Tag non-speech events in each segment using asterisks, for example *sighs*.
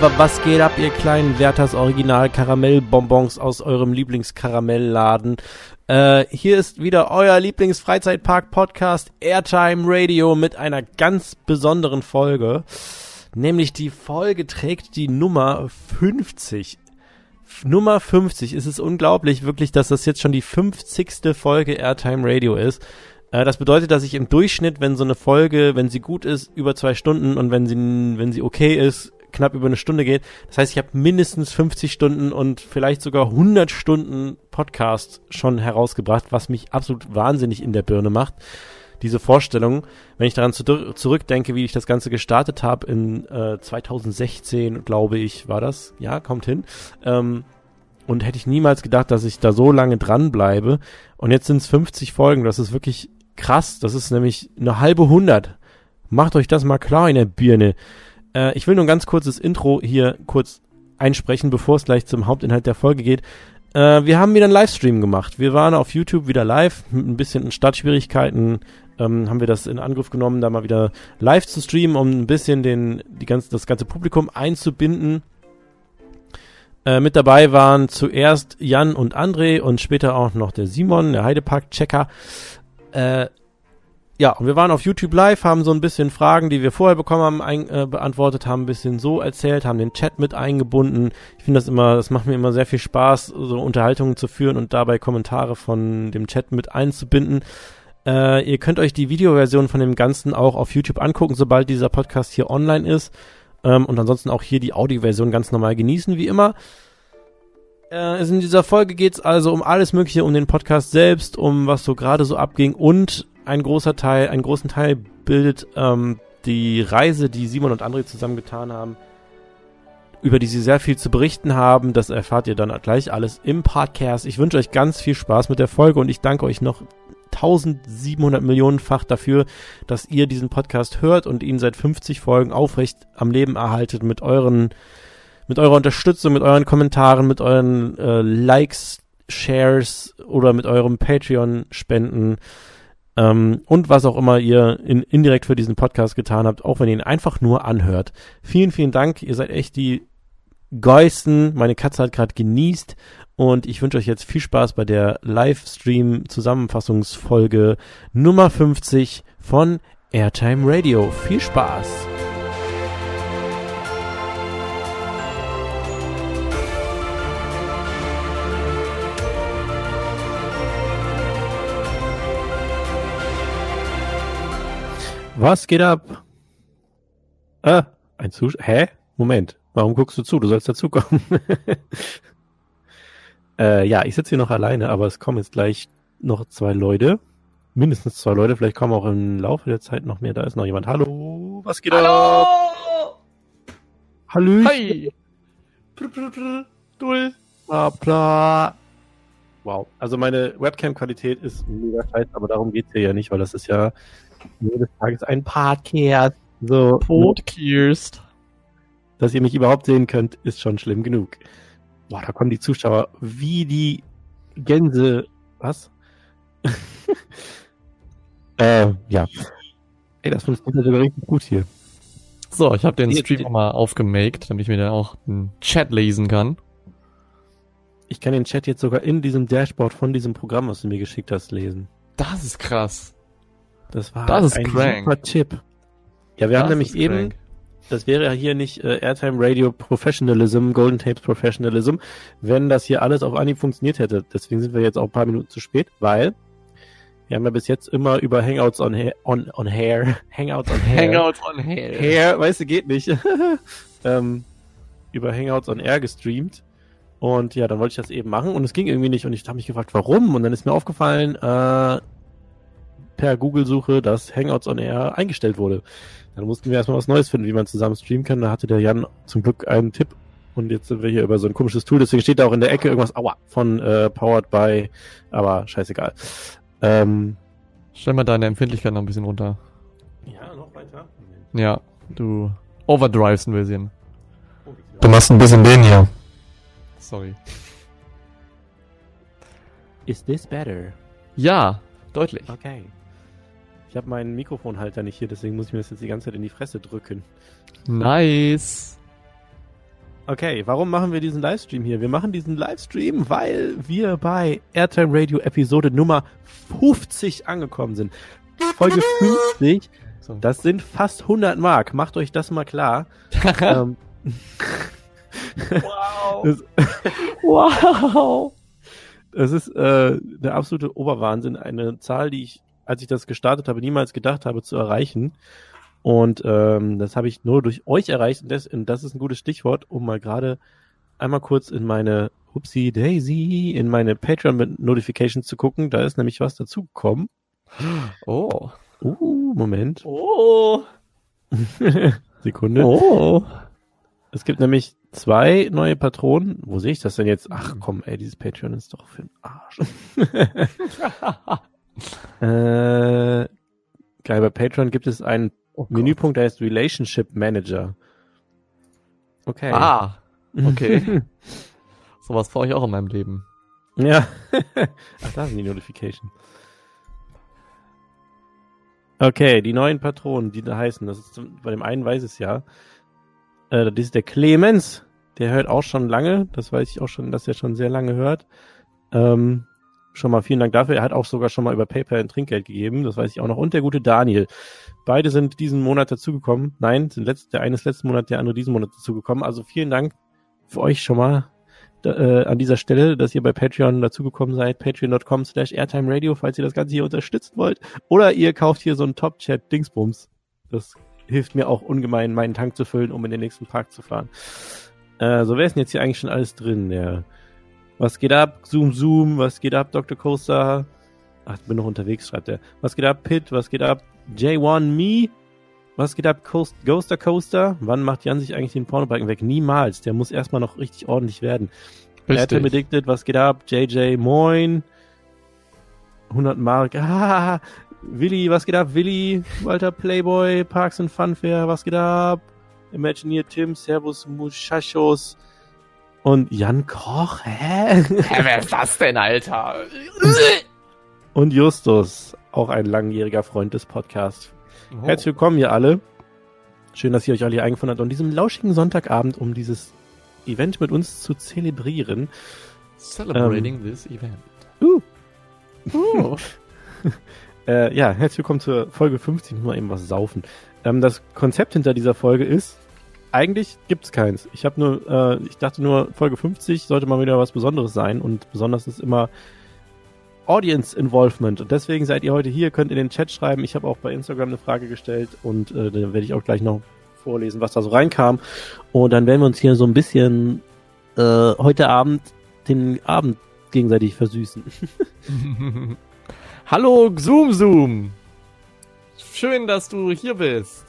Was geht ab, ihr kleinen Werthers Original Karamellbonbons aus eurem Lieblingskaramellladen? Äh, hier ist wieder euer Lieblingsfreizeitpark-Podcast Airtime Radio mit einer ganz besonderen Folge. Nämlich die Folge trägt die Nummer 50. Nummer 50. Es ist unglaublich wirklich, dass das jetzt schon die 50. Folge Airtime Radio ist. Äh, das bedeutet, dass ich im Durchschnitt, wenn so eine Folge, wenn sie gut ist, über zwei Stunden und wenn sie, wenn sie okay ist, knapp über eine Stunde geht. Das heißt, ich habe mindestens 50 Stunden und vielleicht sogar 100 Stunden Podcast schon herausgebracht, was mich absolut wahnsinnig in der Birne macht. Diese Vorstellung, wenn ich daran zu zurückdenke, wie ich das Ganze gestartet habe in äh, 2016, glaube ich, war das. Ja, kommt hin. Ähm, und hätte ich niemals gedacht, dass ich da so lange dranbleibe. Und jetzt sind es 50 Folgen. Das ist wirklich krass. Das ist nämlich eine halbe hundert. Macht euch das mal klar in der Birne. Äh, ich will nur ein ganz kurzes Intro hier kurz einsprechen, bevor es gleich zum Hauptinhalt der Folge geht. Äh, wir haben wieder einen Livestream gemacht. Wir waren auf YouTube wieder live mit ein bisschen Startschwierigkeiten. Ähm, haben wir das in Angriff genommen, da mal wieder live zu streamen, um ein bisschen den, die ganze, das ganze Publikum einzubinden. Äh, mit dabei waren zuerst Jan und André und später auch noch der Simon, der Heidepark-Checker. Äh, ja, und wir waren auf YouTube live, haben so ein bisschen Fragen, die wir vorher bekommen haben, ein, äh, beantwortet, haben ein bisschen so erzählt, haben den Chat mit eingebunden. Ich finde das immer, das macht mir immer sehr viel Spaß, so Unterhaltungen zu führen und dabei Kommentare von dem Chat mit einzubinden. Äh, ihr könnt euch die Videoversion von dem Ganzen auch auf YouTube angucken, sobald dieser Podcast hier online ist. Ähm, und ansonsten auch hier die Audioversion ganz normal genießen, wie immer. Äh, in dieser Folge geht's also um alles Mögliche, um den Podcast selbst, um was so gerade so abging und ein großer Teil, einen großen Teil bildet ähm, die Reise, die Simon und André zusammengetan haben, über die sie sehr viel zu berichten haben. Das erfahrt ihr dann gleich alles im Podcast. Ich wünsche euch ganz viel Spaß mit der Folge und ich danke euch noch 1700 Millionenfach dafür, dass ihr diesen Podcast hört und ihn seit 50 Folgen aufrecht am Leben erhaltet mit euren, mit eurer Unterstützung, mit euren Kommentaren, mit euren äh, Likes, Shares oder mit eurem Patreon-Spenden. Ähm, und was auch immer ihr in, indirekt für diesen Podcast getan habt, auch wenn ihr ihn einfach nur anhört. Vielen, vielen Dank. Ihr seid echt die Geisten. Meine Katze hat gerade genießt und ich wünsche euch jetzt viel Spaß bei der Livestream-Zusammenfassungsfolge Nummer 50 von Airtime Radio. Viel Spaß! Was geht ab? Ah, ein Zuschauer. Hä? Moment. Warum guckst du zu? Du sollst dazukommen. *laughs* äh, ja, ich sitze hier noch alleine, aber es kommen jetzt gleich noch zwei Leute. Mindestens zwei Leute. Vielleicht kommen auch im Laufe der Zeit noch mehr. Da ist noch jemand. Hallo, was geht Hallo! ab? Hallo. Hi. Prr, prr, prr. Dull. Bla, bla. Wow. Also meine Webcam-Qualität ist mega scheiße, aber darum geht's hier ja nicht, weil das ist ja jedes Tages ein Podcast. So, Podcast. dass ihr mich überhaupt sehen könnt, ist schon schlimm genug. Boah, da kommen die Zuschauer wie die Gänse. Was? *laughs* äh, ja. Ey, das funktioniert sogar richtig gut hier. So, ich habe den Stream nochmal aufgemaked, damit ich mir dann auch den Chat lesen kann. Ich kann den Chat jetzt sogar in diesem Dashboard von diesem Programm, was du mir geschickt hast, lesen. Das ist krass. Das war Das ist ein crank. super Tipp. Ja, wir haben Das nämlich ist eben, crank. das wäre ja hier nicht äh, Airtime Radio Professionalism, Golden Tapes Professionalism, wenn das hier alles auf Anhieb funktioniert hätte. Deswegen sind wir jetzt auch ein paar Minuten zu spät, weil wir haben ja bis jetzt immer über Hangouts on Hair, on, on Hair, *laughs* Hangouts on Hair, Hangouts on Hair. Hair, weißt du, geht nicht, *laughs* ähm, über Hangouts on Air gestreamt. Und ja, dann wollte ich das eben machen und es ging irgendwie nicht und ich habe mich gefragt, warum? Und dann ist mir aufgefallen, äh, per Google-Suche, dass Hangouts on Air eingestellt wurde. Dann mussten wir erstmal was Neues finden, wie man zusammen streamen kann. Da hatte der Jan zum Glück einen Tipp und jetzt sind wir hier über so ein komisches Tool. Deswegen steht da auch in der Ecke irgendwas, aua, von äh, Powered by, aber scheißegal. Ähm, Stell mal deine Empfindlichkeit noch ein bisschen runter. ja, noch weiter. Ja, du overdrivest ein bisschen. Du machst ein bisschen den hier. Sorry. Is this better? Ja, deutlich. Okay. Ich habe meinen Mikrofonhalter nicht hier, deswegen muss ich mir das jetzt die ganze Zeit in die Fresse drücken. Nice. Okay, warum machen wir diesen Livestream hier? Wir machen diesen Livestream, weil wir bei Airtime Radio Episode Nummer 50 angekommen sind. Folge 50, So. das sind fast 100 Mark. Macht euch das mal klar. *laughs* ähm, wow. das, wow. das ist äh, der absolute Oberwahnsinn. Eine Zahl, die ich, als ich das gestartet habe, niemals gedacht habe zu erreichen. Und ähm, das habe ich nur durch euch erreicht. Und das, und das ist ein gutes Stichwort, um mal gerade einmal kurz in meine Upsi Daisy, in meine Patreon-Notifications zu gucken. Da ist nämlich was dazugekommen. Oh. Uh, Moment. Oh. *laughs* Sekunde. Oh. Es gibt nämlich zwei neue Patronen. Wo sehe ich das denn jetzt? Ach komm, ey, dieses Patreon ist doch für den Arsch. *laughs* äh, geil, bei Patreon gibt es einen Oh. Menüpunkt, der heißt Relationship Manager. Okay. Ah. Okay. *laughs* Sowas brauche ich auch in meinem Leben. Ja. *laughs* Ach, da sind die Notification. Okay, die neuen Patronen, die da heißen, das ist bei dem einen weiß es ja. Äh, das ist der Clemens, der hört auch schon lange, das weiß ich auch schon, dass er schon sehr lange hört. Ähm, schon mal vielen Dank dafür. Er hat auch sogar schon mal über PayPal ein Trinkgeld gegeben, das weiß ich auch noch. Und der gute Daniel. Beide sind diesen Monat dazugekommen. Nein, sind letzt, der eine ist letzten Monat, der andere diesen Monat dazugekommen. Also vielen Dank für euch schon mal da, äh, an dieser Stelle, dass ihr bei Patreon dazugekommen seid, patreon.com slash airtime radio, falls ihr das Ganze hier unterstützen wollt. Oder ihr kauft hier so einen Top-Chat-Dingsbums. Das hilft mir auch ungemein, meinen Tank zu füllen, um in den nächsten Park zu fahren. Äh, so, wer ist denn jetzt hier eigentlich schon alles drin? Ja. Was geht ab? Zoom Zoom, was geht ab, Dr. Coaster? Ach, ich bin noch unterwegs, schreibt er. Was geht ab, Pit? Was geht ab, J1 Me? Was geht ab, Coast, Ghoster Coaster? Wann macht Jan sich eigentlich den Pornobalken weg? Niemals. Der muss erstmal noch richtig ordentlich werden. Airtime Addicted, was geht ab? JJ, moin. 100 Mark. *laughs* Ah, Willi, was geht ab? Willi, Walter Playboy, Parks and Funfair, was geht ab? Imagineer Tim, Servus Muchachos und Jan Koch, hä? Hä, wer ist das denn, Alter? Und Justus, auch ein langjähriger Freund des Podcasts. Oh. Herzlich willkommen, ihr alle. Schön, dass ihr euch alle hier eingefunden habt, an diesem lauschigen Sonntagabend, um dieses Event mit uns zu zelebrieren. Celebrating this event. Uh. Oh. *laughs* Äh, ja, herzlich willkommen zur Folge 50. Ich muss mal eben was saufen. Ähm, das Konzept hinter dieser Folge ist, eigentlich gibt's keins. Ich habe nur, äh, ich dachte nur, Folge 50 sollte mal wieder was Besonderes sein und besonders ist immer Audience Involvement. Und deswegen seid ihr heute hier, könnt in den Chat schreiben. Ich habe auch bei Instagram eine Frage gestellt und äh, da werde ich auch gleich noch vorlesen, was da so reinkam. Und dann werden wir uns hier so ein bisschen äh, heute Abend den Abend gegenseitig versüßen. *laughs* Hallo, Zoom Zoom. Schön, dass du hier bist.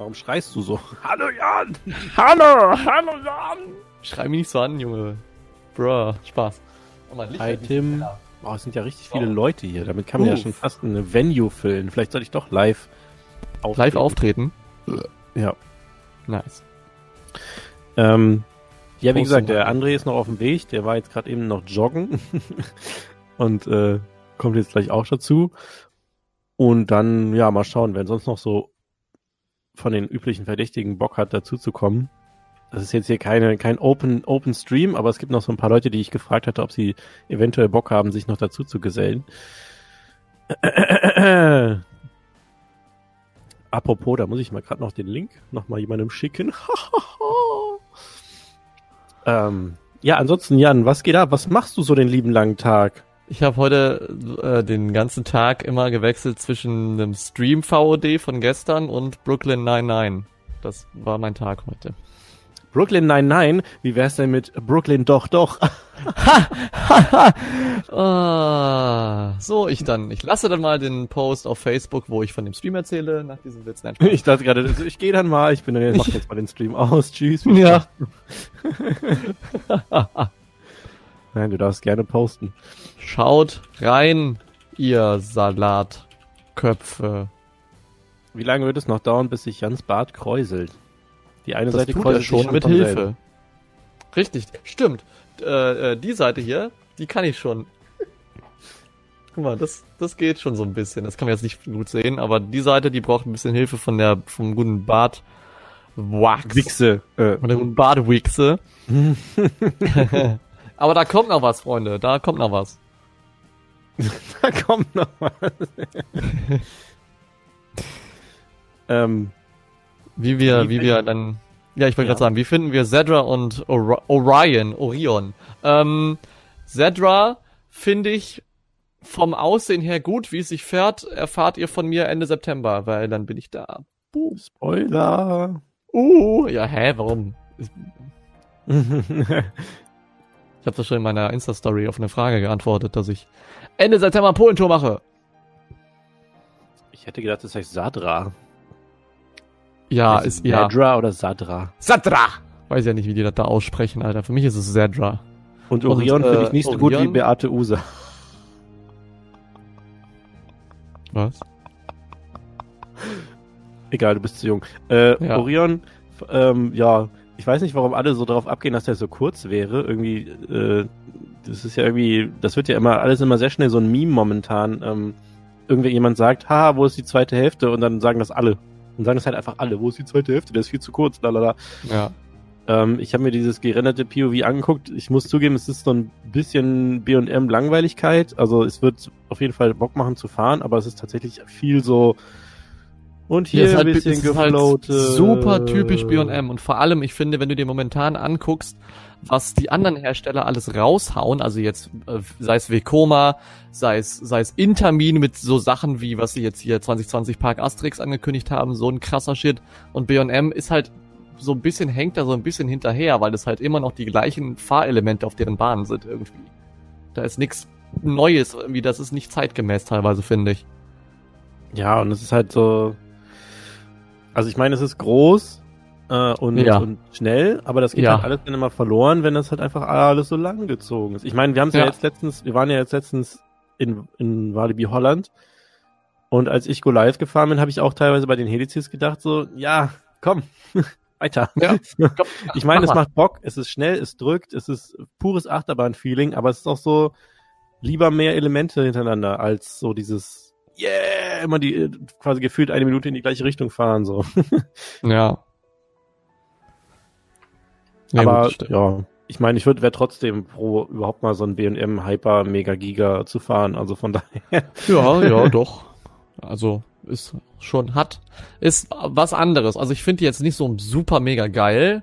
Warum schreist du so? Hallo Jan! Hallo, hallo Jan. Schrei mich nicht so an, Junge. Bruh, Spaß. Oh, mein Licht Hi Tim. Boah, es sind ja richtig viele Oh. Leute hier. Damit kann man ja Uff. schon fast eine Venue füllen. Vielleicht sollte ich doch live Live auftreten. Ja. Nice. Ähm, ja, wie gesagt, der. André ist noch auf dem Weg. Der war jetzt gerade eben noch joggen *laughs* und äh, kommt jetzt gleich auch dazu. Und dann, ja, mal schauen, wenn sonst noch so von den üblichen Verdächtigen Bock hat, dazu zu kommen. Das ist jetzt hier keine, kein Open, Open Stream, aber es gibt noch so ein paar Leute, die ich gefragt hatte, ob sie eventuell Bock haben, sich noch dazu zu gesellen. *clears throat* Apropos, da muss ich mal gerade noch den Link noch mal jemandem schicken. *laughs* ähm, ja, ansonsten Jan, was geht ab? Was machst du so den lieben langen Tag? Ich habe heute äh, den ganzen Tag immer gewechselt zwischen einem Stream VOD von gestern und Brooklyn 99. Das war mein Tag heute. Brooklyn 99, wie wär's denn mit Brooklyn doch doch? *laughs* *laughs* Ah, so, ich dann. Ich lasse dann mal den Post auf Facebook, wo ich von dem Stream erzähle, nach diesem Witz. Nein. Ich dachte gerade, also ich gehe dann mal, ich bin dann, mach jetzt mal den Stream aus. Tschüss. Ja. *laughs* Nein, du darfst gerne posten. Schaut rein, ihr Salatköpfe. Wie lange wird es noch dauern, bis sich Jans Bart kräuselt? Die eine Das Seite tut er kräuselt sich schon mit von Hilfe. selber. Richtig, stimmt. Äh, äh, die Seite hier, die kann ich schon. Guck mal, das, das geht schon so ein bisschen. Das kann man jetzt nicht gut sehen, aber die Seite, die braucht ein bisschen Hilfe von der, vom guten Wax. Wichse. Äh, Oder Badewichse. *laughs* *laughs* Aber da kommt noch was, Freunde. Da kommt noch was. *laughs* da kommt noch was. *laughs* ähm, Wie wir, Wie wie wir dann. Ja, ich wollte Ja. gerade sagen, wie finden wir Zedra und Ori- Orion, Orion? Ähm, Zedra finde ich vom Aussehen her gut, wie es sich fährt, erfahrt ihr von mir Ende September, weil dann bin ich da. Buh. Spoiler. Uh, ja, hä, warum? *laughs* Ich habe das schon in meiner Insta-Story auf eine Frage geantwortet, dass ich Ende September ein Polentour mache. ich hätte gedacht, das heißt Sadra. Ja, Heißt ist, ja. Sadra oder Sadra? Sadra! Weiß ja nicht, wie die das da aussprechen, Alter. Für mich ist es Zedra. Und Orion finde ich äh, nicht so gut wie? Beate User. Was? Egal, du bist zu jung. Äh, Ja. Orion, ähm, ja, ich weiß nicht, warum alle so darauf abgehen, dass der so kurz wäre. Irgendwie, äh, das ist ja irgendwie, das wird ja immer, alles immer sehr schnell so ein Meme momentan. Ähm, irgendwer jemand sagt, haha, wo ist die zweite Hälfte? Und dann sagen das alle. Und sagen das halt einfach alle, wo ist die zweite Hälfte? Der ist viel zu kurz, lalala. Ja. Ähm, ich habe mir dieses gerenderte POV angeguckt. Ich muss zugeben, es ist so ein bisschen B&M Langweiligkeit. Also es wird auf jeden Fall Bock machen zu fahren, aber es ist tatsächlich viel so und hier ist ein halt, bisschen es ist halt gefloatet. super typisch B&M und vor allem, ich finde, wenn du dir momentan anguckst, was die anderen Hersteller alles raushauen, also jetzt äh, sei es Vekoma, sei es sei es Intermin mit so Sachen wie was sie jetzt hier 2020 Park Asterix angekündigt haben, so ein krasser Shit und B&M ist halt so ein bisschen hängt da so ein bisschen hinterher, weil es halt immer noch die gleichen Fahrelemente auf deren Bahnen sind irgendwie. Da ist nichts Neues, irgendwie das ist nicht zeitgemäß teilweise, finde ich. Ja, und es ist halt so. Also ich meine, es ist groß äh, und, Ja. und schnell, aber das geht Ja. halt alles dann immer verloren, wenn das halt einfach alles so lang gezogen ist. Ich meine, wir haben es ja. Ja. jetzt letztens, wir waren ja jetzt letztens in, in Walibi Holland und als ich Go Live gefahren bin, habe ich auch teilweise bei den Helicis gedacht, so, ja, komm, *laughs* weiter. Ja, komm, *laughs* Ich meine, mach es macht Bock, es ist schnell, es drückt, es ist pures Achterbahn-Feeling, aber es ist auch so lieber mehr Elemente hintereinander als so dieses Yeah, immer die äh, quasi gefühlt eine Minute in die gleiche Richtung fahren so. *laughs* Ja. Ja, aber gut, ja, ich meine, ich würde wäre trotzdem pro überhaupt mal so ein B&M Hyper Mega Giga zu fahren, also von *laughs* daher. Ja, ja, doch. Also ist schon hat ist was anderes. Also ich finde die jetzt nicht so super mega geil,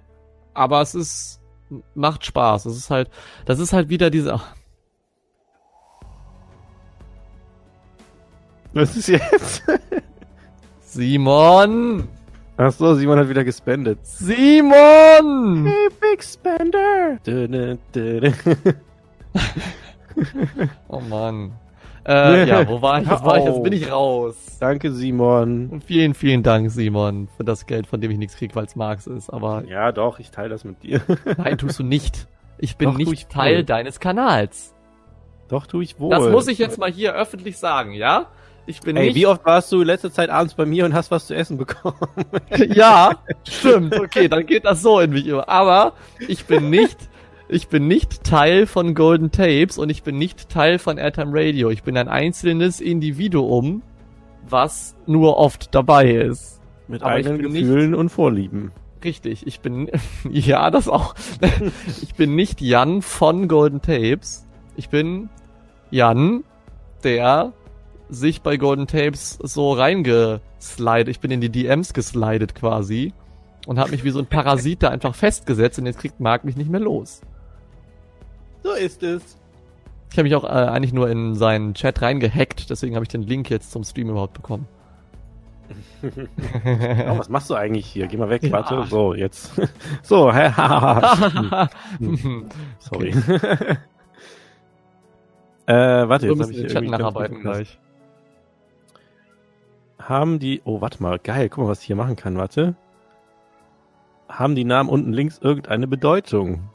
aber es ist macht Spaß. Es ist halt das ist halt wieder diese Was ist jetzt? Simon, Ach so, Simon hat wieder gespendet. Simon. Hey, Big Spender. *laughs* Oh Mann. Äh, ja, wo war ich? Jetzt, war ich? Jetzt bin ich raus. Danke, Simon. Und vielen, vielen Dank, Simon, für das Geld, von dem ich nichts krieg, weil es Marx ist. Aber Ja, doch, ich teile das mit dir. *laughs* nein, tust du nicht. Ich bin Doch, nicht ich Teil wohl. deines Kanals. Doch, tu ich wohl. Das muss ich jetzt mal hier öffentlich sagen, ja? Ich bin Ey, nicht. wie oft warst du letzte Zeit abends bei mir und hast was zu essen bekommen? *laughs* *laughs* ja, stimmt. Okay, dann geht das so in mich über. Aber ich bin *laughs* nicht, ich bin nicht Teil von Golden Tapes und ich bin nicht Teil von Airtime Radio. Ich bin ein einzelnes Individuum, was nur oft dabei ist. Mit Aber eigenen bin nicht- Gefühlen und Vorlieben. Richtig, ich bin, ja, das auch. Ich bin nicht Jan von Golden Tapes. Ich bin Jan, der sich bei Golden Tapes so reingeslidet. Ich bin in die DMs geslidet quasi und habe mich wie so ein Parasit da einfach festgesetzt und jetzt kriegt Marc mich nicht mehr los. So ist es. Ich habe mich auch äh, eigentlich nur in seinen Chat reingehackt, deswegen habe ich den Link jetzt zum Stream überhaupt bekommen. Oh, was machst du eigentlich hier? Geh mal weg, Ja. warte. So, jetzt. *laughs* So, hahaha. *laughs* *laughs* Sorry. äh, warte, jetzt habe ich den Chat irgendwie nacharbeiten gleich. Haben die, oh, warte mal, geil, guck mal, was ich hier machen kann, warte. Haben die Namen unten links irgendeine Bedeutung?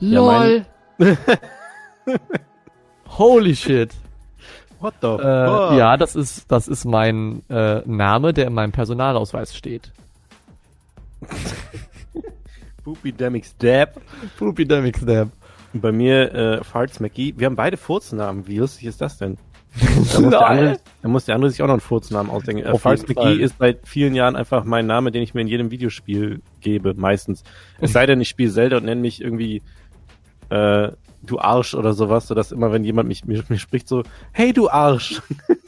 Ja, LOL! *laughs* Holy shit! What the Äh, ja, das ist, das ist mein äh, Name, der in meinem Personalausweis steht. *laughs* Poopydemics Dab. Poopydemic Snap. Und bei mir, äh, Farts McGee. Wir haben beide Furznamen. Wie lustig ist das denn? Da muss, der andere, da muss der andere sich auch noch einen Furznamen ausdenken. Äh, Auf jeden McGee ist seit vielen Jahren einfach mein Name, den ich mir in jedem Videospiel gebe, meistens. Es sei denn, ich spiele Zelda und nenne mich irgendwie äh, du Arsch oder sowas, sodass immer, wenn jemand mich, mich, mich spricht, so, hey du Arsch *laughs*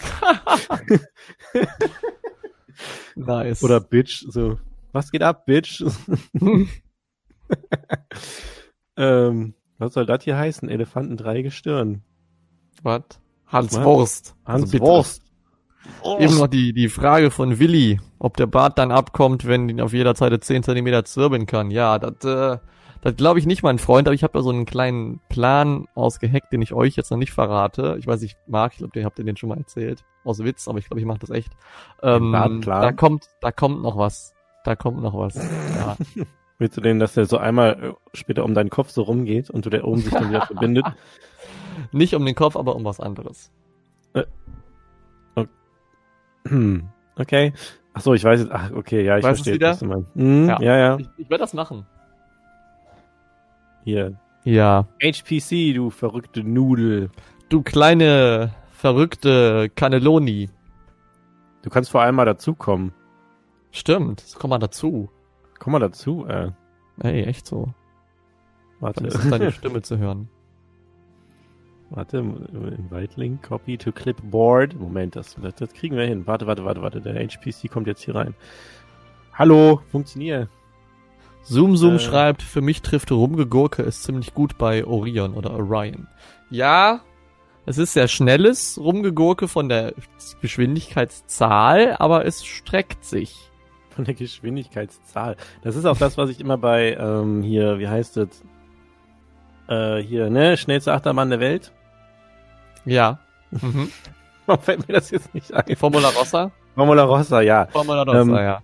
Nice. oder Bitch, so, was geht ab, Bitch? *laughs* ähm, was soll das hier heißen? Elefanten drei Gestirn. was? Hans? Wurst. Hans Also bitte. Wurst. Eben noch die, die Frage von Willi, ob der Bart dann abkommt, wenn ihn auf jeder Seite 10 Zentimeter zwirbeln kann. Ja, das, äh, das glaube ich nicht, mein Freund, aber ich habe ja so einen kleinen Plan ausgeheckt, den ich euch jetzt noch nicht verrate. Ich weiß nicht, Marc, ich glaube, den habt ihr den schon mal erzählt. Aus Witz, aber ich glaube, ich mache das echt. Ähm, da kommt, da kommt noch was. Da kommt noch was. Ja. *laughs* Willst du denn, dass der so einmal äh, später um deinen Kopf so rumgeht und du der oben sich dann wieder *laughs* verbindet? Nicht um den Kopf, aber um was anderes. Hm, okay. Ach so, ich weiß jetzt. Ach, okay, ja, ich Weißt verstehe, was du meinst. Hm, Ja. ja. ja, Ich, ich werde das machen. Hier. Ja. HPC, du verrückte Nudel. Du kleine, verrückte Cannelloni. Du kannst vor allem mal dazukommen. Stimmt, das kommt mal dazu. Komm mal dazu, äh. Ey, echt so. Warte. Dann ist deine *laughs* Stimme zu hören. Warte, Invite Link, Copy to Clipboard. Moment, das, das, das kriegen wir hin. Warte, warte, warte, warte. Der HPC kommt jetzt hier rein. Hallo, funktioniert. Zoom Zoom Äh. schreibt, für mich trifft Rumgegurke ist ziemlich gut bei Orion oder Orion. Ja, es ist sehr schnelles Rumgegurke von der Geschwindigkeitszahl, aber es streckt sich. Von der Geschwindigkeitszahl. Das ist auch das, was ich immer bei, ähm, hier, wie heißt es? Äh, hier, ne? Schnellste Achterbahn der Welt. Ja. Mhm. *laughs* Warum fällt mir das jetzt nicht ein? Formula Rossa? Formula Rossa, ja. Formula Rossa, Ähm, ja.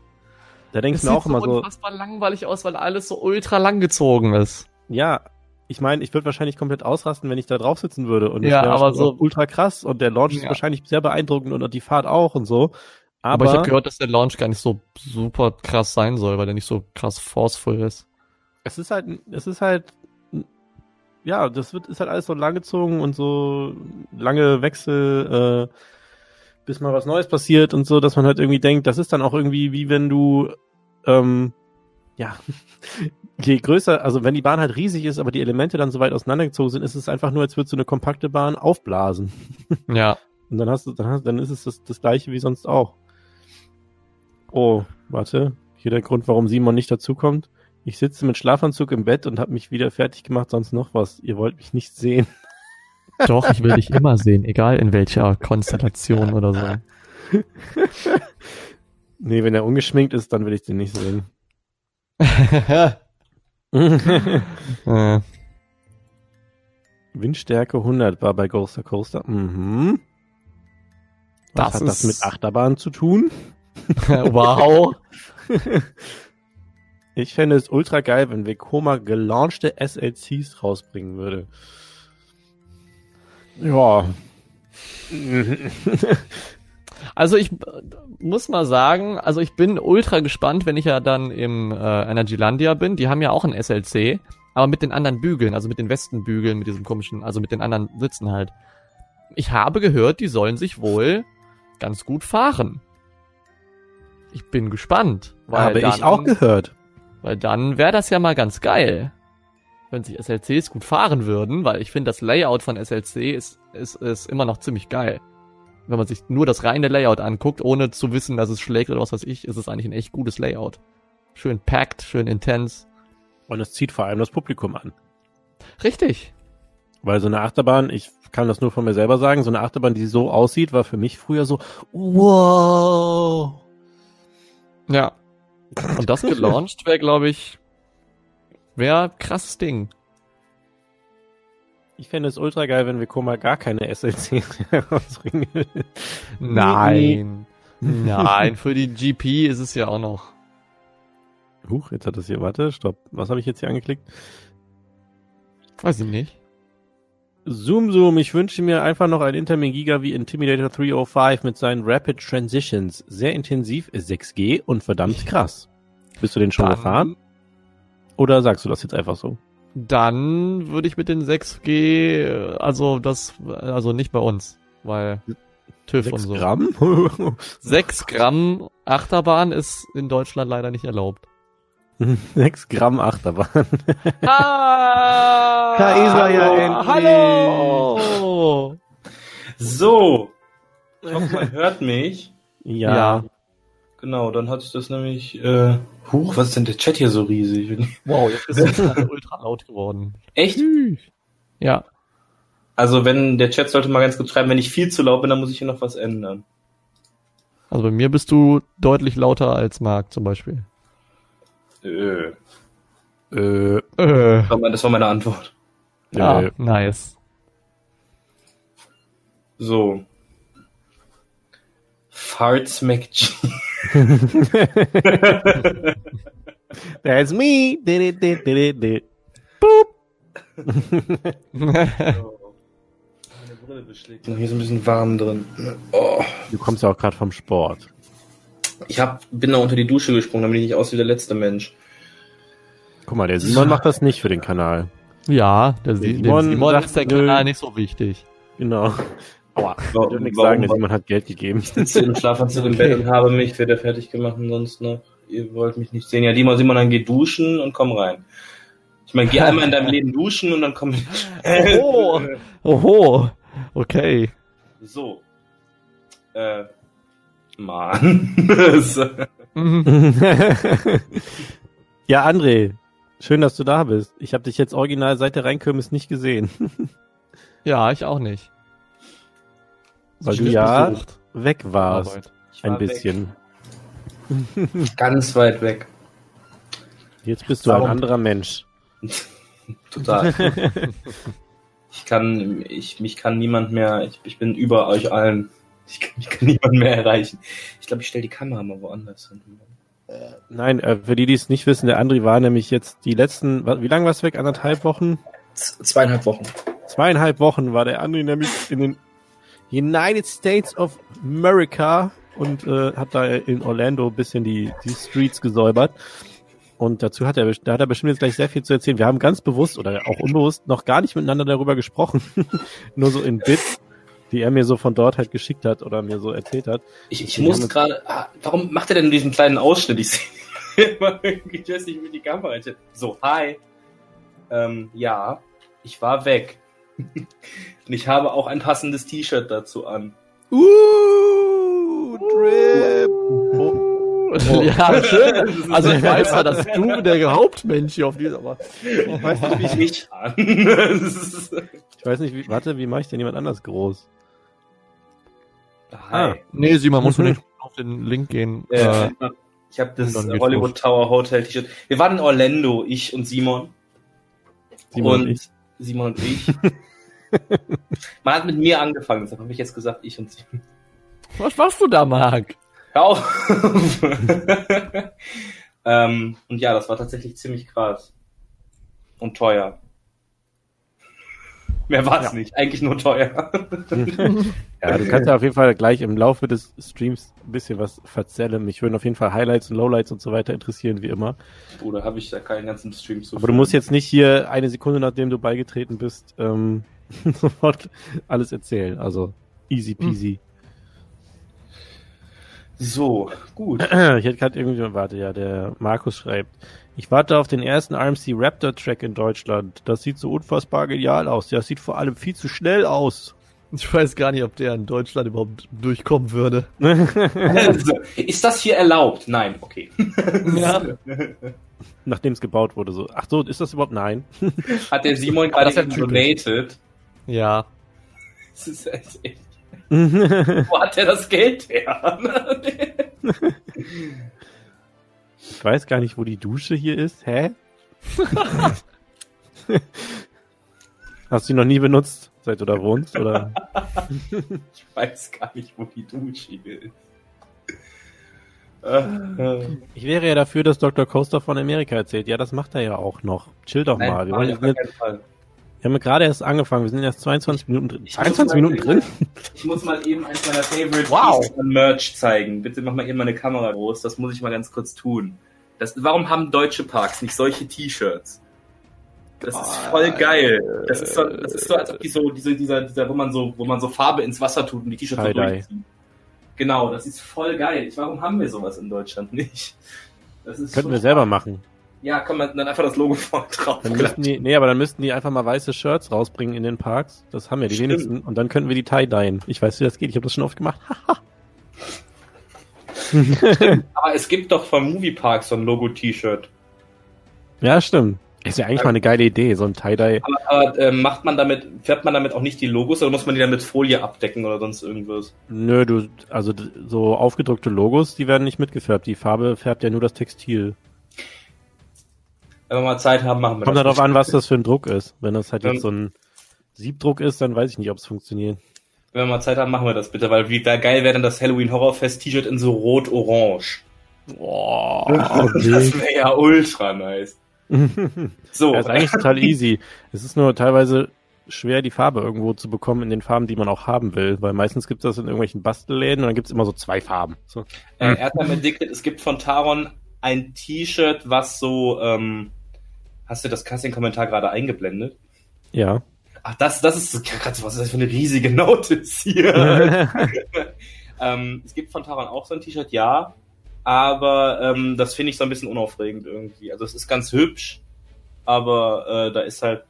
Da denke ich mir sieht auch immer so, unfassbar langweilig aus, weil alles so ultra lang gezogen ist. ja, ich meine, ich würde wahrscheinlich komplett ausrasten, wenn ich da drauf sitzen würde. Und Ja, aber so- ultra krass und der Launch ist Ja. wahrscheinlich sehr beeindruckend und die Fahrt auch und so. Aber, Aber, ich habe gehört, dass der Launch gar nicht so super krass sein soll, weil der nicht so krass forceful ist. es ist halt, es ist halt, ja, das wird, ist halt alles so langgezogen und so lange Wechsel, äh, bis mal was Neues passiert und so, dass man halt irgendwie denkt, das ist dann auch irgendwie wie wenn du, ähm, ja, *laughs* je größer, also wenn die Bahn halt riesig ist, aber die Elemente dann so weit auseinandergezogen sind, ist es einfach nur, als würdest du eine kompakte Bahn aufblasen. *laughs* Ja. Und dann hast du, dann, hast, dann ist es das, das gleiche wie sonst auch. Oh, warte. Hier der Grund, warum Simon nicht dazukommt. Ich sitze mit Schlafanzug im Bett und habe mich wieder fertig gemacht, sonst noch was. Ihr wollt mich nicht sehen. *laughs* Doch, ich will dich immer sehen, egal in welcher Konstellation *laughs* oder so. Nee, wenn er ungeschminkt ist, dann will ich den nicht sehen. *laughs* äh, Windstärke 100 war bei Ghoster Coaster. Mhm. Was Das hat das mit Achterbahn zu tun? wow. Ich fände es ultra geil, wenn Vekoma gelaunchte SLCs rausbringen würde. Ja. *laughs* Also ich muss mal sagen, also ich bin ultra gespannt, wenn ich ja dann im äh, Energylandia bin. Die haben ja auch ein SLC, aber mit den anderen Bügeln, also mit den Westenbügeln, mit diesem komischen, also mit den anderen Sitzen halt. Ich habe gehört, die sollen sich wohl ganz gut fahren. Ich bin gespannt. Weil Habe dann, ich auch gehört. Weil dann wäre das ja mal ganz geil. Wenn sich SLCs gut fahren würden, weil ich finde, das Layout von SLC ist, ist, ist immer noch ziemlich geil. Wenn man sich nur das reine Layout anguckt, ohne zu wissen, dass es schlägt oder was weiß ich, ist es eigentlich ein echt gutes Layout. Schön packed, schön intens. Und es zieht vor allem das Publikum an. Richtig. Weil so eine Achterbahn, ich kann das nur von mir selber sagen, so eine Achterbahn, die so aussieht, war für mich früher so, wow. Ja. Und das *laughs* gelauncht wäre, glaube ich, wäre krasses Ding. Ich fände es ultra geil, wenn Vekoma gar keine SLC rausbringen würde. Nein. Nein, für die GP ist es ja auch noch. Huch, jetzt hat das hier, warte, stopp. Was habe ich jetzt hier angeklickt? Weiß ich nicht. Zoom Zoom, ich wünsche mir einfach noch ein Intermin Giga wie Intimidator 305 mit seinen Rapid Transitions. Sehr intensiv, ist 6G und verdammt krass. Bist du den schon Dann- gefahren? Oder sagst du das jetzt einfach so? Dann würde ich mit den 6G, äh, also das, also nicht bei uns. weil TÜV und Sechs so. Gramm? *laughs* 6 Gramm Achterbahn ist in Deutschland leider nicht erlaubt. *laughs* Sechs Gramm Achterbahn. *laughs* Ah, Da ist er ja endlich. Hallo! So. Ich hoffe, man hört mich. Ja. Ja. Genau, dann hatte ich das nämlich. Äh, huch, was ist denn der Chat hier so riesig? Wow, jetzt ist es *laughs* ultra laut geworden. Echt? Ja. Also, wenn der Chat sollte mal ganz kurz schreiben, wenn ich viel zu laut bin, dann muss ich hier noch was ändern. Also bei mir bist du deutlich lauter als Marc zum Beispiel. Äh, Äh, Äh. das war meine- das war meine Antwort. Ja, äh, nice. So. Farts McG. *laughs* That's me. Di, di, di, di, di. Meine Brille beschlägt. Hier ist ein bisschen warm drin. Oh. Du kommst ja auch gerade vom Sport. Ich hab, bin da unter die Dusche gesprungen, damit ich nicht aus wie der letzte Mensch. Guck mal, der Simon macht das nicht für den Kanal. ja, der Si- Simon Simon sagt, ist der nö. Kanal nicht so wichtig. Genau. Aua. Ich will nichts warum- sagen, der Simon hat Geld gegeben. sitze im Schlafanzug im Bett und habe mich wieder fertig gemacht und sonst noch. Ihr wollt mich nicht sehen. Ja, Dima, Simon, dann geh duschen und komm rein. Ich meine, geh *laughs* einmal in deinem Leben duschen und dann komm. Oh. Oho, okay. So. Äh. Mann. *laughs* Ja, André, schön, dass du da bist. Ich habe dich jetzt original seit der Reinkirmes nicht gesehen, *laughs* Ja, ich auch nicht. weil du ja besucht. weg warst. Arbeit. War Ein bisschen. Weg. *laughs* Ganz weit weg. Jetzt bist du ein Warum? anderer Mensch. Total. ich kann, ich, mich kann niemand mehr, ich, ich bin über euch allen. Ich kann, ich kann niemand mehr erreichen. Ich glaube, ich stelle die Kamera mal woanders hin. Nein, äh, für die, die es nicht wissen, der André war nämlich jetzt die letzten, wie lange warst du weg? Anderthalb Wochen? Zweieinhalb Wochen. Zweieinhalb Wochen war der André nämlich in den United States of America und äh, hat da in Orlando ein bisschen die, die Streets gesäubert. Und dazu hat er, da hat er bestimmt jetzt gleich sehr viel zu erzählen. Wir haben ganz bewusst oder auch unbewusst noch gar nicht miteinander darüber gesprochen. *laughs* Nur so in Bits, die er mir so von dort halt geschickt hat oder mir so erzählt hat. Ich, ich muss gerade. Ah, warum macht er denn diesen kleinen Ausschnitt? Ich sehe *laughs* immer irgendwie, weiß nicht, wie die Kamera. So, hi. Ähm, ja, ich war weg. *laughs* Und ich habe auch ein passendes T-Shirt dazu an. Uh, Drip. Oh, *laughs* Ja, schön. Also ich weiß ja, dass du der Hauptmensch hier auf dieser, aber ich weiß nicht, wie ich, an. Ich weiß nicht, wie, warte, wie mache ich denn jemand anders groß? Hi. nee, Simon, musst du nicht *laughs* auf den Link gehen. Äh, Äh, ich habe das Hollywood los. Tower Hotel T-Shirt. Wir waren in Orlando, ich und Simon. Simon und und ich. Simon und ich. *laughs* Man hat mit mir angefangen, deshalb habe ich jetzt gesagt, ich und Simon. was machst du da, Marc? Hör auf! *laughs* ähm, und ja, das war tatsächlich ziemlich krass. Und teuer. Mehr war es Ja. nicht, eigentlich nur teuer. *laughs* Ja, du kannst ja auf jeden Fall gleich im Laufe des Streams ein bisschen was verzellen. Mich würden auf jeden Fall Highlights und Lowlights und so weiter interessieren, wie immer. Oder habe ich da keinen ganzen Stream zu Aber du musst jetzt nicht hier eine Sekunde, nachdem du beigetreten bist, ähm, *laughs* sofort alles erzählen. Also easy peasy. So, gut. *clears throat* Ich hätte gerade irgendwie, warte, ja, der Markus schreibt. Ich warte auf den ersten RMC Raptor Track in Deutschland. Das sieht so unfassbar genial aus. Das sieht vor allem viel zu schnell aus. Ich weiß gar nicht, ob der in Deutschland überhaupt durchkommen würde. *laughs* Also, ist das hier erlaubt? Nein, okay. *laughs* Ja. Nachdem es gebaut wurde, so. Ach so, ist das überhaupt? Nein. *laughs* Hat der Simon gerade donated? Ja. Das ist echt, echt. Wo hat der das Geld her? Ich weiß gar nicht, wo die Dusche hier ist. Hä? *laughs* Hast du die noch nie benutzt, seit du da wohnst? Oder? ich weiß gar nicht, wo die Dusche ist. Äh, *laughs* Ich wäre ja dafür, dass Dr. Coaster von Amerika erzählt. Ja, das macht er ja auch noch. Chill doch mal. Wir, wollen nein, jetzt auf gar nicht, keinen Fall. Wir haben ja gerade erst angefangen. Wir sind erst 22 Minuten drin. Ich- 22 Minuten drin? Ich muss mal eben eins meiner Favorite Wow. Merch zeigen. Bitte mach mal eben meine Kamera groß. Das muss ich mal ganz kurz tun. Das, warum haben deutsche Parks nicht solche T-Shirts? Das ist voll geil. Das ist so, das ist so als ob die so, diese, dieser, dieser, wo man so, wo man so Farbe ins Wasser tut und die T-Shirts so durchziehen. Genau, das ist voll geil. Warum haben wir sowas in Deutschland nicht? Das ist Könnten wir selber machen. Ja, komm, dann einfach das Logo *laughs* vorne drauf. Dann müssten die, nee, aber dann müssten die einfach mal weiße Shirts rausbringen in den Parks. Das haben ja die Stimmt. wenigsten. Und dann könnten wir die tie-dyen. Ich weiß, wie das geht. Ich habe das schon oft gemacht. *laughs* Aber es gibt doch vom Moviepark so ein Logo-T-Shirt. ja, stimmt. Ist ja eigentlich mal eine geile Idee, so ein Tie-Dye. Aber, aber äh, macht man damit, färbt man damit auch nicht die Logos oder muss man die dann mit Folie abdecken oder sonst irgendwas? Nö, du, also so aufgedruckte Logos, die werden nicht mitgefärbt. Die Farbe färbt ja nur das Textil. Wenn wir mal Zeit haben, machen wir Kommt das. darauf an, was das für ein Druck ist. Wenn das halt Ähm. jetzt so ein Siebdruck ist, dann weiß ich nicht, ob es funktioniert. Wenn wir mal Zeit haben, machen wir das bitte, weil wie geil wäre denn das Halloween Horrorfest T-Shirt in so rot-orange. Boah, *laughs* das wäre ja ultra nice. *laughs* So, Ja, ist eigentlich total easy. Es ist nur teilweise schwer, die Farbe irgendwo zu bekommen in den Farben, die man auch haben will. Weil meistens gibt es das in irgendwelchen Bastelläden und dann gibt es immer so zwei Farben. So. äh, Erdbeer Addicted, es gibt von Taron ein T-Shirt, was so, ähm, hast du das Casting-Kommentar gerade eingeblendet? Ja. Ach, das, das ist, krass, was ist das für eine riesige *laughs* Notice hier? *laughs* ähm, es gibt von Taron auch so ein T-Shirt, ja, aber ähm, das finde ich so ein bisschen unaufregend irgendwie. Also es ist ganz hübsch, aber äh, da ist halt,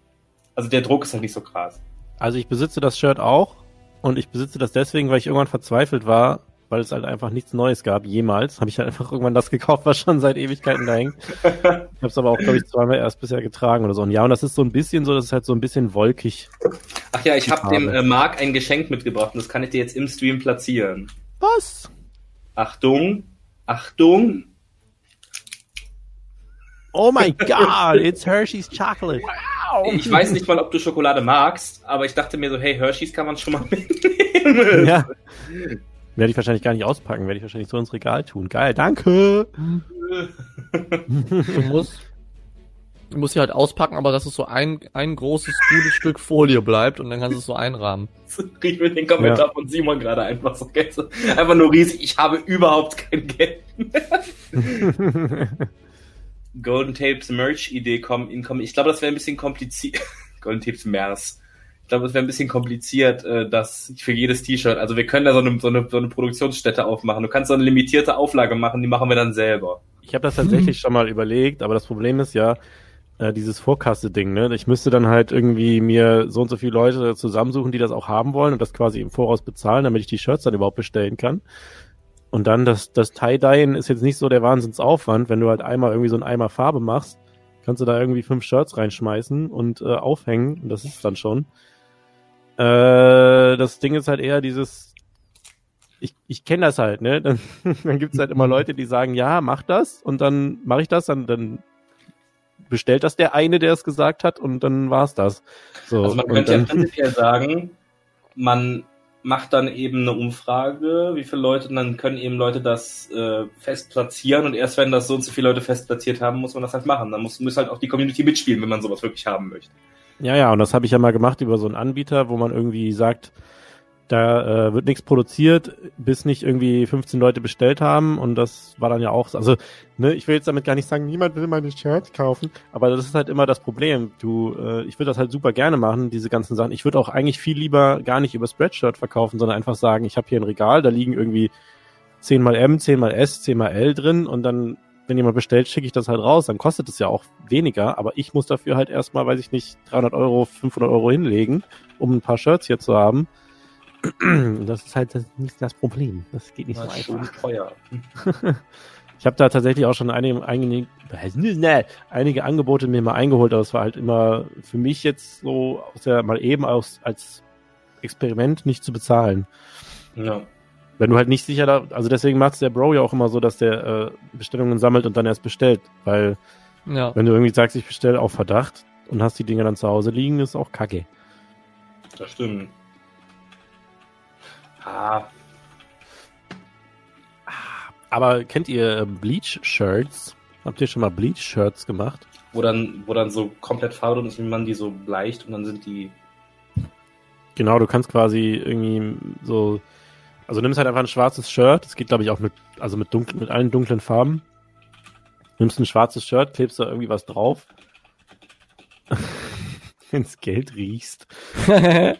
also der Druck ist halt nicht so krass. Also ich besitze das Shirt auch und ich besitze das deswegen, weil ich irgendwann verzweifelt war, weil es halt einfach nichts Neues gab, jemals. Habe ich halt einfach irgendwann das gekauft, was schon seit Ewigkeiten da hängt. *laughs* Ich habe es aber auch, glaube ich, zweimal erst bisher getragen oder so. Und ja, und das ist so ein bisschen so, das ist halt so ein bisschen wolkig. Ach ja, ich habe dem äh, Marc ein Geschenk mitgebracht und das kann ich dir jetzt im Stream platzieren. Was? Achtung, Achtung. Oh my *laughs* god, it's Hershey's Chocolate. Ich weiß nicht mal, ob du Schokolade magst, aber ich dachte mir so, hey, Hershey's kann man schon mal *laughs* mitnehmen. Ja. Werde ich wahrscheinlich gar nicht auspacken, werde ich wahrscheinlich so ins Regal tun. Geil, danke. Du musst, du musst sie halt auspacken, aber dass es so ein, ein großes, gutes Stück Folie bleibt und dann kannst du es so einrahmen. Ich will den Kommentar Ja. von Simon gerade einfach so. Einfach nur riesig. Ich habe überhaupt kein Geld. *laughs* Golden Tapes Merch Idee kommen. Ich glaube, das wäre ein bisschen kompliziert. *laughs* Golden Tapes Mers. Glaube, es wäre ein bisschen kompliziert, äh, das für jedes T-Shirt. Also wir können da so eine, so, eine, so eine Produktionsstätte aufmachen. Du kannst so eine limitierte Auflage machen, die machen wir dann selber. Ich habe das tatsächlich schon mal überlegt, aber das Problem ist ja, äh, dieses Vorkasse-Ding, ne? Ich müsste dann halt irgendwie mir so und so viele Leute zusammensuchen, die das auch haben wollen und das quasi im Voraus bezahlen, damit ich die Shirts dann überhaupt bestellen kann. Und dann das, das Tie-Dyen ist jetzt nicht so der Wahnsinnsaufwand, wenn du halt einmal irgendwie so einen Eimer Farbe machst, kannst du da irgendwie fünf Shirts reinschmeißen und äh, aufhängen und das ist dann schon. Äh, das Ding ist halt eher dieses, ich, ich kenne das halt, ne? *laughs* Dann, dann gibt's halt immer Leute, die sagen, ja, mach das und dann mache ich das, dann, dann bestellt das der eine, der es gesagt hat und dann war's das. So, Also man könnte ja prinzipiell *laughs* sagen, man macht dann eben eine Umfrage, wie viele Leute, und dann können eben Leute das äh, fest platzieren und erst wenn das so und so viele Leute fest platziert haben, muss man das halt machen. Dann muss, muss halt auch die Community mitspielen, wenn man sowas wirklich haben möchte. Ja, ja, und das habe ich ja mal gemacht über so einen Anbieter, wo man irgendwie sagt, da äh, wird nichts produziert, bis nicht irgendwie 15 Leute bestellt haben und das war dann ja auch, so- also ne, ich will jetzt damit gar nicht sagen, niemand will meine Shirts kaufen, aber das ist halt immer das Problem. Du, äh, ich würde das halt super gerne machen, diese ganzen Sachen. Ich würde auch eigentlich viel lieber gar nicht über Spreadshirt verkaufen, sondern einfach sagen, ich habe hier ein Regal, da liegen irgendwie 10 mal M, 10 mal S, 10 mal L drin und dann, wenn jemand bestellt, schicke ich das halt raus. Dann kostet es ja auch weniger, aber ich muss dafür halt erstmal, weiß ich nicht, 300 Euro, 500 Euro hinlegen, um ein paar Shirts hier zu haben. Das ist halt das, nicht das Problem. Das geht nicht so Das ist einfach. schon teuer. *laughs* Ich habe da tatsächlich auch schon einige, einige, einige Angebote mir mal eingeholt, aber es war halt immer für mich jetzt so aus der, mal eben aus, als Experiment nicht zu bezahlen. Ja. Wenn du halt nicht sicher da, also deswegen macht's der Bro ja auch immer so, dass der äh, Bestellungen sammelt und dann erst bestellt, weil Ja. wenn du irgendwie sagst, ich bestelle auf Verdacht und hast die Dinge dann zu Hause liegen, ist auch kacke. Das stimmt. Ah, Aber kennt ihr äh, Bleach-Shirts? Habt ihr schon mal Bleach-Shirts gemacht? wo dann, wo dann so komplett Farbe drin ist, wie man die so bleicht und dann sind die. Genau, du kannst quasi irgendwie so, also nimmst halt einfach ein schwarzes Shirt, das geht glaube ich auch mit, also mit dunklen, mit allen dunklen Farben. Nimmst ein schwarzes Shirt, klebst da irgendwie was drauf. *laughs* ins Geld riechst. *laughs*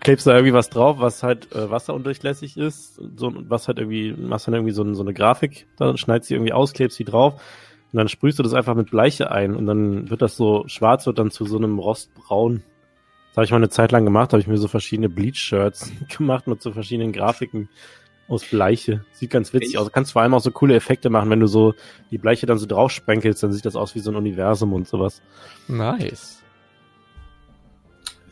Klebst da irgendwie was drauf, was halt äh, wasserundurchlässig ist, so was halt irgendwie, machst dann irgendwie so, so eine Grafik, dann schneidest sie irgendwie aus, klebst sie drauf und dann sprühst du das einfach mit Bleiche ein und dann wird das so schwarz, wird dann zu so einem Rostbraun. Das habe ich mal eine Zeit lang gemacht, habe ich mir so verschiedene Bleach-Shirts *laughs* gemacht mit so verschiedenen Grafiken aus Bleiche. Sieht ganz witzig aus. Du kannst vor allem auch so coole Effekte machen, wenn du so die Bleiche dann so drauf sprenkelst, dann sieht das aus wie so ein Universum und sowas. Nice.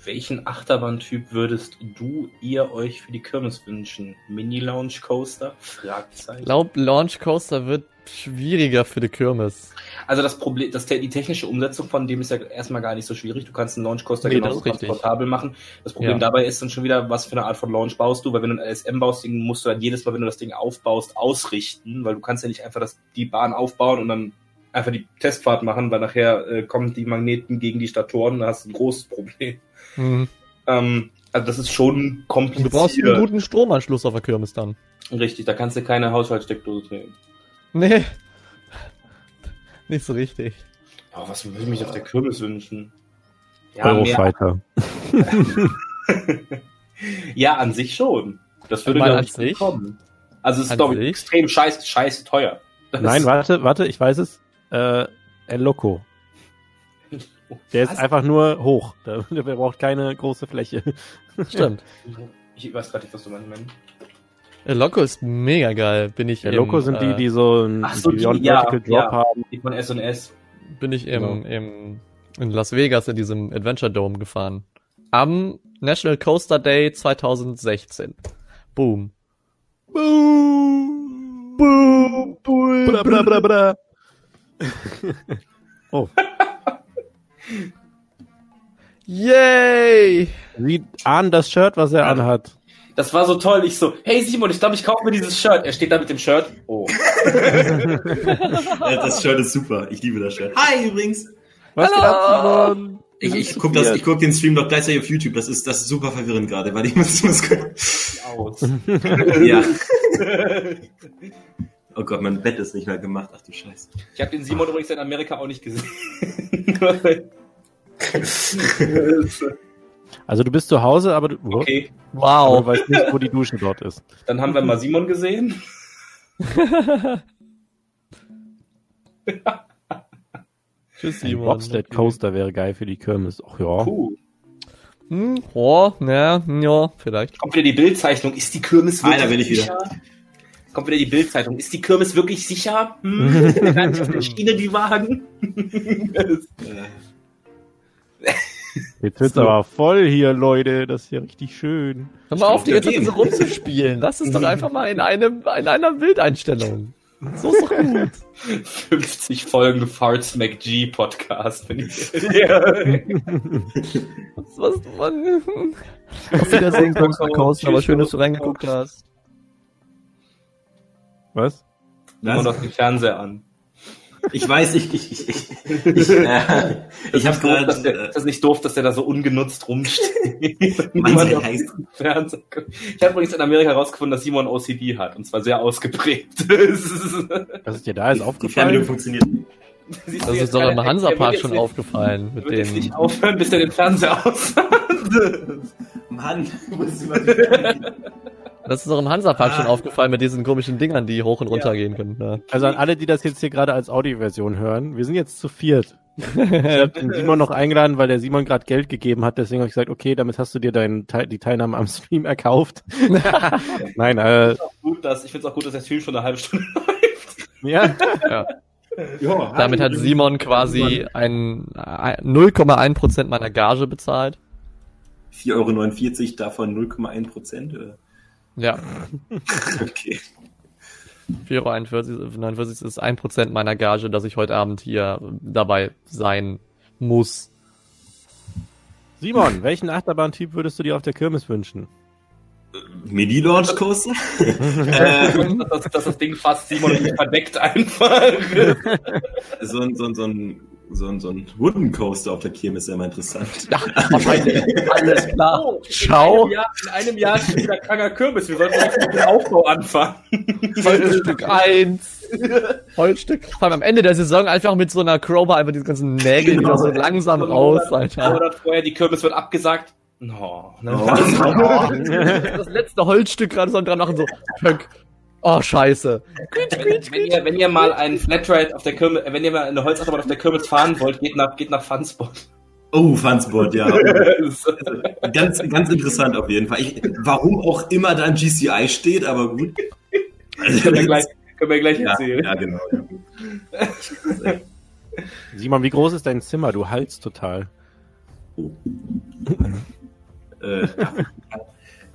Welchen Achterbahntyp würdest du, ihr euch für die Kirmes wünschen? Mini-Launch Coaster? Fragezeichen. Ich glaube, Launch Coaster wird schwieriger für die Kirmes. Also das Problem, das, die technische Umsetzung von dem ist ja erstmal gar nicht so schwierig. Du kannst einen Launch Coaster Nee, genauso transportabel machen. Das Problem Ja. dabei ist dann schon wieder, was für eine Art von Launch baust du, weil wenn du ein LSM baust, musst du dann jedes Mal, wenn du das Ding aufbaust, ausrichten, weil du kannst ja nicht einfach das, die Bahn aufbauen und dann einfach die Testfahrt machen, weil nachher äh, kommen die Magneten gegen die Statoren und dann hast du ein großes Problem. Mhm. Ähm, also das ist schon kompliziert. du brauchst einen guten Stromanschluss auf der Kirmes dann. Richtig, da kannst du keine Haushaltssteckdose nehmen. Nee. *laughs* Nicht so richtig. Aber was würde ich mich auf der Kirmes wünschen? Ja, Eurofighter. *laughs* ja, an sich schon. Das würde an ich, sich? kommen. Also es ist An glaube ich sich? extrem scheiße, scheiße teuer. Das Nein, warte, warte, ich weiß es. Äh, El Loco. Der ist Was? einfach nur hoch. Der, *laughs* der braucht keine große Fläche. Stimmt. Ich weiß gerade nicht, was du meinst. Der Loco ist mega geil. Bin ich Der im, Loco sind die, äh, die so ein so, die, Beyond ja, Vertical Drop ja. haben. Die von S&S. bin ich im, Genau. im, in Las Vegas in diesem Adventure Dome gefahren. Am National Coaster Day 2016. Boom. Boom! Boom! Boom! Bra, bra, bra, bra. oh, *laughs* Yay! Sie ahnen das Shirt, was er anhat. Das war so toll. Ich so, hey Simon, ich glaube, ich kaufe mir dieses Shirt. Er steht da mit dem Shirt. Oh. *laughs* Das Shirt ist super. Ich liebe das Shirt. Hi übrigens. Was geht ab, Hallo! Simon? Ich, ich guck das, ich guck den Stream doch gleichzeitig auf YouTube. Das ist, das ist super verwirrend gerade, weil ich *laughs* muss, muss Aus. *laughs* ja. Oh Gott, mein Bett ist nicht mehr gemacht. Ach du Scheiße. Ich habe den Simon übrigens in Amerika auch nicht gesehen. Also du bist zu Hause, aber du, okay, aber du Wow. weißt nicht, wo die Dusche dort ist. *laughs* dann haben wir mal Simon gesehen. *laughs* Tschüss, Ein Simon. Bobsled Coaster wäre geil für die Kirmes. Ach ja. Cool. Hm, oh, ja, ja, vielleicht. Kommt wieder die Bildzeichnung. Ist die Kirmes Ah, wirklich da bin ich wieder. sicher? Kommt wieder die Bildzeitung. Ist die Kirmes wirklich sicher? Hm? *laughs* Auf der Schiene die Wagen? Jetzt wird's aber voll hier, Leute. Das ist ja richtig schön. Hör mal auf, die Ja, ganze Zeit gehen. so rumzuspielen. Lass es doch einfach mal in einem, in einer Bildeinstellung. So ist doch gut. 50 Folgen Farts McG Podcast. Wenn ich ja. Was, was, man, auf Wiedersehen, Coaster Coaster, aber schön, dass du reingeguckt hast. Was? Immer noch den Fernseher an. Ich weiß, ich, ich, ich, ich, ich, *laughs* äh, ich habe Ist doof, dass der, gerade, ist das nicht doof, dass der da so ungenutzt rumsteht? *laughs* Auf heißt-. Ich habe übrigens in Amerika herausgefunden, dass Simon OCD hat. Und zwar sehr ausgeprägt. *laughs* Das ist- Was ist dir da jetzt die Fernbedienung aufgefallen? funktioniert. Du Das ist doch im Hansapark schon aufgefallen. nicht- Mit dem, nicht aufhören, bis er den Fernseher aus Mann, du musst immer das ist doch im Hansapark Ah. schon aufgefallen mit diesen komischen Dingern, die hoch und runter gehen können. Ja. Also an alle, die das jetzt hier gerade als Audioversion hören, wir sind jetzt zu viert. *laughs* Ich habe den Simon noch eingeladen, weil der Simon gerade Geld gegeben hat. Deswegen habe ich gesagt, okay, damit hast du dir dein, Teil- die Teilnahme am Stream erkauft. *laughs* Nein, äh, gut, dass, ich finde es auch gut, dass der Stream schon eine halbe Stunde *laughs* läuft. ja. Ja, Damit hat Simon quasi ein, ein 0,1% meiner Gage bezahlt. 4,49 Euro, davon 0,1 Prozent. äh, Ja, *laughs* Okay. 4,41 Euro 49 ist 1% meiner Gage, dass ich heute Abend hier dabei sein muss. Simon, welchen Achterbahntyp würdest du dir auf der Kirmes wünschen? Mini-Launch Coaster? äh, dass, dass das Ding fast Simon verdeckt einfach. *laughs* so ein, so ein, so ein so ein, so ein Wooden Coaster auf der Kirmes wäre mal interessant. Ach, wahrscheinlich. Alles klar. Oh, Ciao. In einem Jahr, in einem Jahr ist wieder kranker Kürbis. Wir sollten jetzt mit dem Aufbau anfangen. *laughs* Holzstück 1. Holzstück. Vor allem am Ende der Saison einfach mit so einer Crowbar einfach diese ganzen Nägel wieder so langsam raus, Alter. Oder vorher, die Kürbis wird abgesagt. No, ne? Das letzte Holzstück gerade so dran machen, so, Pöck. Oh, scheiße. wenn, wenn, ihr, wenn ihr mal einen Flatride auf der Kirmes, äh, wenn ihr mal eine Holzachterbahn auf der Kirmes fahren wollt, geht nach, geht nach Funspot. Oh, Funspot, ja. *laughs* ganz, ganz interessant auf jeden Fall. Ich, warum auch immer da ein GCI steht, aber gut. können, wir gleich, können wir gleich ja, erzählen. ja, genau. Ja. Simon, wie groß ist dein Zimmer? Du haltst total. Äh,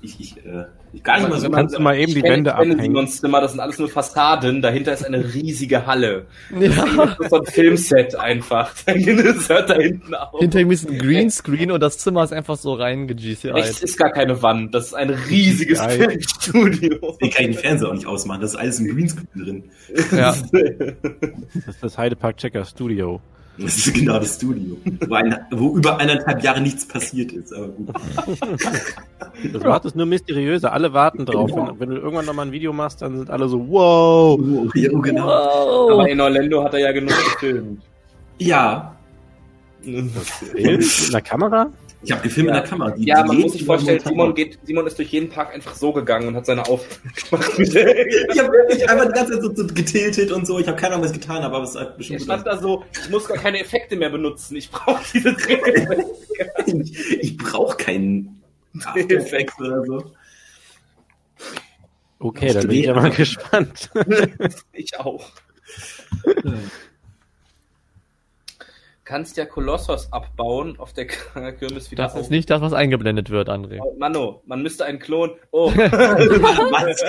ich, ich, äh, ich gar nicht mal so. Kannst du mal eben die Ich kenne- Wände ich abhängen? Simons Zimmer, das sind alles nur Fassaden, dahinter ist eine riesige Halle. Ja. Das ist so ein Filmset einfach. *laughs* Das hört da hinten auf. Hinter ihm ist ein Greenscreen und das Zimmer ist einfach so rein Rechts ist gar keine Wand, das ist ein riesiges Geil. Filmstudio. Deswegen kann ich den Fernseher auch nicht ausmachen. Das ist alles im Greenscreen drin. Ja. *laughs* Das ist das Heidepark Checker Studio. Das ist genau das Studio. Wo, ein, wo über eineinhalb Jahre nichts passiert ist. Aber gut. Das macht es nur mysteriöser. Alle warten drauf. Wenn, wenn du irgendwann nochmal ein Video machst, dann sind alle so, wow. Oh, ja, oh, genau. Aber in Orlando hat er ja genug gefilmt. Ja, In der Kamera? Ich habe gefilmt Ja. mit der Kamera. Die- Ja, man muss sich vorstellen, Simon, geht, Simon ist durch jeden Park einfach so gegangen und hat seine Aufnahmen *laughs* gemacht. Ich habe wirklich einfach die ganze Zeit so, so getiltet und so. Ich habe keine Ahnung, was ich getan habe, aber es hat bestimmt stand da so, ich muss gar keine Effekte mehr benutzen, ich brauche diese Dreheffekte. *laughs* ich ich brauche keinen Effects oder so. Okay, dann bin ich ja mal *laughs* gespannt. Ich auch. Kannst ja Kolossos abbauen auf der Kirmes wieder Das ist nicht das, was eingeblendet wird, André. Oh, Mano, man müsste einen Klon. Oh, *laughs* Was?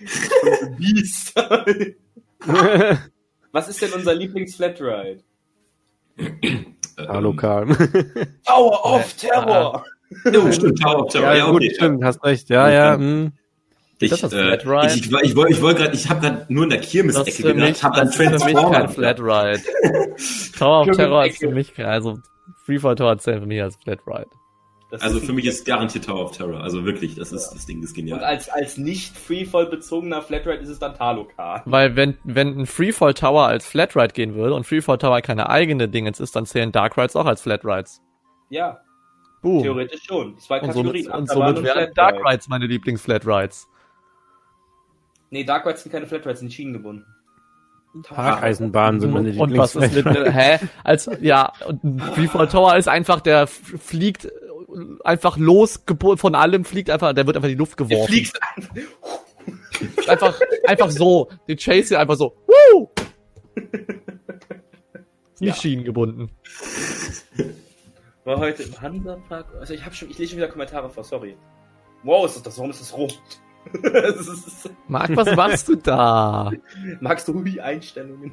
*laughs* Beast. Was ist denn unser Lieblings-Flatride? Hallo, Karl. Tower of Terror! Oh, stimmt, Tower of Terror. Ja, Ja, gut, okay. stimmt, hast recht. Ja, ja. hm. Ich, Das ist äh, Flatride. ich, ich, ich, wollte- ich wollte gerade, ich habe gerade nur in der Kirmes-Ecke gedacht, habe dann das ist für mich Transformer. kein Flatride. *laughs* Tower of Terror ist für mich kein, also Freefall Tower zählt für mich als Flatride. Das Also für mich ist garantiert Tower of Terror. Also wirklich, das ist das Ding ist Und genial. als, als nicht Freefall bezogener Flatride ist es dann Talokan. Weil wenn, wenn ein Freefall Tower als Flatride gehen würde und Freefall Tower keine eigene Dingens ist, dann zählen Dark Rides auch als Flatrides. Ja, Boom. theoretisch schon. Zwei Und somit, Kategorien. und somit wären. Dark Rides meine Lieblings-Flatrides. Nee, Dark Rides sind keine Flatrides, sind Schienen gebunden. Parkeisenbahnen sind meine Und was ist mit, hä? Als, ja, Freefall Tower ist einfach, der fliegt einfach los, von allem fliegt einfach, der wird einfach in die Luft Du geworfen. fliegst einfach. *laughs* Einfach, einfach so. Die Chase einfach so, Woo! Nicht schienengebunden. War heute im Hansapark. Also ich habe schon, ich lese schon wieder Kommentare vor, sorry. Wow, ist das, das warum ist das rot? *laughs* Marc, was *laughs* machst du da? magst du die Einstellungen?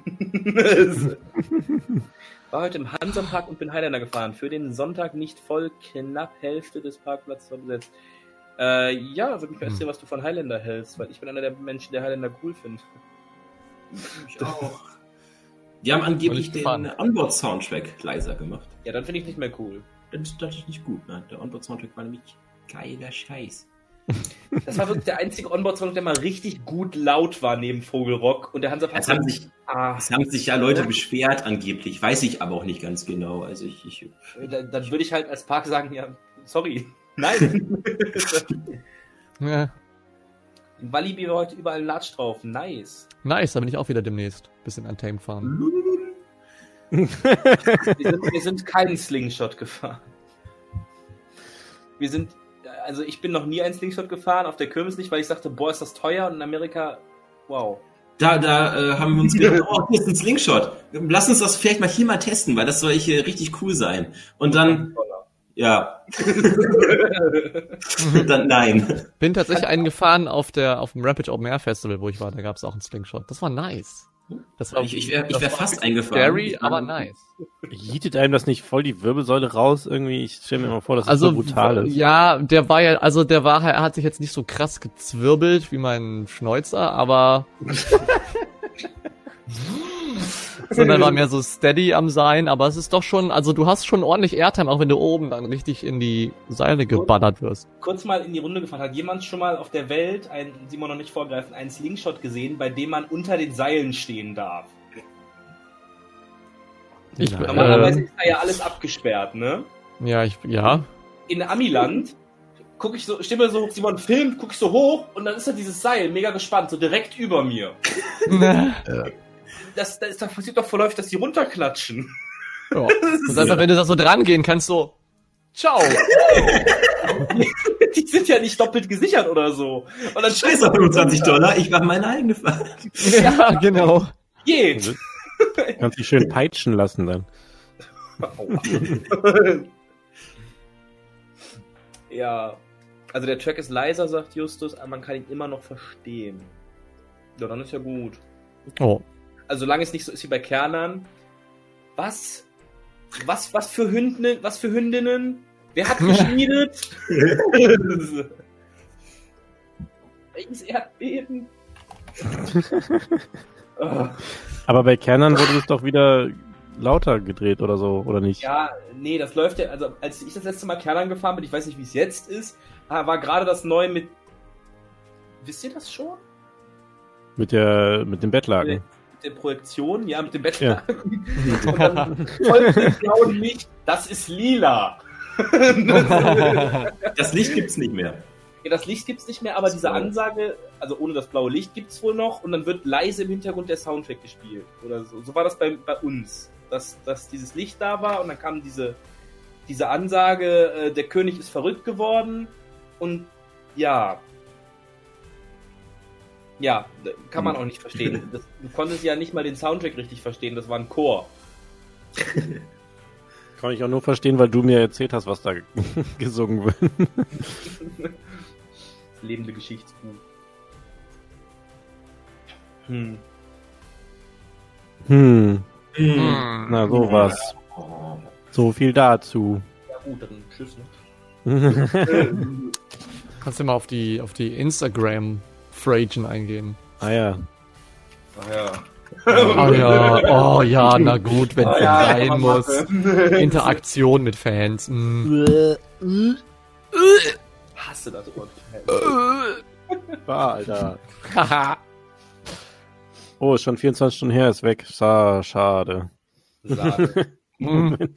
Das- *laughs* War heute im Hansapark und bin Highlander gefahren. Für den Sonntag nicht voll, knapp Hälfte des Parkplatzes war besetzt. Äh, ja, würde mich mal Hm. erzählen, was du von Highlander hältst, weil ich bin einer der Menschen, der Highlander cool findet. Ich auch. Die haben angeblich den. Onboard-Soundtrack leiser gemacht. Ja, dann finde ich nicht mehr cool. Das, das ist nicht gut, nein. Der Onboard-Soundtrack war nämlich geiler Scheiß. Das war wirklich der einzige Onboard-Song, der mal richtig gut laut war neben Vogelrock und der Hansapark. Es haben sich, ah, es haben sich ja Leute beschwert angeblich, weiß ich aber auch nicht ganz genau. Also ich, ich dann, dann würde ich halt als Park sagen, ja, sorry. *laughs* Nein. Ja. In Walibi war heute überall Latsch drauf. Nice. Nice, da bin ich auch wieder demnächst. Bisschen Untamed fahren. Wir sind, wir sind keinen Slingshot gefahren. Wir sind, also ich bin noch nie einen Slingshot gefahren, auf der Kirmes nicht, weil ich sagte, boah, ist das teuer und in Amerika, wow. Da, da äh, haben wir uns gedacht, oh, hier ist ein Slingshot. Lass uns das vielleicht mal hier mal testen, weil das soll hier richtig cool sein. Und dann, *laughs* ja. *laughs* dann nein. Bin tatsächlich einen gefahren auf der, auf dem Rampage Open Air Festival, wo ich war. Da gab es auch einen Slingshot. Das war nice. Das war, Ich, ich wäre wär fast eingefahren. scary, aber nice. Jietet einem das nicht voll die Wirbelsäule raus irgendwie? Ich stelle mir mal vor, dass das Also, so brutal ist. ja, der war ja, also der war, er hat sich jetzt nicht so krass gezwirbelt wie mein Schnäuzer, aber *laughs* *laughs* sondern war mehr so steady am Sein, aber es ist doch schon, also du hast schon ordentlich Airtime, auch wenn du oben dann richtig in die Seile geballert wirst. Kurz mal in die Runde gefragt, hat jemand schon mal auf der Welt, ein, Simon noch nicht vorgreifen, einen Slingshot gesehen, bei dem man unter den Seilen stehen darf? Ich, Normalerweise äh, ist da ja alles abgesperrt, ne? ja, ich, ja. In Amiland gucke ich so, stimme so, Simon filmt, guck ich so hoch und dann ist da dieses Seil mega gespannt, so direkt über mir. *laughs* *laughs* Das, das, das passiert doch voll häufig, dass die runterklatschen. ja. *laughs* Und einfach, wenn du da so dran gehen kannst, so, ciao. *laughs* die sind ja nicht doppelt gesichert oder so. Und dann Scheiße, 25 Dollar, ich mache meine eigene Fahrt. *laughs* ja, genau. Geht. Kannst dich schön peitschen lassen dann. ja. Also der Track ist leiser, sagt Justus, aber man kann ihn immer noch verstehen. Ja, dann ist ja gut. Oh. Also solange es nicht so ist wie bei Kernern. Was? Was, was für Hündinnen? Was für Hündinnen? Wer hat *laughs* geschmiedet? *laughs* Welches Erdbeben? *laughs* Ah, Aber bei Kernern wurde es doch wieder lauter gedreht oder so, oder nicht? ja, nee, das läuft ja. Also, als ich das letzte Mal Kernern gefahren bin, ich weiß nicht, wie es jetzt ist, ah, war gerade das Neue mit. Wisst ihr das schon? Mit der, mit dem Bettlaken. Mit der Projektion, ja, mit dem Bettlaken. Und dann mit blauen Licht. Das ist lila. *laughs* Das Licht gibt's nicht mehr. Ja, das Licht gibt's nicht mehr, aber diese So. Ansage, also ohne das blaue Licht gibt's wohl noch und dann wird leise im Hintergrund der Soundtrack gespielt oder so. So war das bei, bei uns, dass, dass dieses Licht da war und dann kam diese, diese Ansage, äh, der König ist verrückt geworden und ja. Ja, kann man auch nicht verstehen. Das, du konntest ja nicht mal den Soundtrack richtig verstehen, das war ein Chor. *laughs* Kann ich auch nur verstehen, weil du mir erzählt hast, was da *laughs* gesungen wird. Das lebende Geschichtsbuch. Hm. Hm, Hm. na sowas. So viel dazu. Ja gut, dann tschüss. Ne? *laughs* Kannst du mal auf die, auf die Instagram-Phrasen eingehen. ah ja. Ach ja. Oh ja, oh ja, na gut, wenn es Ah, ja, sein muss. Interaktion mit Fans. mm. Hasse das Wort. Bah, Alter. *laughs* Oh, ist schon 24 Stunden her, ist weg. Sa schade. Sade. *laughs*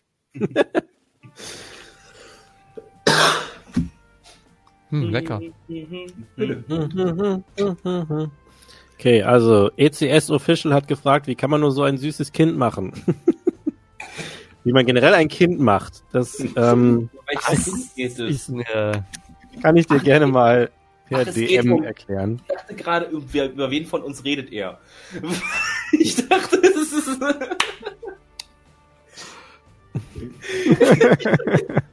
Hm, lecker. Okay, also ECS Official hat gefragt, wie kann man nur so ein süßes Kind machen? *laughs* wie man generell ein Kind macht, das ähm, es? Ist eine, kann ich dir gerne mal per Ach, DM um- erklären. Ich dachte gerade, über, über wen von uns redet er? *laughs* Ich dachte, es ist. *laughs*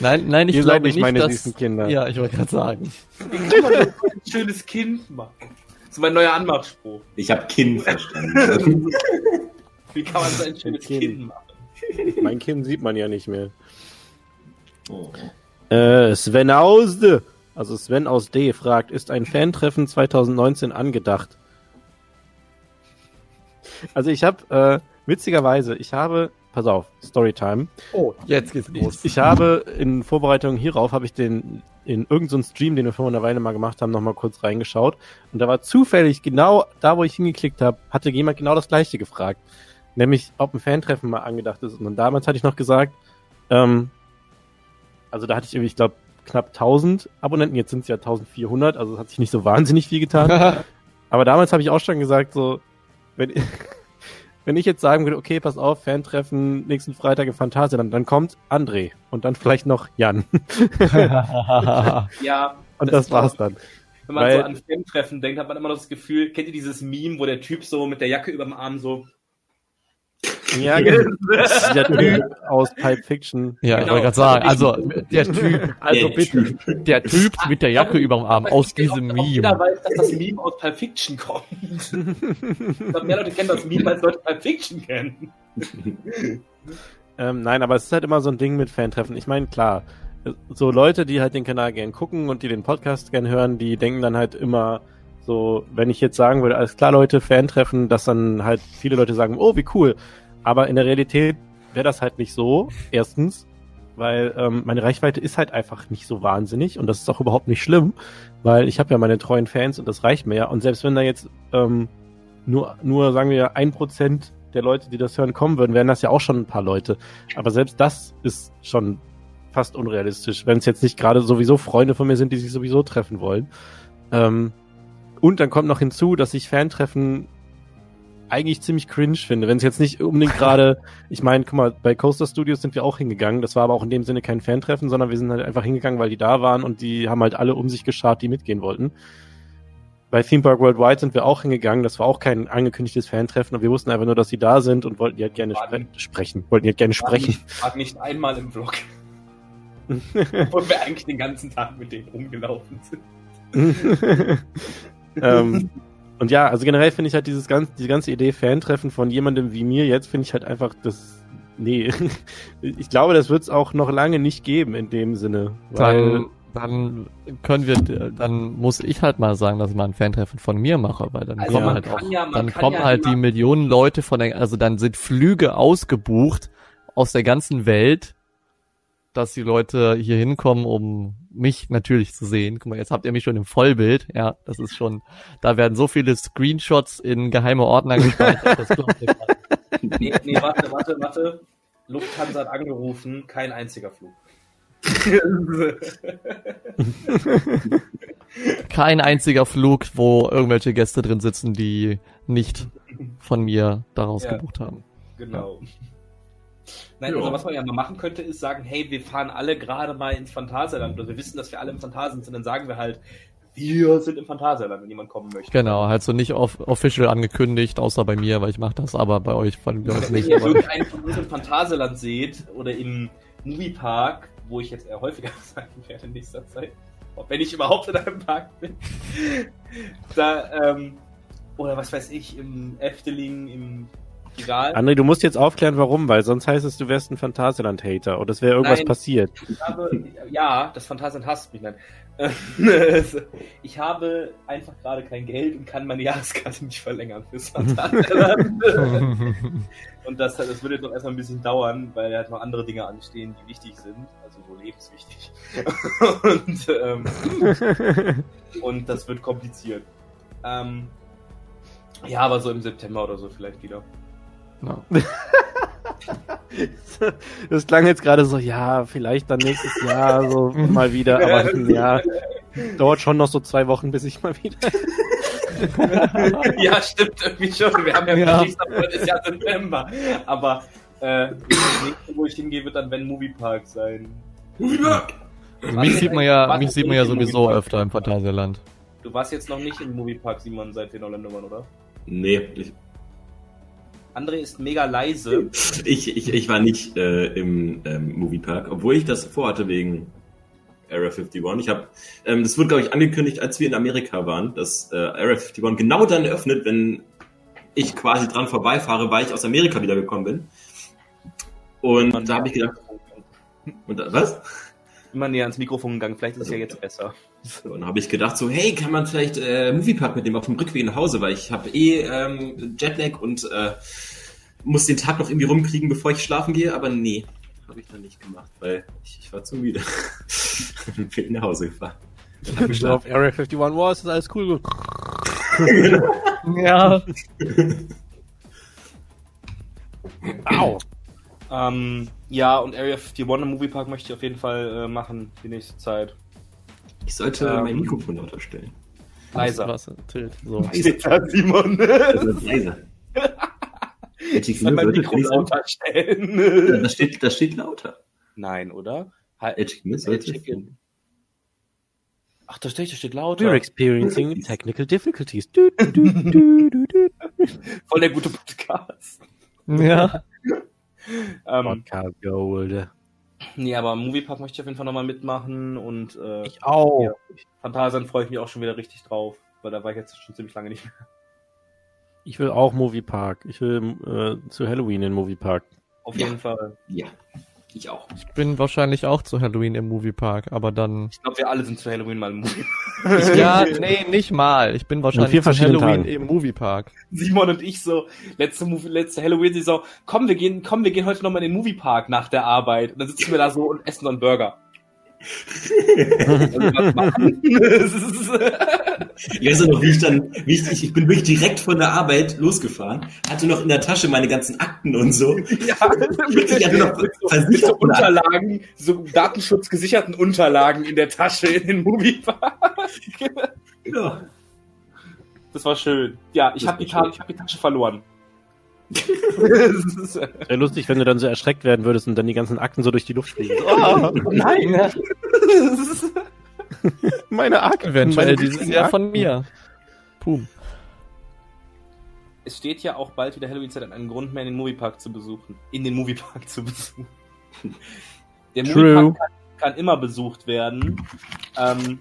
nein, nein, ich Ihr glaube seid nicht meine dass, süßen Kinder. Ja, ich wollte gerade sagen. Wie kann man ein schönes Kind machen? Das ist mein neuer Anmachspruch. Ich habe Kinn verstanden. *laughs* Wie kann man so ein schönes Kind. Kind machen? Mein Kind sieht man ja nicht mehr. Oh. Äh, Sven Ausde, also Sven aus D, fragt, ist ein Fantreffen 2019 angedacht? Also ich habe, äh, witzigerweise, ich habe, pass auf, Storytime. Oh, jetzt geht's los. Ich habe in Vorbereitung hierauf, habe ich den in irgendeinem Stream, den wir vor einer Weile mal gemacht haben, nochmal kurz reingeschaut. Und da war zufällig genau da, wo ich hingeklickt habe, hatte jemand genau das gleiche gefragt. Nämlich, ob ein Fantreffen mal angedacht ist. Und damals hatte ich noch gesagt, ähm, also da hatte ich irgendwie, ich glaube, knapp 1000 Abonnenten, jetzt sind es ja 1400, also es hat sich nicht so wahnsinnig viel getan. *laughs* Aber damals habe ich auch schon gesagt, so, wenn, wenn ich jetzt sagen würde, okay, pass auf, Fantreffen nächsten Freitag im Fantasia, dann, dann kommt André und dann vielleicht noch Jan. *laughs* Ja. Und das, ist war's dann. Wenn man Weil- so an Filmtreffen denkt, hat man immer noch das Gefühl, kennt ihr dieses Meme, wo der Typ so mit der Jacke über dem Arm so. Ja, genau. Das ist der *laughs* Typ aus Pipe Fiction. Ja, ich Genau. wollte gerade sagen, also der Typ, *laughs* also Der bitte, der Typ mit der Jacke überm Arm aus diesem Auch Jeder Meme. weiß, dass das Meme aus Pulp Fiction kommt. Ich glaube, mehr Leute kennen das Meme, als Leute Pulp Fiction kennen. Ähm, nein, aber es ist halt immer so ein Ding mit Fantreffen. Ich meine, klar, so Leute, die halt den Kanal gern gucken und die den Podcast gern hören, die denken dann halt immer So, wenn ich jetzt sagen würde, alles klar, Leute, Fan-Treffen, dass dann halt viele Leute sagen, oh, wie cool. Aber in der Realität wäre das halt nicht so. Erstens, weil ähm, meine Reichweite ist halt einfach nicht so wahnsinnig und das ist auch überhaupt nicht schlimm, weil ich habe ja meine treuen Fans und das reicht mir ja. Und selbst wenn da jetzt ähm, nur, nur sagen wir ein Prozent der Leute, die das hören, kommen würden, wären das ja auch schon ein paar Leute. Aber selbst das ist schon fast unrealistisch, wenn es jetzt nicht gerade sowieso Freunde von mir sind, die sich sowieso treffen wollen. Ähm, und dann kommt noch hinzu, dass ich Fantreffen eigentlich ziemlich cringe finde, wenn es jetzt nicht unbedingt gerade, *laughs* ich meine, guck mal, bei Coaster Studios sind wir auch hingegangen, das war aber auch in dem Sinne kein Fantreffen, sondern wir sind halt einfach hingegangen, weil die da waren und die haben halt alle um sich geschart, die mitgehen wollten. Bei Theme Park Worldwide sind wir auch hingegangen, das war auch kein angekündigtes Fantreffen und wir wussten einfach nur, dass sie da sind und wollten die halt gerne spre sprechen, wollten die halt gerne War sprechen. Nicht, war nicht einmal im Vlog. *laughs* Obwohl wir eigentlich den ganzen Tag mit denen rumgelaufen sind. *laughs* ähm, und ja, also generell finde ich halt dieses ganz, diese ganze Idee Fan-Treffen von jemandem wie mir jetzt, finde ich halt einfach das. Nee. *laughs* ich glaube, das wird es auch noch lange nicht geben in dem Sinne. Weil, Dann, dann können wir, dann muss ich halt mal sagen, dass ich mal ein Fantreffen von mir mache, weil dann Also kommen halt auch, ja- dann kommen ja halt die Millionen Leute von der, also dann sind Flüge ausgebucht aus der ganzen Welt, dass die Leute hier hinkommen, um mich natürlich zu sehen. Guck mal, jetzt habt ihr mich schon im Vollbild. Ja, das ist schon, da werden so viele Screenshots in geheime Ordner gespeichert. Das glaubt ihr gar nicht. Nee, nee, warte, warte, warte. Lufthansa hat angerufen, kein einziger Flug. *laughs* Kein einziger Flug, wo irgendwelche Gäste drin sitzen, die nicht von mir daraus Ja. gebucht haben. Genau. Nein, Ja. also was man ja mal machen könnte, ist sagen, hey, wir fahren alle gerade mal ins Phantasialand oder wir wissen, dass wir alle im Phantasialand sind, dann sagen wir halt, wir sind im Phantasialand, wenn jemand kommen möchte. Genau, halt so nicht off official angekündigt, außer bei mir, weil ich mache das, aber bei euch bei euch Wenn nicht. ihr Aber irgendeinen von uns im Phantasialand seht oder im Moviepark, wo ich jetzt eher häufiger *laughs* sein werde in nächster Zeit, wenn ich überhaupt in einem Park bin, *laughs* da, ähm, oder was weiß ich, im Efteling, im Regal. André, du musst jetzt aufklären, warum, weil sonst heißt es, du wärst ein Phantasialand-Hater oder es wäre irgendwas Nein. passiert. Ich habe, ja, das Phantasialand hasst mich, nein. *laughs* Ich habe einfach gerade kein Geld und kann meine Jahreskarte nicht verlängern fürs Phantasialand. *laughs* Und das, das würde jetzt noch erstmal ein bisschen dauern, weil halt noch andere Dinge anstehen, die wichtig sind, also so lebenswichtig. *laughs* Und, ähm, und das wird kompliziert. Ähm, ja, aber so im September oder so vielleicht wieder. Ja. *laughs* Das klang jetzt gerade so, ja, vielleicht dann nächstes Jahr so *laughs* mal wieder, aber ja, dauert schon noch so zwei Wochen, bis ich mal wieder. *laughs* ja, stimmt irgendwie schon. Wir haben ja, Ja. ja. ist ja September. Aber äh, das nächste, wo ich hingehe, wird dann Wenn Moviepark sein. Moviepark! mich sieht man ja, mich sieht man ja sowieso öfter im Phantasialand. Du warst jetzt noch nicht im Moviepark, Simon, seit Orlando waren, oder? Nee, ich, André ist mega leise. *laughs* ich, ich, ich war nicht äh, im ähm, Moviepark, obwohl ich das vorhatte wegen Area 51. Ich habe, ähm, das wurde glaube ich angekündigt, als wir in Amerika waren, dass äh, Area 51 genau dann öffnet, wenn ich quasi dran vorbeifahre, weil ich aus Amerika wiedergekommen bin. Und da habe ich gedacht, und da, was? Immer näher ans Mikrofon gegangen, vielleicht ist es ja jetzt besser. *laughs* So, dann habe ich gedacht, so, hey, kann man vielleicht äh, Moviepark mitnehmen auf dem Rückweg nach Hause, weil ich habe eh ähm, Jetlag und äh, muss den Tag noch irgendwie rumkriegen, bevor ich schlafen gehe, aber nee, habe ich dann nicht gemacht, weil ich, ich war zu müde. *laughs* und bin nach Hause gefahren. Und hab Ich auf Area 51 war, ist das alles cool. *laughs* Ja. Au. Ähm, ja, und Area 51 im Moviepark möchte ich auf jeden Fall äh, machen, die nächste Zeit. Ich sollte Ähm. mein Mikrofon lauter stellen. Leiser. Was, Tilt, so. Simon. Das ist leise. *laughs* Hätte ich mein sollte- Mikro ich- lauter Ja, stellen. das steht, das steht lauter. Nein, oder? Halt- Smith sollte Edge- Ach, da steht, da steht lauter. We're experiencing technical difficulties. Du, du, du, du, du. *laughs* Voll der gute Podcast. Ja. Ähm, Podcast Gold. nee, aber im Moviepark möchte ich auf jeden Fall nochmal mitmachen und äh, Ich auch. Ja. Phantasialand freue ich mich auch schon wieder richtig drauf, weil da war ich jetzt schon ziemlich lange nicht mehr. Ich will auch Movie Park. Ich will äh, zu Halloween in Movie Park. Auf Ja. jeden Fall. Ja. Ich auch. Ich bin wahrscheinlich auch zu Halloween im Moviepark, aber dann. Ich glaube, wir alle sind zu Halloween mal im Movie. *laughs* ja, nee, nicht mal. Ich bin wahrscheinlich vier zu Halloween Tagen. im Moviepark. Simon und ich so, letzte, Movie, letzte Halloween-Saison, komm, wir gehen, komm, wir gehen heute nochmal in den Moviepark nach der Arbeit. Und dann sitzen wir da so und essen so einen Burger. Ich weiß noch, wie ich dann, wie ich, ich bin wirklich direkt von der Arbeit losgefahren, hatte noch in der Tasche meine ganzen Akten und so. ja, *laughs* Ich hatte noch mit so, so Unterlagen, so datenschutzgesicherten Unterlagen in der Tasche in den Moviepark. Ja. Das war schön. Ja, ich habe die, hab die Tasche verloren. *laughs* Wäre lustig, wenn du dann so erschreckt werden würdest und dann die ganzen Akten so durch die Luft fliegen. oh, nein! Das *laughs* ist- Meine Akten. Eventuell meine dieses Jahr von mir. Pum. es steht ja auch bald wieder Halloween-Zeit an einen Grund mehr, den Moviepark zu besuchen. In den Moviepark zu besuchen. Der True. Moviepark kann, kann immer besucht werden. Ähm,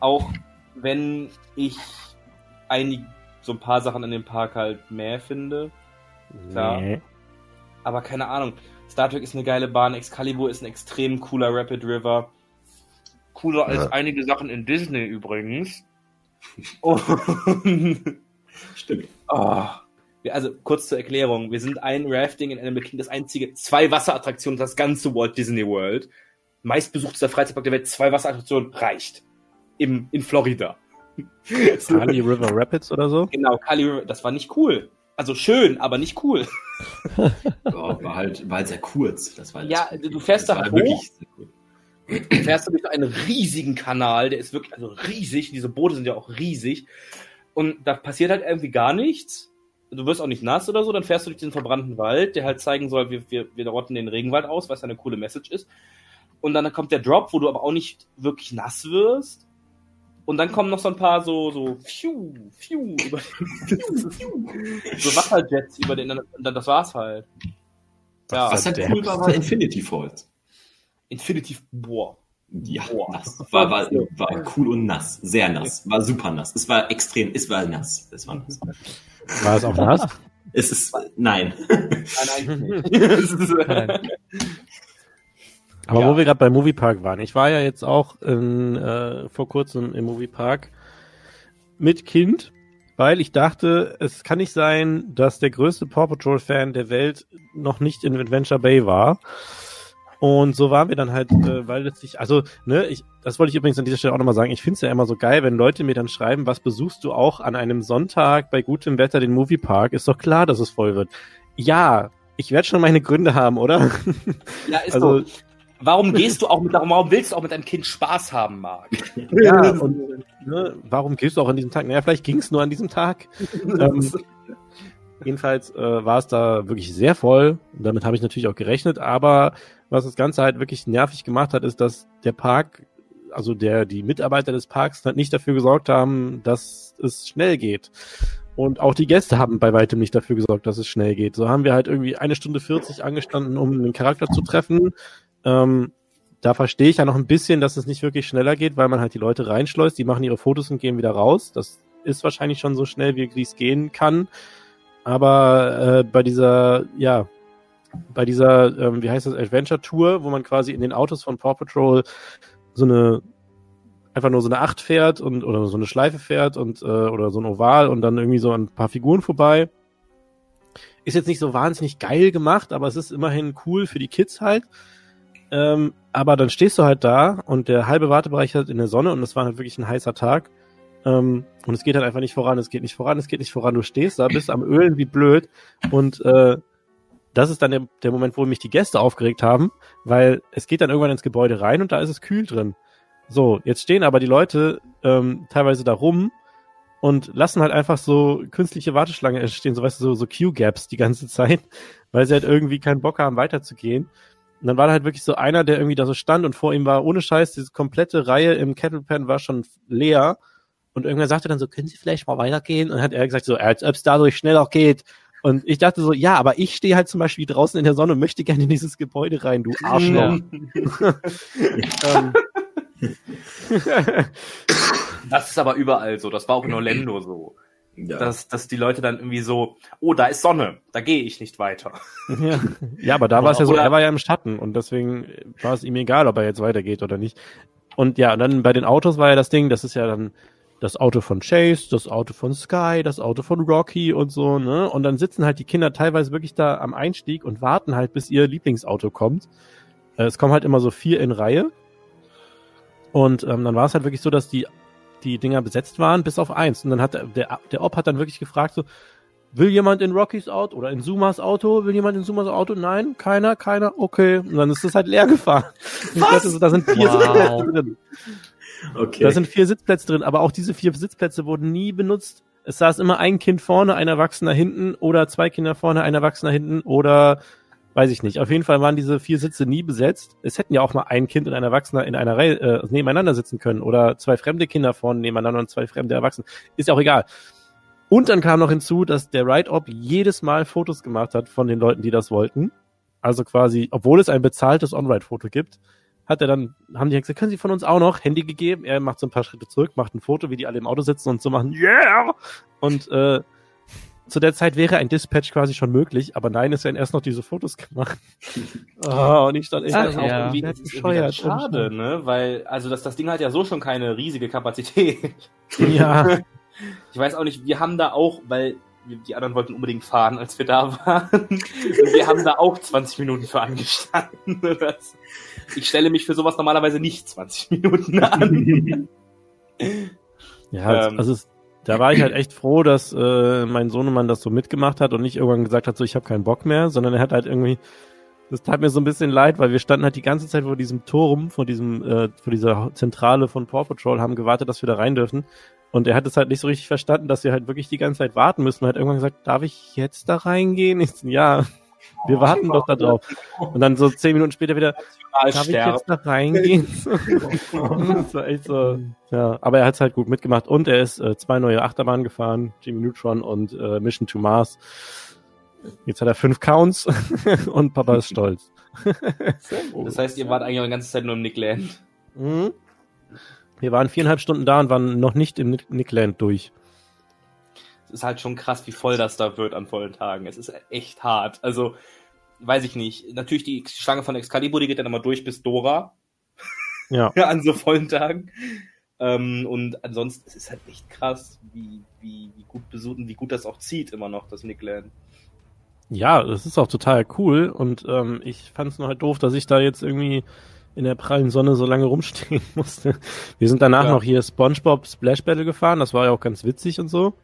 auch wenn ich einig, so ein paar Sachen an dem Park halt mehr finde. Klar. Nee. Aber keine Ahnung. Star Trek ist eine geile Bahn, Excalibur ist ein extrem cooler Rapid River. Cooler als Ja. einige Sachen in Disney übrigens. *laughs* Und, Stimmt. oh. Also kurz zur Erklärung. Wir sind ein Rafting in Animal Kingdom, das einzige, zwei Wasserattraktionen, das ganze Walt Disney World. Meistbesuchter Freizeitpark der Welt, zwei Wasserattraktionen reicht. Im, in Florida. *laughs* Kali River Rapids oder so? Genau, Kali River, das war nicht cool. Also schön, aber nicht cool. *laughs* Ja, war halt, war halt sehr kurz. Das war Ja, das du fährst das da war hoch. cool. fährst du durch einen riesigen Kanal, der ist wirklich also riesig, diese Boote sind ja auch riesig und da passiert halt irgendwie gar nichts. Du wirst auch nicht nass oder so, dann fährst du durch den verbrannten Wald, der halt zeigen soll, wir, wir, wir rotten den Regenwald aus, was ja eine coole Message ist. Und dann kommt der Drop, wo du aber auch nicht wirklich nass wirst. Und dann kommen noch so ein paar so, so, pfiou, pfiou, über den, *laughs* so Wasserjets über den, und dann, das war's halt. Ja, Was halt cool war, war Infinity Falls. Infinity, boah. Ja, Boah. nass. War, war, war cool und nass. Sehr nass. War super nass. Es war extrem, es war nass. Es war nass. War es auch nass? Es ist, nein. Nein, eigentlich nicht. Es *laughs* ist, Nein. Aber Ja. wo wir gerade beim Moviepark waren, ich war ja jetzt auch in, äh, vor kurzem im Moviepark mit Kind, weil ich dachte, es kann nicht sein, dass der größte Paw Patrol Fan der Welt noch nicht in Adventure Bay war. Und so waren wir dann halt, äh, weil es sich, also, ne, ich, das wollte ich übrigens an dieser Stelle auch nochmal sagen, ich finde es ja immer so geil, wenn Leute mir dann schreiben, was besuchst du auch an einem Sonntag bei gutem Wetter den Moviepark? Ist doch klar, dass es voll wird. Ja, ich werde schon meine Gründe haben, oder? ja, ist *laughs* Also- so. Warum gehst du auch mit, warum willst du auch mit deinem Kind Spaß haben, Marc? Ja, und ne, warum gehst du auch an diesem Tag? Naja, vielleicht ging es nur an diesem Tag. *laughs* ähm, jedenfalls äh, war es da wirklich sehr voll. Und damit habe ich natürlich auch gerechnet. Aber was das Ganze halt wirklich nervig gemacht hat, ist, dass der Park, also der die Mitarbeiter des Parks halt nicht dafür gesorgt haben, dass es schnell geht. Und auch die Gäste haben bei weitem nicht dafür gesorgt, dass es schnell geht. So haben wir halt irgendwie eine Stunde 40 angestanden, um einen Charakter zu treffen. Ähm, da verstehe ich ja noch ein bisschen, dass es nicht wirklich schneller geht, weil man halt die Leute reinschleust, die machen ihre Fotos und gehen wieder raus. Das ist wahrscheinlich schon so schnell, wie es gehen kann. Aber äh, bei dieser, ja, bei dieser, ähm, wie heißt das, Adventure Tour, wo man quasi in den Autos von Paw Patrol so eine einfach nur so eine Acht fährt und oder so eine Schleife fährt und äh, oder so ein Oval und dann irgendwie so ein paar Figuren vorbei. Ist jetzt nicht so wahnsinnig geil gemacht, aber es ist immerhin cool für die Kids halt. Ähm, aber dann stehst du halt da und der halbe Wartebereich halt in der Sonne und es war halt wirklich ein heißer Tag. Ähm, und es geht halt einfach nicht voran, es geht nicht voran, es geht nicht voran. Du stehst da, bist am Ölen wie blöd. Und äh, das ist dann der, der Moment, wo mich die Gäste aufgeregt haben, weil es geht dann irgendwann ins Gebäude rein und da ist es kühl drin. So, jetzt stehen aber die Leute ähm, teilweise da rum und lassen halt einfach so künstliche Warteschlange entstehen, so weißt du, so, so Q-Gaps die ganze *laughs* Zeit, weil sie halt irgendwie keinen Bock haben, weiterzugehen. Und dann war da halt wirklich so einer, der irgendwie da so stand und vor ihm war ohne Scheiß, diese komplette Reihe im Kettlepan war schon leer. Und irgendwer sagte dann so, können Sie vielleicht mal weitergehen? Und dann hat er gesagt so, als ob es dadurch schneller geht. Und ich dachte so, ja, aber ich stehe halt zum Beispiel draußen in der Sonne und möchte gerne in dieses Gebäude rein, du Arschloch. *laughs* Das ist aber überall so. Das war auch in Orlando so. Ja. dass, dass die Leute dann irgendwie so, oh, da ist Sonne, da gehe ich nicht weiter. Ja, ja aber da war es ja so, er war ja im Schatten und deswegen war es ihm egal, ob er jetzt weitergeht oder nicht. Und ja, und dann bei den Autos war ja das Ding, das ist ja dann das Auto von Chase, das Auto von Sky, das Auto von Rocky und so, ne? Und dann sitzen halt die Kinder teilweise wirklich da am Einstieg und warten halt, bis ihr Lieblingsauto kommt. Äh, Es kommen halt immer so vier in Reihe. Und ähm, dann war es halt wirklich so, dass die, die Dinger besetzt waren, bis auf eins. Und dann hat der, der, der Op hat dann wirklich gefragt, so, Will jemand in Rockys Auto oder in Sumas Auto? Will jemand in Sumas Auto? Nein, keiner, keiner, okay. Und dann ist es halt leer gefahren. *laughs* Ich dachte da sind vier Wow. Sitzplätze drin. Okay. Da sind vier Sitzplätze drin, aber auch diese vier Sitzplätze wurden nie benutzt. Es saß immer ein Kind vorne, ein Erwachsener hinten oder zwei Kinder vorne, ein Erwachsener hinten oder weiß ich nicht. Auf jeden Fall waren diese vier Sitze nie besetzt. Es hätten ja auch mal ein Kind und ein Erwachsener in einer Reihe äh, nebeneinander sitzen können oder zwei fremde Kinder vorne nebeneinander und zwei fremde Erwachsene. Ist ja auch egal. Und dann kam noch hinzu, dass der Ride-Op jedes Mal Fotos gemacht hat von den Leuten, die das wollten. Also quasi, obwohl es ein bezahltes On-Ride-Foto gibt, hat er dann, haben die gesagt, können Sie von uns auch noch Handy gegeben? Er macht so ein paar Schritte zurück, macht ein Foto, wie die alle im Auto sitzen und so machen, yeah! Und äh, zu der Zeit wäre ein Dispatch quasi schon möglich, aber nein, es werden erst noch diese Fotos gemacht. oh, *laughs* und ich stand echt Ach, ja. das ist ist irgendwie bescheuert. schade, ne? Weil, also das, das Ding hat ja so schon keine riesige Kapazität. *laughs* Ja, Ich weiß auch nicht, wir haben da auch, weil die anderen wollten unbedingt fahren, als wir da waren. Und wir haben da auch 20 Minuten für angestanden. Ich stelle mich für sowas normalerweise nicht 20 Minuten an. *laughs* ja Ähm. also es, da war ich halt echt froh, dass äh, mein Sohnemann das so mitgemacht hat und nicht irgendwann gesagt hat, so ich habe keinen Bock mehr, sondern er hat halt irgendwie das tat mir so ein bisschen leid, weil wir standen halt die ganze Zeit vor diesem Turm, vor diesem, äh, vor dieser Zentrale von Paw Patrol, haben gewartet, dass wir da rein dürfen. Und er hat es halt nicht so richtig verstanden, dass wir halt wirklich die ganze Zeit warten müssen. Er hat irgendwann gesagt, darf ich jetzt da reingehen? Ich so, ja, wir warten doch da drauf. Und dann so zehn Minuten später wieder, darf ich jetzt da reingehen? *laughs* das war echt so, ja. Aber er hat es halt gut mitgemacht und er ist äh, zwei neue Achterbahnen gefahren, Jimmy Neutron und äh, Mission to Mars. Jetzt hat er fünf Counts *laughs* und Papa ist stolz. Das heißt, ihr wart eigentlich auch die ganze Zeit nur im Nickland. Mhm. Wir waren viereinhalb Stunden da und waren noch nicht im Nick- Nickland durch. Es ist halt schon krass, wie voll das da wird an vollen Tagen. Es ist echt hart. Also, weiß ich nicht. Natürlich, die Schlange von Excalibur, die geht dann immer durch bis Dora. Ja. Ja, *laughs* an so vollen Tagen. Ähm, und ansonsten, es ist halt echt krass, wie, wie, wie gut besucht und wie gut das auch zieht immer noch, das Nickland. Ja, das ist auch total cool und ähm, ich fand es nur halt doof, dass ich da jetzt irgendwie in der prallen Sonne so lange rumstehen *laughs* musste. Wir sind danach Ja. noch hier SpongeBob Splash Battle gefahren, das war ja auch ganz witzig und so.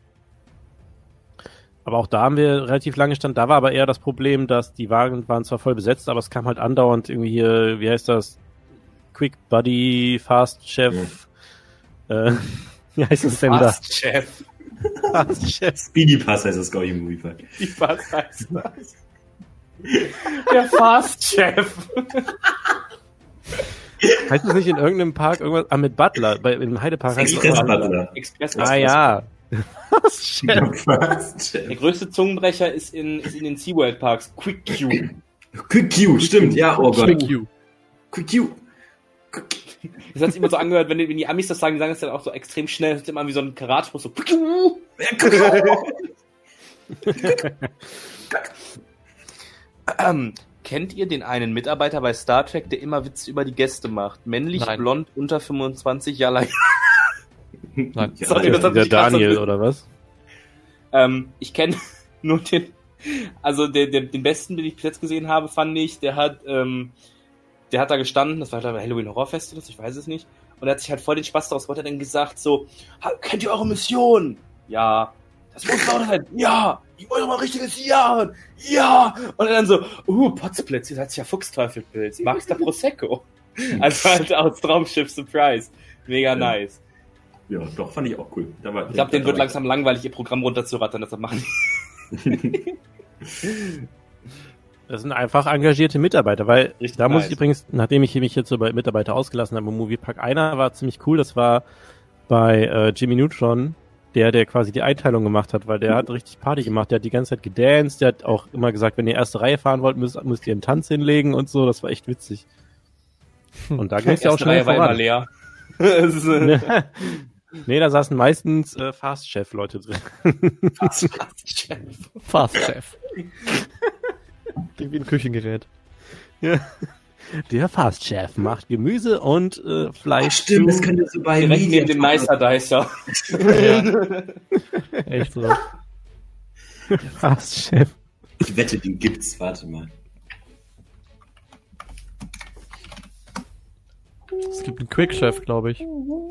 Aber auch da haben wir relativ lange stand. Da war aber eher das Problem, dass die Wagen waren zwar voll besetzt, aber es kam halt andauernd irgendwie hier, wie heißt das? Quick Buddy, Fast Chef. Äh, *laughs* wie heißt es denn Fast Chef. da? *laughs* Fast Chef. Speedy Pass heißt das, glaube ich, im Moviepark. Wie fast heißt das? Der Fast Chef. Heißt es nicht in irgendeinem Park irgendwas? Ah, mit Butler. Bei, Im Heidepark heißt Express auch- Butler. Express. Ah ja. Der größte Zungenbrecher ist in, ist in den SeaWorld Parks. Quick Q. Quick Q, stimmt, ja, oh Gott. Quick you. Quick Q. Das hat sich immer so angehört, wenn die, wenn die Amis das sagen, die sagen es dann auch so extrem schnell. Das ist immer wie so ein Karatspruch, so Quick Q. *laughs* Ähm, kennt ihr den einen Mitarbeiter bei Star Trek, der immer Witze über die Gäste macht? Männlich, Nein. blond, unter 25 Jahre lang. Nein. *laughs* Sorry, das hat Der so- Daniel, oder was? Ähm, ich kenne *laughs* nur den, also der, der, den besten, den ich bis jetzt gesehen habe, fand ich, der hat, ähm, der hat da gestanden, das war glaube ich Halloween Horrorfest oder so, ich weiß es nicht, und er hat sich halt voll den Spaß daraus gemacht, hat dann gesagt so, "Ha, kennt ihr eure Mission? Ja. Das muss laut sein. Ja. Ich wollte mal ein richtiges Ja. Ja. Und dann so, uh, Potzblitz, ihr seid ja Fuchsteufelpilz. Magst du Prosecco? *laughs* Also halt aus Traumschiff Surprise. Mega nice. Ja, doch, fand ich auch cool. Da war, Ich glaube, denen da wird war- langsam langweilig, ihr Programm runterzurattern, deshalb machen die Das sind einfach engagierte Mitarbeiter, weil Richtig da muss nice. ich übrigens, nachdem ich mich jetzt so bei Mitarbeiter ausgelassen habe im Moviepark, einer war ziemlich cool, das war bei äh, Jimmy Neutron, der, der quasi die Einteilung gemacht hat, weil der hat richtig Party gemacht, der hat die ganze Zeit gedanced, der hat auch immer gesagt, wenn ihr erste Reihe fahren wollt, müsst, müsst ihr einen Tanz hinlegen und so, das war echt witzig. Und da *laughs* ging es ja auch Erste schnell Reihe war immer voran. leer. *laughs* *laughs* Ist, äh, Nee, da saßen meistens äh, Fast-Chef-Leute drin. Fast, fast, Chef. Fast Chef. Klingt wie ein Küchengerät. Ja. Der Fast-Chef macht Gemüse und äh, Fleisch Stimmt, das zu. könnte so bei Direkt neben dem Nicer Dicer. *laughs* Echt so. Fast-Chef. Ich wette, den gibt's. Warte mal. Es gibt einen Quick Chef, glaube ich.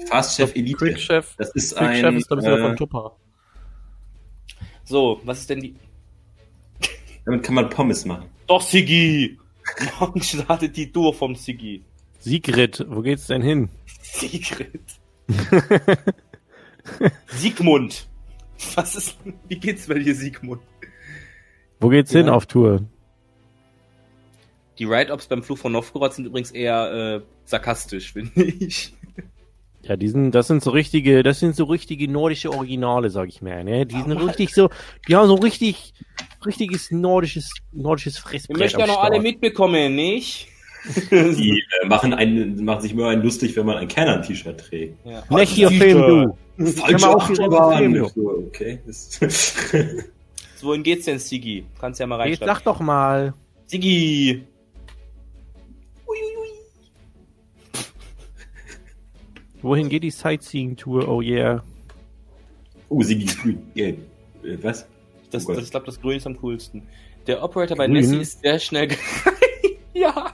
Fast Chef Elite. Quick Chef. Das ist Quick ein. Chef ist, glaube ich, sogar äh, von Tupper. So, was ist denn die... *laughs* damit kann man Pommes machen. Doch, Siggi! *laughs* Morgen startet die Tour vom Siggi. Sigrid, wo geht's denn hin? *laughs* Sigrid. Siegmund. Was ist... Wie geht's bei dir, Siegmund? Wo geht's hin Ja. auf Tour? Die Write-Ups beim Fluch von Novgorod sind übrigens eher äh, sarkastisch, *laughs* finde ich. Ja, die sind, das sind so richtige, das sind so richtige nordische Originale, sag ich mal, ne? Die sind Warum- richtig so, die haben so richtig, richtiges nordisches, nordisches Fressbrett Wir möchten ja noch alle mitbekommen, nicht? Die äh, machen, einen, machen sich immer einen lustig, wenn man ein Canon-T-Shirt trägt. Ja. Nicht hier Film, du. Falsche Achterbahn. Okay. So, wohin geht's denn, Siggi? Kannst ja mal Jetzt reinschreiben. sag doch mal. Siggi! Wohin geht die Sightseeing-Tour? Oh yeah. oh, Sigi ist grün. Gelb. Äh, was? Das, Oh das, ich glaube, das Grün ist am coolsten. Der Operator bei Grün? Nessie ist sehr schnell. *laughs* ge- ja!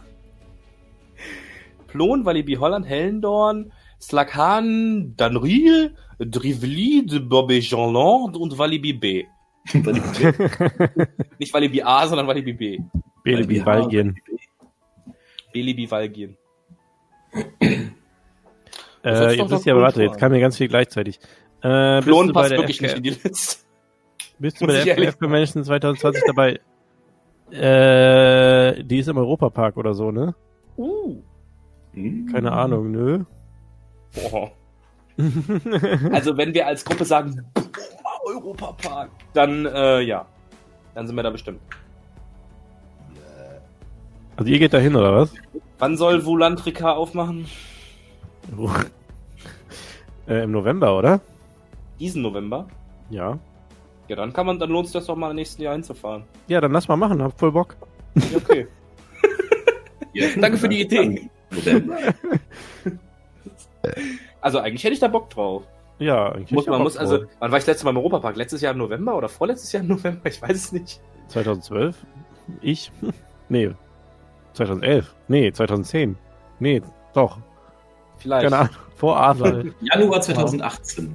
Plon, Walibi Holland, Hellendorn, Slakan, Danriel, Drivli, de Bobby Jeanland und Walibi *laughs* B. Nicht Walibi A, sondern Walibi B. Baby Belgien. Belibi Valgien. *clears throat* Äh, jetzt ist ja, warte, jetzt kam mir ganz viel gleichzeitig. Äh, bist Plon du bei passt der wirklich FK nicht in die Liste. Bist du bei der FKF Convention 2020 dabei? *laughs* Äh, die ist im Europapark oder so, ne? Uh. Keine Ahnung, nö. Boah. *laughs* Also wenn wir als Gruppe sagen, boah, Europapark, dann äh, ja. Dann sind wir da bestimmt. Also ihr geht da hin, oder was? Wann soll Volantrika aufmachen? *laughs* äh, Im November, oder? Diesen November? Ja. Ja, dann kann man, dann lohnt es das doch mal im nächsten Jahr hinzufahren. Ja, dann lass mal machen, hab voll Bock. Ja, okay. *laughs* Ja, Danke für die Idee. November. *laughs* Also eigentlich hätte ich da Bock drauf. Ja, eigentlich. Muss, man ich muss, Bock also, drauf. wann war ich das letzte Mal im Europapark? Letztes Jahr im November oder vorletztes Jahr im November? Ich weiß es nicht. 2012? Ich? nee. 2011? Nee, 2010. Nee, doch. Vielleicht. Keine Ahnung. Vor Arthur. Januar 2018.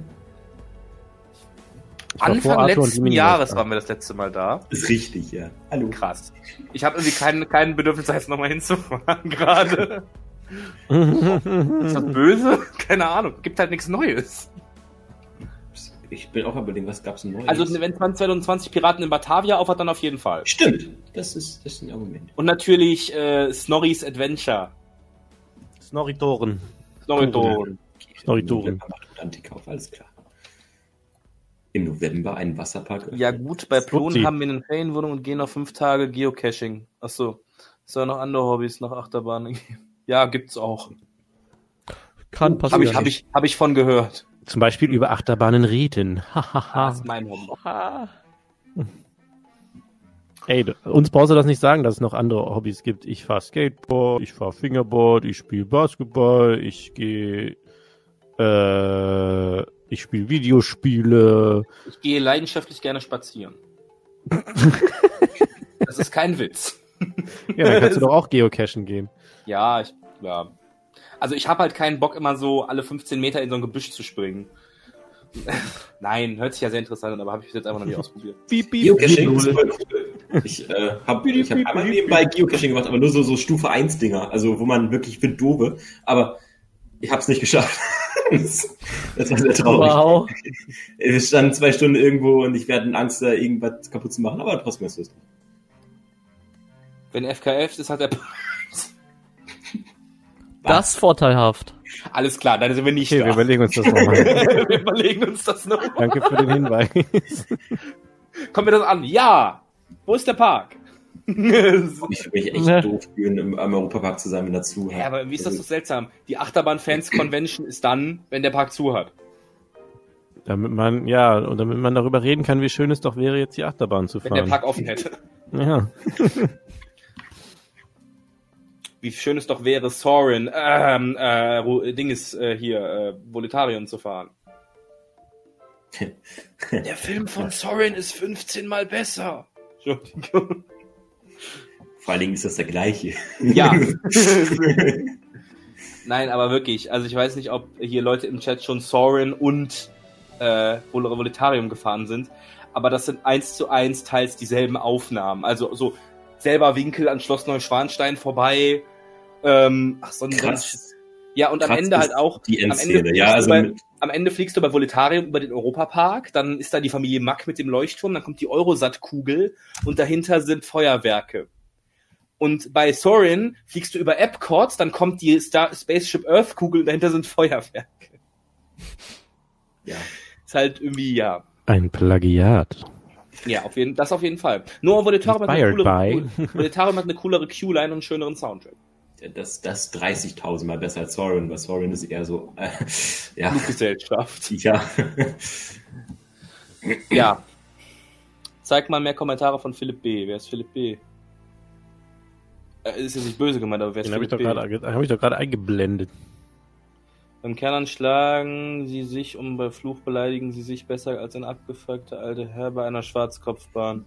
Ich war vor Anfang letzten Jahres waren wir das letzte Mal da. Ist richtig, ja. Hallo. Krass. Ich habe irgendwie kein, kein Bedürfnis, da jetzt nochmal hinzufahren *laughs* gerade. Ist das böse? *laughs* Keine Ahnung. Gibt halt nichts Neues. Ich bin auch überlegen, was gab's denn Neues? Also wenn 2020 Piraten in Batavia aufhat, dann auf jeden Fall. Stimmt. Das ist, das ist ein Argument. Und natürlich äh, Snorri's Adventure. Snorritoren. November macht Atlantik auf, alles klar. Im November einen Wasserpark. Ja gut, bei Plon haben wir eine Ferienwohnung und gehen noch fünf Tage Geocaching. Achso. Es soll noch andere Hobbys nach Achterbahnen geben. *laughs* Ja, gibt's auch. Kann Habe passieren. ich, hab ich, hab ich von gehört. Zum Beispiel über Achterbahnen reden. Das Hahaha. ist mein Hobby. *laughs* Ey, uns brauchst du das nicht sagen, dass es noch andere Hobbys gibt. Ich fahr Skateboard, ich fahr Fingerboard, ich spiele Basketball, ich gehe, äh, ich spiele Videospiele. Ich gehe leidenschaftlich gerne spazieren. *laughs* das ist kein Witz. Ja, dann kannst du *laughs* doch auch geocachen gehen. Ja, ich, ja. Also ich habe halt keinen Bock, immer so alle 15 Meter in so ein Gebüsch zu springen. *laughs* Nein, hört sich ja sehr interessant an, aber habe ich bis jetzt einfach noch nie ausprobiert. Geocaching ist voll cool. Ich äh, habe ich hab einmal nebenbei Geocaching gemacht, aber nur so, so Stufe 1 Dinger, also wo man wirklich für doofe, aber ich habe es nicht geschafft. *laughs* das, das war sehr traurig. Wow. *laughs* Wir standen zwei Stunden irgendwo und ich werde Angst, da irgendwas kaputt zu machen, aber trotzdem ist es. Wenn FKF ist, hat er Das vorteilhaft. alles klar, dann sind wir nicht Okay, wir da. überlegen uns das nochmal. *laughs* wir überlegen uns das noch. Danke für den Hinweis. Kommt mir das an? Ja. Wo ist der Park? *laughs* Ich würde mich echt Ne. doof fühlen, im, im Europapark zu sein, wenn dazu Ja, aber wie ist das so seltsam? Die Achterbahn-Fans-Convention *clears throat* ist dann, wenn der Park zu hat. Damit man, ja, und damit man darüber reden kann, wie schön es doch wäre, jetzt die Achterbahn zu Wenn der fahren. Park offen hätte. *laughs* Ja. *laughs* Wie schön es doch wäre, Sorin, ähm, äh, Ru- Ding ist äh, hier, äh, Voletarium zu fahren. Der Film von Sorin ist 15 mal besser. Entschuldigung. Vor allen Dingen ist das der gleiche. Ja. *laughs* Nein, aber wirklich. Also ich weiß nicht, ob hier Leute im Chat schon Sorin und äh, Vol- Voletarium gefahren sind. Aber das sind eins zu eins teils dieselben Aufnahmen. Also so selber Winkel an Schloss Neuschwanstein vorbei. Ähm, ach, so ein Krass. Ja, und am Krass Ende halt auch. Die am Ende Endszene. Ja, also bei, mit, am Ende fliegst du bei Voletarium über den Europapark, dann ist da die Familie Mack mit dem Leuchtturm, dann kommt die Eurosat-Kugel und dahinter sind Feuerwerke. Und bei Sorin fliegst du über Epcot, dann kommt die Star Spaceship Earth Kugel und dahinter sind Feuerwerke. ja. Ist halt irgendwie, ja. Ein Plagiat. Ja, auf jeden, das auf jeden Fall. Nur Voletarium hat, eine coolere, by. Voletarium hat eine coolere Q-Line und einen schöneren Soundtrack. Das, das 30.000 Mal besser als Sorin, weil Sorin ist eher so, äh, *laughs* ja, Fluggesellschaft. ja. Ja. Zeig mal mehr Kommentare von Philipp B. Wer ist Philipp B? Äh, ist jetzt nicht böse gemeint, aber wer ist Den habe ich Philipp doch B? gerade hab ich doch gerade eingeblendet. Beim Kernern schlagen sie sich und bei Fluch beleidigen sie sich besser als ein abgefuckter alter Herr bei einer Schwarzkopfbahn.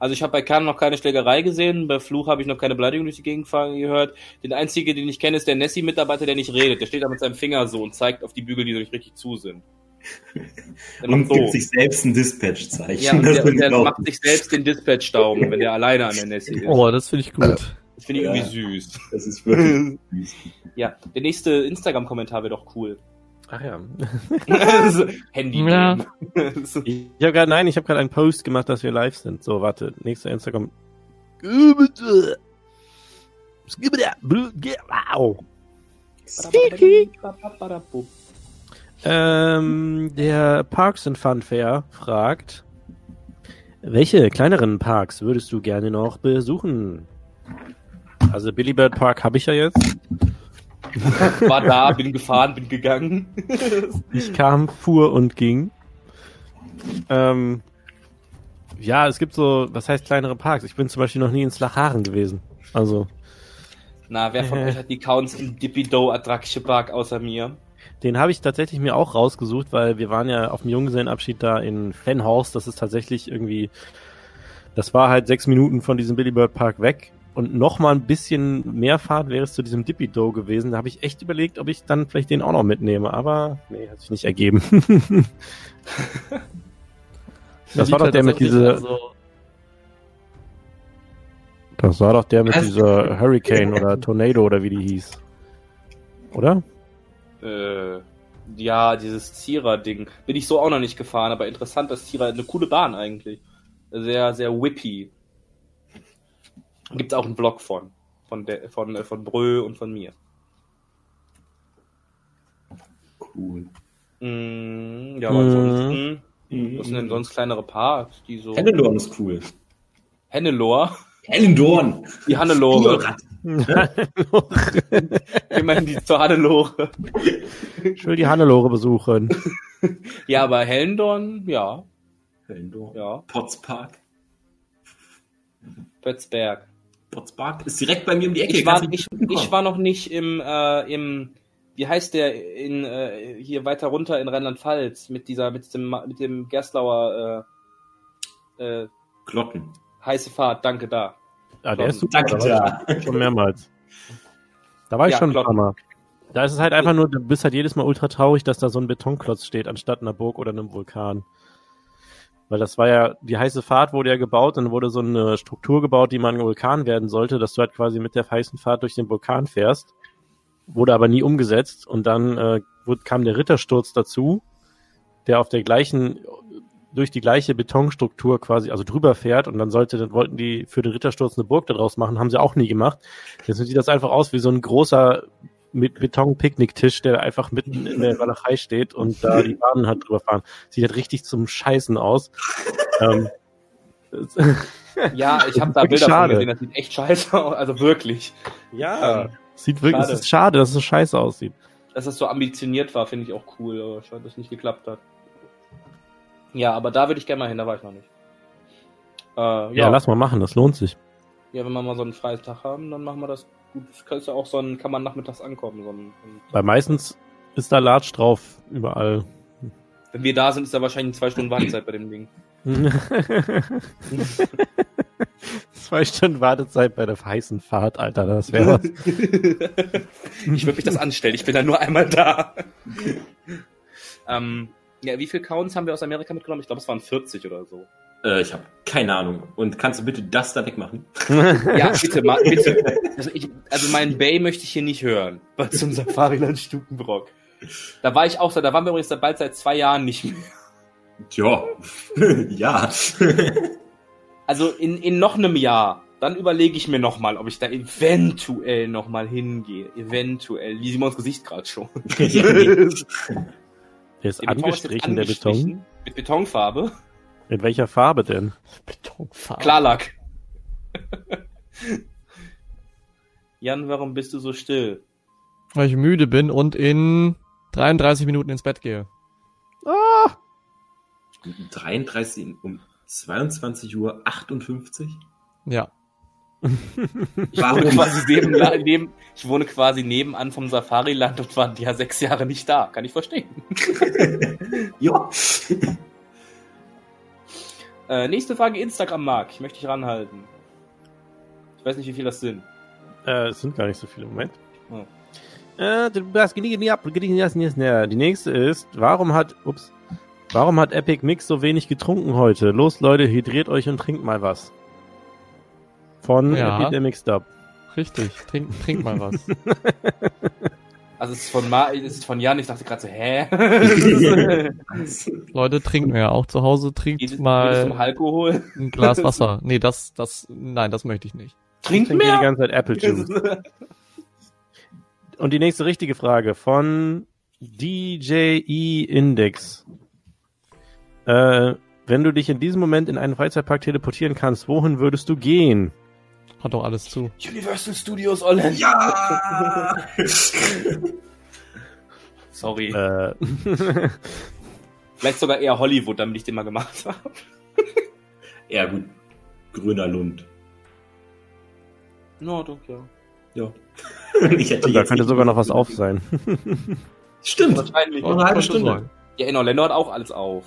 Also ich habe bei Kern noch keine Schlägerei gesehen, bei Fluch habe ich noch keine Beleidigung durch die Gegend gehört. Den einzigen, den ich kenne, ist der Nessie-Mitarbeiter, der nicht redet. Der steht da mit seinem Finger so und zeigt auf die Bügel, die so nicht richtig zu sind. Der Und macht gibt sich selbst ein Dispatch-Zeichen. Ja, und der, und der macht sich selbst den Dispatch-Daumen, wenn der alleine an der Nessie ist. Oh, das finde ich gut. Das finde ich Ja. irgendwie süß. Das ist wirklich *laughs* süß. Ja, der nächste Instagram-Kommentar wäre doch cool. Ach ja. *laughs* Handy. Ja. *laughs* Ich habe gerade, nein, ich habe gerade einen Post gemacht, dass wir live sind. So, warte, nächster Instagram. Wow. Ähm, der Parks and Fun Fair fragt, welche kleineren Parks würdest du gerne noch besuchen? Also Billy Bird Park habe ich ja jetzt. *laughs* War da, bin gefahren, bin gegangen. *laughs* Ich kam, fuhr und ging. Ähm, ja, es gibt so, was heißt kleinere Parks? Ich bin zum Beispiel noch nie in Slacharen gewesen. Also, Na, wer von euch hat die Counts im Dippido Attraction Park außer mir? den habe ich tatsächlich mir auch rausgesucht, weil wir waren ja auf dem Junggesellenabschied da in Fenhorst. Das ist tatsächlich irgendwie, das war halt sechs Minuten von diesem Billy Bird Park weg. Und noch mal ein bisschen mehr Fahrt wäre es zu diesem Dippy Dough gewesen. Da habe ich echt überlegt, ob ich dann vielleicht den auch noch mitnehme. Aber nee, hat sich nicht ergeben. *laughs* Das war doch der mit dieser- Das war doch der mit dieser Hurricane oder Tornado oder wie die hieß. Oder? Äh, ja, dieses Zierer-Ding. Bin ich so auch noch nicht gefahren, aber interessant, das Zierer, eine coole Bahn eigentlich. Sehr, sehr whippy. Gibt's auch einen Blog von. Von, der, von, äh, von Brö und von mir. Cool. Mm, ja, aber Mhm. ansonsten, was sind denn sonst kleinere Parks, die so. Hennendorn ist cool. Hennelore. Hennendorn! Die Hannelore. *laughs* Immerhin die zur Hannelore. *laughs* Ich will die Hannelore besuchen. *laughs* Ja, aber Hellendorn, ja. Hennendorn. Ja. Potspark. Pötzberg. Potspark ist direkt bei mir um die Ecke. Ich war, ich, ich war noch nicht im, äh, im, wie heißt der, in, äh, hier weiter runter in Rheinland-Pfalz, mit dieser, mit dem, mit dem Gerstlauer, äh, äh, Glocken. heiße Fahrt, danke da. Ah, der ist super. Danke, da ja. schon mehrmals. Da war ich Ja, schon ein paar Mal. Da ist es halt einfach nur, du bist halt jedes Mal ultra traurig, dass da so ein Betonklotz steht, anstatt einer Burg oder einem Vulkan. Weil das war ja, die heiße Fahrt wurde ja gebaut und wurde so eine Struktur gebaut, die mal ein Vulkan werden sollte, dass du halt quasi mit der heißen Fahrt durch den Vulkan fährst. Wurde aber nie umgesetzt und dann äh, wurde, kam der Rittersturz dazu, der auf der gleichen, durch die gleiche Betonstruktur quasi, also drüber fährt und dann sollte, dann wollten die für den Rittersturz eine Burg daraus machen, haben sie auch nie gemacht. Jetzt sieht das einfach aus wie so ein großer mit Beton-Picknicktisch, der einfach mitten in der Walachei steht und da die Bahnen halt drüber fahren. Sieht halt richtig zum Scheißen aus. ähm, Ja, ich habe da Bilder schade. von gesehen, das sieht echt scheiße aus, also wirklich. ja, Ähm, sieht wirklich, schade. es ist schade, dass es so scheiße aussieht. dass das so ambitioniert war, finde ich auch cool, aber schade, dass es nicht geklappt hat. Ja, aber da würde ich gerne mal hin, da war ich noch nicht. Äh, ja, Ja, lass mal machen, das lohnt sich. Ja, wenn wir mal so einen freien Tag haben, dann machen wir das gut. Das kannst du auch so ein, kann man nachmittags ankommen. So ein, Weil meistens ist da Latsch drauf, überall. wenn wir da sind, ist da wahrscheinlich zwei Stunden Wartezeit bei dem Ding. *laughs* *laughs* Zwei Stunden Wartezeit bei der heißen Fahrt, Alter, das wäre was. *laughs* ich würde mich das anstellen, ich bin dann nur einmal da. ähm, ja, wie viele Counts haben wir aus Amerika mitgenommen? Ich glaube, es waren 40 oder so. Äh, ich habe keine Ahnung. Und kannst du bitte das da wegmachen? *laughs* Ja, bitte, ma, bitte. Also, ich, also mein *laughs* Bay möchte ich hier nicht hören. Bei zum Safariland Stukenbrock. Da war ich auch, da waren wir übrigens bald seit zwei Jahren nicht mehr. Tja, *laughs* ja. Also in, in noch einem Jahr, dann überlege ich mir nochmal, ob ich da eventuell nochmal hingehe. Eventuell. Wie Simons Gesicht gerade schon. Der ist angestrichen, der Beton. Mit Betonfarbe. In welcher Farbe denn? Betonfarbe. Klarlack. *laughs* Jan, warum bist du so still? Weil ich müde bin und in 33 Minuten ins Bett gehe. 33 um 22 Uhr 58? Ja. Ich wohne quasi neben, neben, ich wohne quasi nebenan vom Safariland und war ja sechs Jahre nicht da. Kann ich verstehen. *laughs* Ja. Äh, nächste Frage Instagram Mark. Ich möchte dich ranhalten. Ich weiß nicht, wie viel das sind. Äh, es sind gar nicht so viele. Moment. Hm. Äh, Die nächste ist, warum hat, ups, warum hat Epic Mix so wenig getrunken heute? Los, Leute, hydriert euch und trinkt mal was. Von Ja. Epidemic Stop. Richtig. Trink, trink mal was. *laughs* Also es ist von Ma es ist von Jan. Ich dachte gerade so, hä? *laughs* *laughs* Leute, trinken ja auch zu Hause. Trinkt Geht es zum mal Alkohol? ein Glas *laughs* Wasser. Nee, das, das, nein, das möchte ich nicht. Trink Trinkt die mehr? ganze Zeit Apple Juice. Und die nächste richtige Frage von DJE Index. Äh, wenn du dich in diesem Moment in einen Freizeitpark teleportieren kannst, wohin würdest du gehen? Hat doch alles zu. Universal Studios Orlando. Ja! *laughs* Sorry. Äh, *laughs* Vielleicht sogar eher Hollywood, damit ich den mal gemacht *laughs* habe. ja, gut. Grüner Lund. No, doch, ja. Ja. ich hätte da jetzt könnte sogar noch was auf sein. Stimmt. Wahrscheinlich. Noch eine halbe Stunde. Ja, in Orlando hat auch alles auf.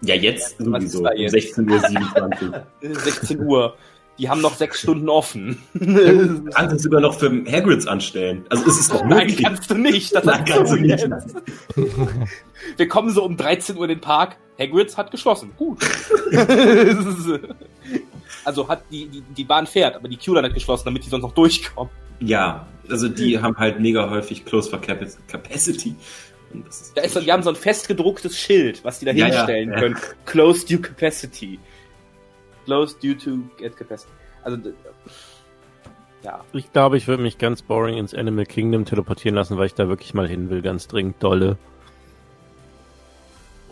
Ja, jetzt ist sowieso. da Um jetzt? 16.27 Uhr. Äh, 16 Uhr. Die haben noch sechs Stunden offen. Du kannst es sogar noch für Hagrids anstellen. Also ist es doch Nein, möglich. kannst du nicht. Das Nein, kannst du nicht. Wir kommen so um 13 Uhr in den Park. Hagrids hat geschlossen. Gut. *laughs* also hat die, die, die Bahn fährt, aber die Q-Line hat geschlossen, damit die sonst noch durchkommen. Ja, also die haben halt mega häufig Close for Capac- Capacity. Ist Da ist, so- die haben so ein festgedrucktes Schild, was die da Ja, hinstellen ja. können. Closed due capacity. Closed due to get capacity. Also, ja. Ich glaube, ich würde mich ganz boring ins Animal Kingdom teleportieren lassen, weil ich da wirklich mal hin will, ganz dringend dolle.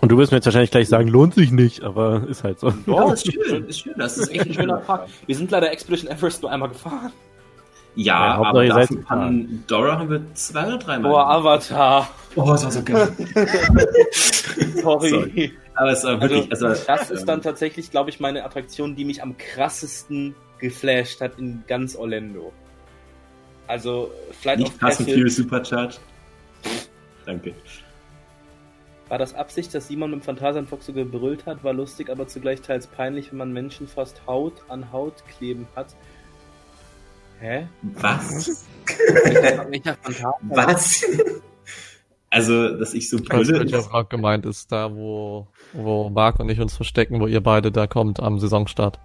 Und du wirst mir jetzt wahrscheinlich gleich sagen, lohnt sich nicht, aber ist halt so. Ja, das ist schön, ist schön. Das ist echt ein schöner Park. Wir sind leider Expedition Everest nur einmal gefahren. Ja, Ja, aber dafür seid haben Dora haben wir zwei oder dreimal. Boah, Avatar. oh, das war so geil. *laughs* Sorry. Sorry. Aber es war wirklich, also, Das ist dann ähm, tatsächlich, glaube ich, meine Attraktion, die mich am krassesten geflasht hat in ganz Orlando. Also, Flight nicht of Passage. Furious Supercharged. Danke. War das Absicht, dass Simon mit dem Phantasialand-Fox so gebrüllt hat? War lustig, aber zugleich teils peinlich, wenn man Menschen fast Haut an Haut kleben hat. Hä? Was? *laughs* Was? Also, dass ich so Ich weiß, brülle. welcher Frage gemeint ist, da wo, wo Marc und ich uns verstecken, wo ihr beide da kommt am Saisonstart.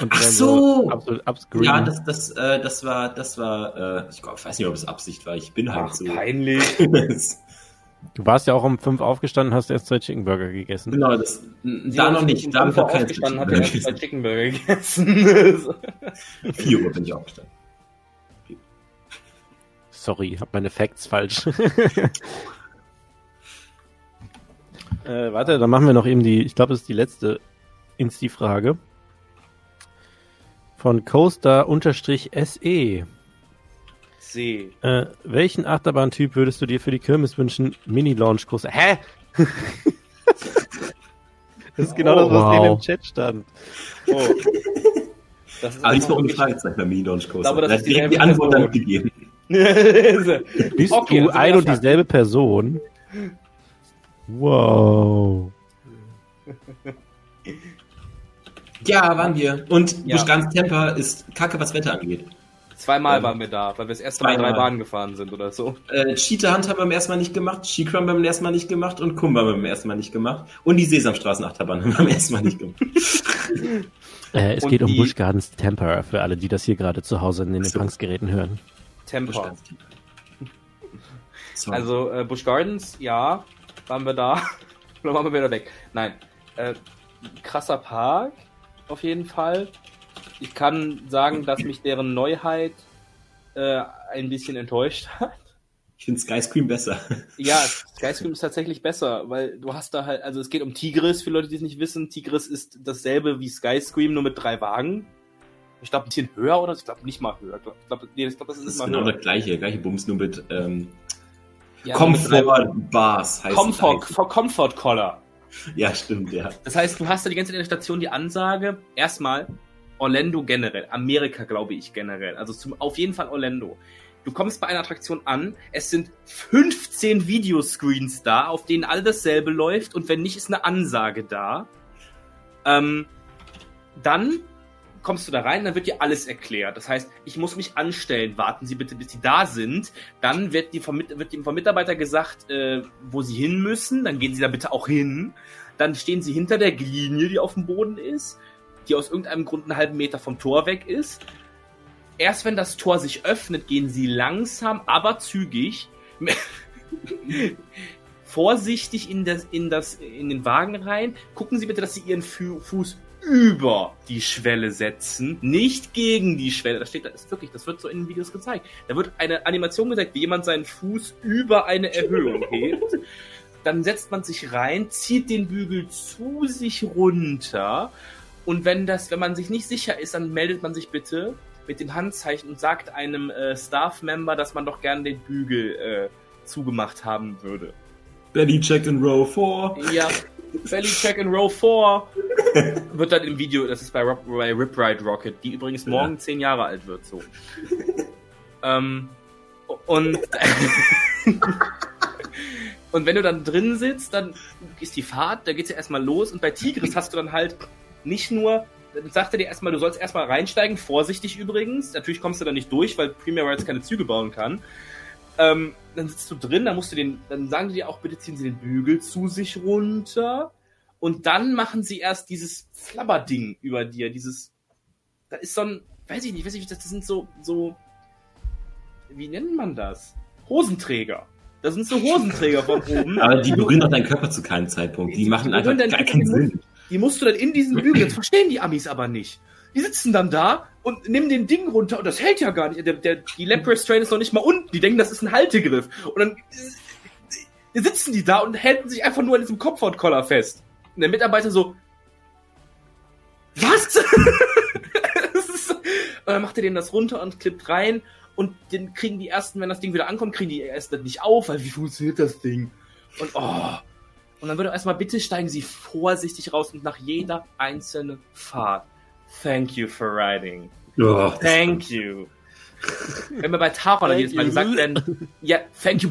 Und Ach so! Absolut. Ja, das, das, äh, das war, das war, äh, ich, glaub, ich weiß nicht, ob es Absicht war. Ich bin halt Ach, so. peinlich. *laughs* du warst ja auch um fünf aufgestanden, hast erst zwei Chicken Burger gegessen. genau, das, Sie da noch nicht. um Da haben fünf wir Uhr kein aufgestanden, hat Chicken er erst zwei Chicken Burger gegessen. 4 *laughs* Uhr bin ich aufgestanden. Sorry, hab meine Facts falsch. *laughs* äh, warte, dann machen wir noch eben die, ich glaube, das ist die letzte Insti-Frage. Von Coaster-SE. See. Äh, welchen Achterbahntyp würdest du dir für die Kirmes wünschen? Mini-Launch-Kurs. Hä? *laughs* Das ist genau das, was Wow. im Chat stand. Oh. Das ist *laughs* Aber diesmal ohne Fragezeichen beim Mini-Launch Coaster. glaube, das Da ist hat direkt die Antwort damit gegeben. *laughs* Bist Okay, du ist ein und dieselbe Person? Wow. *laughs* Ja, waren wir. Und Ja. Busch Gardens Temper ist kacke, was Wetter angeht. Zweimal Ähm, waren wir da, weil wir das erste Mal drei. Bahnen gefahren sind oder so. Äh, Cheetah Hunt haben wir beim ersten Mal nicht gemacht, Shikram beim ersten Mal nicht gemacht und Kumba beim ersten Mal nicht gemacht. Und die Sesamstraßenachterbahn *laughs* haben wir beim ersten Mal nicht gemacht. Äh, es Und geht um die- Busch Gardens Temper, für alle, die das hier gerade zu Hause in den so. Empfangsgeräten hören. Busch Temper. Also äh, Busch Gardens, ja, waren wir da. *laughs* Dann waren wir wieder weg. Nein. Äh, krasser Park, auf jeden Fall. Ich kann sagen, dass mich deren Neuheit äh, ein bisschen enttäuscht *laughs* hat. ich finde Skyscream besser. Ja, *laughs* Skyscream ist tatsächlich besser, weil du hast da halt, also es geht um Tigris, für Leute, die es nicht wissen. Tigris ist dasselbe wie Skyscream, nur mit drei Wagen. Ich glaube, ein bisschen höher oder? Ich glaube nicht mal höher. Ich glaube, glaub, nee, ich glaub, das ist Das ist genau höher. das gleiche, gleiche Bums, nur mit ähm, Ja, Comfort. Bars heißt Comfort, for Comfort Collar. Ja, stimmt, ja. Das heißt, du hast da die ganze Zeit in der Station die Ansage, erstmal Orlando generell, Amerika glaube ich generell, also zum, auf jeden Fall Orlando. Du kommst bei einer Attraktion an, es sind 15 Videoscreens da, auf denen all dasselbe läuft und wenn nicht, ist eine Ansage da. Ähm, dann kommst du da rein, dann wird dir alles erklärt. Das heißt, ich muss mich anstellen, warten Sie bitte, bis Sie da sind. Dann wird, die vom, wird dem vom Mitarbeiter gesagt, äh, wo Sie hin müssen. Dann gehen Sie da bitte auch hin. Dann stehen Sie hinter der Linie, die auf dem Boden ist, die aus irgendeinem Grund einen halben Meter vom Tor weg ist. Erst wenn das Tor sich öffnet, gehen Sie langsam, aber zügig *laughs* vorsichtig in, das, in, das, in den Wagen rein. Gucken Sie bitte, dass Sie Ihren Fu Fuß über die Schwelle setzen, nicht gegen die Schwelle. Das steht, das ist wirklich, das wird so in den Videos gezeigt. Da wird eine Animation gezeigt, wie jemand seinen Fuß über eine Erhöhung hebt. Dann setzt man sich rein, zieht den Bügel zu sich runter. Und wenn das, wenn man sich nicht sicher ist, dann meldet man sich bitte mit dem Handzeichen und sagt einem äh, Staff-Member, dass man doch gerne den Bügel äh, zugemacht haben würde. Belly checked in row 4. Ja, Belly Check in Row 4 *laughs* wird dann im Video, das ist bei, Rob, bei Rip Ride Rocket, die übrigens morgen zehn Jahre alt wird, so. ähm, und, *laughs* und wenn du dann drin sitzt, dann ist die Fahrt, da geht's ja erstmal los und bei Tigris hast du dann halt nicht nur, dann sagt er dir erstmal, du sollst erstmal reinsteigen, vorsichtig übrigens, natürlich kommst du da nicht durch, weil Premier Rides keine Züge bauen kann. Ähm, dann sitzt du drin, dann musst du den, dann sagen die dir auch, bitte ziehen Sie den Bügel zu sich runter. Und dann machen sie erst dieses Flabberding über dir, dieses, da ist so ein, weiß ich nicht, weiß ich nicht, das sind so, so, wie nennt man das? Hosenträger. Das sind so Hosenträger von *laughs* oben. Aber die berühren doch deinen Körper zu keinem Zeitpunkt. Die Die machen einfach gar keinen Sinn. Die musst du dann in diesen Bügel, das verstehen die Amis aber nicht. Die sitzen dann da und nehmen den Ding runter und das hält ja gar nicht. Der, der, die Lap Restraint ist noch nicht mal unten. Die denken, das ist ein Haltegriff. Und dann äh, sitzen die da und halten sich einfach nur an diesem Comfort-Collar fest. Und der Mitarbeiter so, was? *laughs* Und dann macht er denen das runter und klippt rein und den kriegen die ersten, wenn das Ding wieder ankommt, kriegen die erst das nicht auf, weil wie funktioniert das Ding? Und oh. Und dann würde er erstmal, bitte steigen Sie vorsichtig raus und nach jeder einzelnen Fahrt. Thank you for riding. Oh, Thank you. Wenn mir bei Taron jedes Mal gesagt werden, ja, thank you.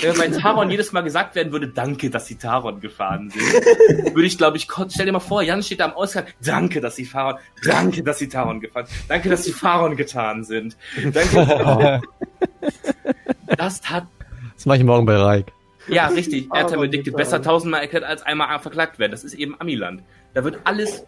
Wenn bei Taron jedes Mal gesagt werden würde, danke, dass Sie Taron gefahren sind, *laughs* würde ich, glaube ich, stell dir mal vor, Jan steht da am Ausgang, danke, dass Sie Taron, danke, dass Sie Taron gefahren sind, danke, dass Sie Faron getan sind. Danke. *laughs* Das tat Das mache ich morgen bei Reik. ja, richtig. Airtime Addicted. bitte. Besser tausendmal erklärt als einmal verklagt werden. Das ist eben Amiland. Da wird alles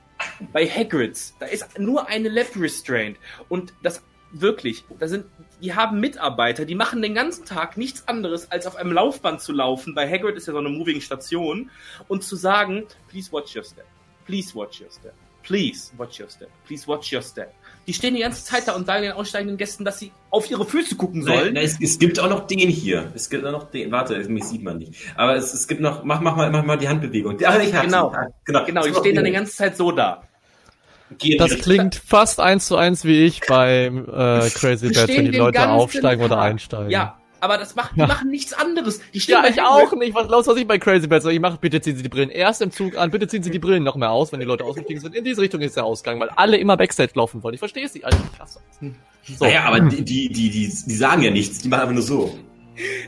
bei Hagrids. Da ist nur eine Lap Restraint. Und das wirklich, da sind, die haben Mitarbeiter, die machen den ganzen Tag nichts anderes, als auf einem Laufband zu laufen. Bei Hagrid ist ja so eine Moving Station. Und zu sagen, please watch your step. Please watch your step. Please watch your step. Please watch your step. Die stehen die ganze Zeit da und sagen den aussteigenden Gästen, dass sie auf ihre Füße gucken Nein, sollen. nein, es, es gibt auch noch den hier. Es gibt auch noch den. Warte, mich sieht man nicht. Aber es, es gibt noch. Mach, mach mal, mach mal die Handbewegung. Ah, ich hab's. Genau. Ah, genau. Genau, Es die stehen dann die ganze Zeit so da. Das klingt fast eins zu eins wie ich beim äh, Crazy Bad, wenn die Leute aufsteigen oder einsteigen. Ja, Aber das macht, die Ja. machen nichts anderes. Die stehen Ja, ich auch nicht. Was du, was ich bei Crazy Pets sag? Ich mache, bitte ziehen Sie die Brillen erst im Zug an, bitte ziehen Sie die Brillen noch mehr aus, wenn die Leute ausgestiegen sind. In diese Richtung ist der Ausgang, weil alle immer Backstage laufen wollen. Ich verstehe es nicht, Alter. Krass. So. Naja, aber die, die, die, die, die sagen ja nichts, die machen einfach nur so.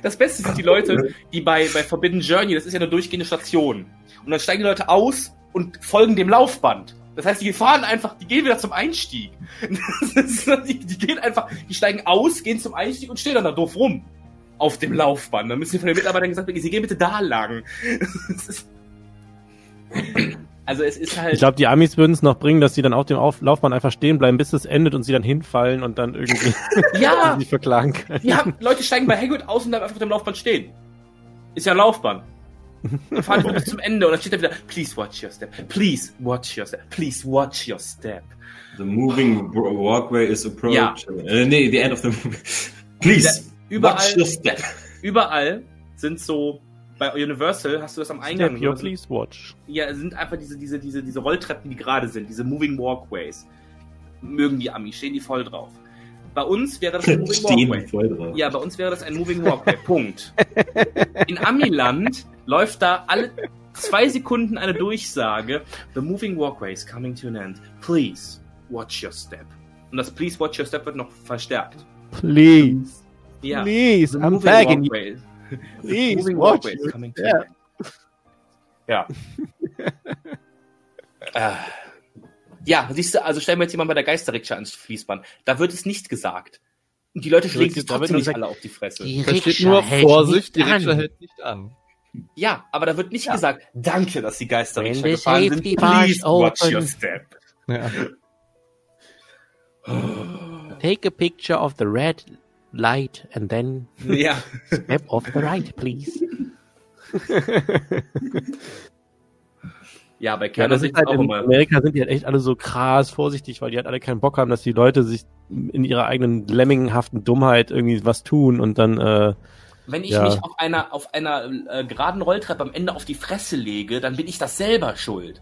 Das Beste sind die Leute, die bei, bei Forbidden Journey, das ist ja eine durchgehende Station. Und dann steigen die Leute aus und folgen dem Laufband. Das heißt, die fahren einfach, die gehen wieder zum Einstieg. *laughs* Ist, die, die gehen einfach, die steigen aus, gehen zum Einstieg und stehen dann da doof rum. Auf dem Laufband. Dann müssen die von den Mitarbeitern gesagt werden, sie gehen bitte da lang. Also es ist halt. Ich glaube, die Amis würden es noch bringen, dass sie dann auf dem auf Laufbahn einfach stehen bleiben, bis es endet und sie dann hinfallen und dann irgendwie *laughs* ja, sich verklagen können. haben, Leute steigen bei Hagrid aus und bleiben einfach auf dem Laufband stehen. Ist ja Laufband. Dann fahren die bis zum Ende und dann steht da wieder, please watch your step, please watch your step, please watch your step. The moving walkway is approaching. Ja. Äh, nee, the end of the movie. *laughs* Please, Überall- watch your step. Überall sind so, bei Universal hast du das am Eingang. Step your so- please watch. Ja, es sind einfach diese, diese, diese, diese Rolltreppen, die gerade sind, diese Moving Walkways. Mögen die Amis, stehen die voll drauf. Bei uns wäre das ein Moving *laughs* Stehen Walkway. die voll drauf. Ja, bei uns wäre das ein Moving Walkway. Punkt. *laughs* In Amiland läuft da alle zwei Sekunden eine Durchsage. The moving walkway is coming to an end. Please watch your step. Und das Please watch your step wird noch verstärkt. Please. Ja. Please, The I'm moving begging you. walkway. Please moving watch walkway is your coming to step. an end. Ja. Äh. *laughs* Ja, siehst du, also stellen wir jetzt jemanden bei der Geisterrikscha ans Fließband. Da wird es nicht gesagt. Und die Leute schlägen sich trotzdem nicht alle auf die Fresse. Die Da steht Rikscha nur hält Vorsicht, die Rikscha an. hält nicht an. Ja, aber da wird nicht gesagt, danke, dass die Geisterrikscha When the gefahren sind. Please watch open. your step. Ja. *sighs* Take a picture of the red light and then *laughs* Ja. step off the right, please. Ja, bei Ja, Kerner das sind ist halt auch in immer. Amerika sind die halt echt alle so krass vorsichtig, weil die halt alle keinen Bock haben, dass die Leute sich in ihrer eigenen lemminghaften Dummheit irgendwie was tun und dann äh, Wenn ich Ja. mich auf einer, auf einer äh, geraden Rolltreppe am Ende auf die Fresse lege, dann bin ich das selber schuld.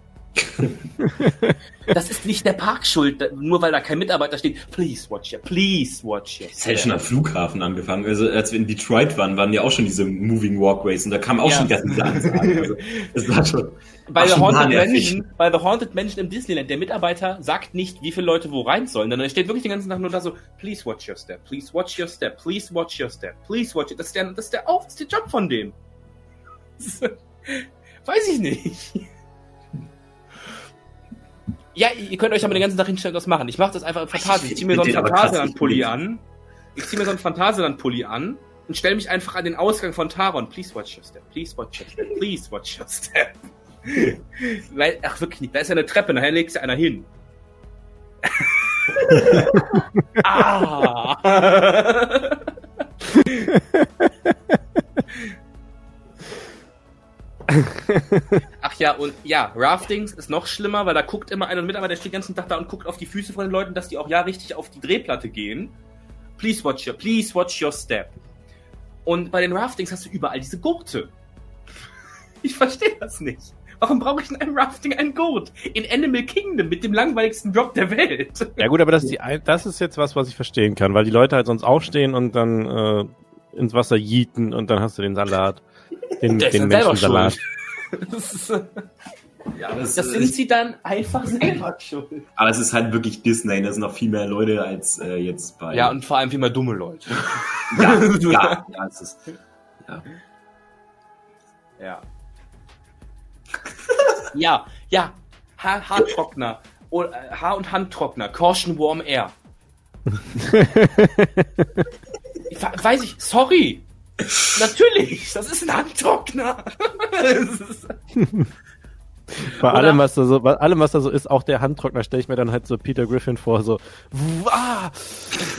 *laughs* das ist nicht der Park schuld, nur weil da kein Mitarbeiter steht. Please watch your, please watch your. Das hätte schon am Flughafen angefangen. Also als wir in Detroit waren, waren ja auch schon diese Moving Walkways und da kam auch Ja. schon ganz diese Ansagen. Also, es war schon, Bei war The schon Haunted. Mansion, bei The Haunted Mansion im Disneyland, der Mitarbeiter sagt nicht, wie viele Leute wo rein sollen, sondern er steht wirklich den ganzen Tag nur da so, please watch your step, please watch your step, please watch your step, please watch it. Das ist der, das ist der Auf, das ist der Job von dem. *laughs* Weiß ich nicht. Ja, ihr könnt euch aber den ganzen Tag hinstellen und das machen. Ich mache das einfach im Phantasialand. Ich ziehe mir so einen Phantasialand-Pulli an. Ich ziehe mir so einen Phantasialand-Pulli an und stelle mich einfach an den Ausgang von Taron. Please watch your step, please watch your step, please watch your step. *laughs* Weil, ach wirklich nicht, da ist ja eine Treppe, nachher legt sich einer hin. *laughs* ah! *laughs* *laughs* Ach ja, und ja, Raftings ist noch schlimmer, weil da guckt immer einer Mitarbeiter, der steht den ganzen Tag da und guckt auf die Füße von den Leuten, dass die auch ja richtig auf die Drehplatte gehen. Please watch your, please watch your step. Und bei den Raftings hast du überall diese Gurte. *laughs* Ich verstehe das nicht. Warum brauche ich in einem Rafting einen Gurt? In Animal Kingdom mit dem langweiligsten Job der Welt. *laughs* ja gut, aber das ist, die, ein- das ist jetzt was, was ich verstehen kann, weil die Leute halt sonst aufstehen und dann äh, ins Wasser jieten und dann hast du den Salat, den, Der ist den Menschensalat. schuld. Das, *laughs* ist, ja, das, das sind sie dann einfach selber schuld. aber es ist halt wirklich Disney. Da sind noch viel mehr Leute als äh, jetzt bei. Ja, und vor allem viel mehr dumme Leute. *laughs* ja, ja, ja, es ist, ja. Ja. *laughs* ja, ja. Haar, Haartrockner. Oder, äh, Haar- und Handtrockner. Caution Warm Air. ich, weiß ich, sorry. Natürlich, das ist ein Handtrockner. *laughs* *laughs* Bei Oder- allem, was da so, bei allem, was da so ist, auch der Handtrockner, stelle ich mir dann halt so Peter Griffin vor, so, ah,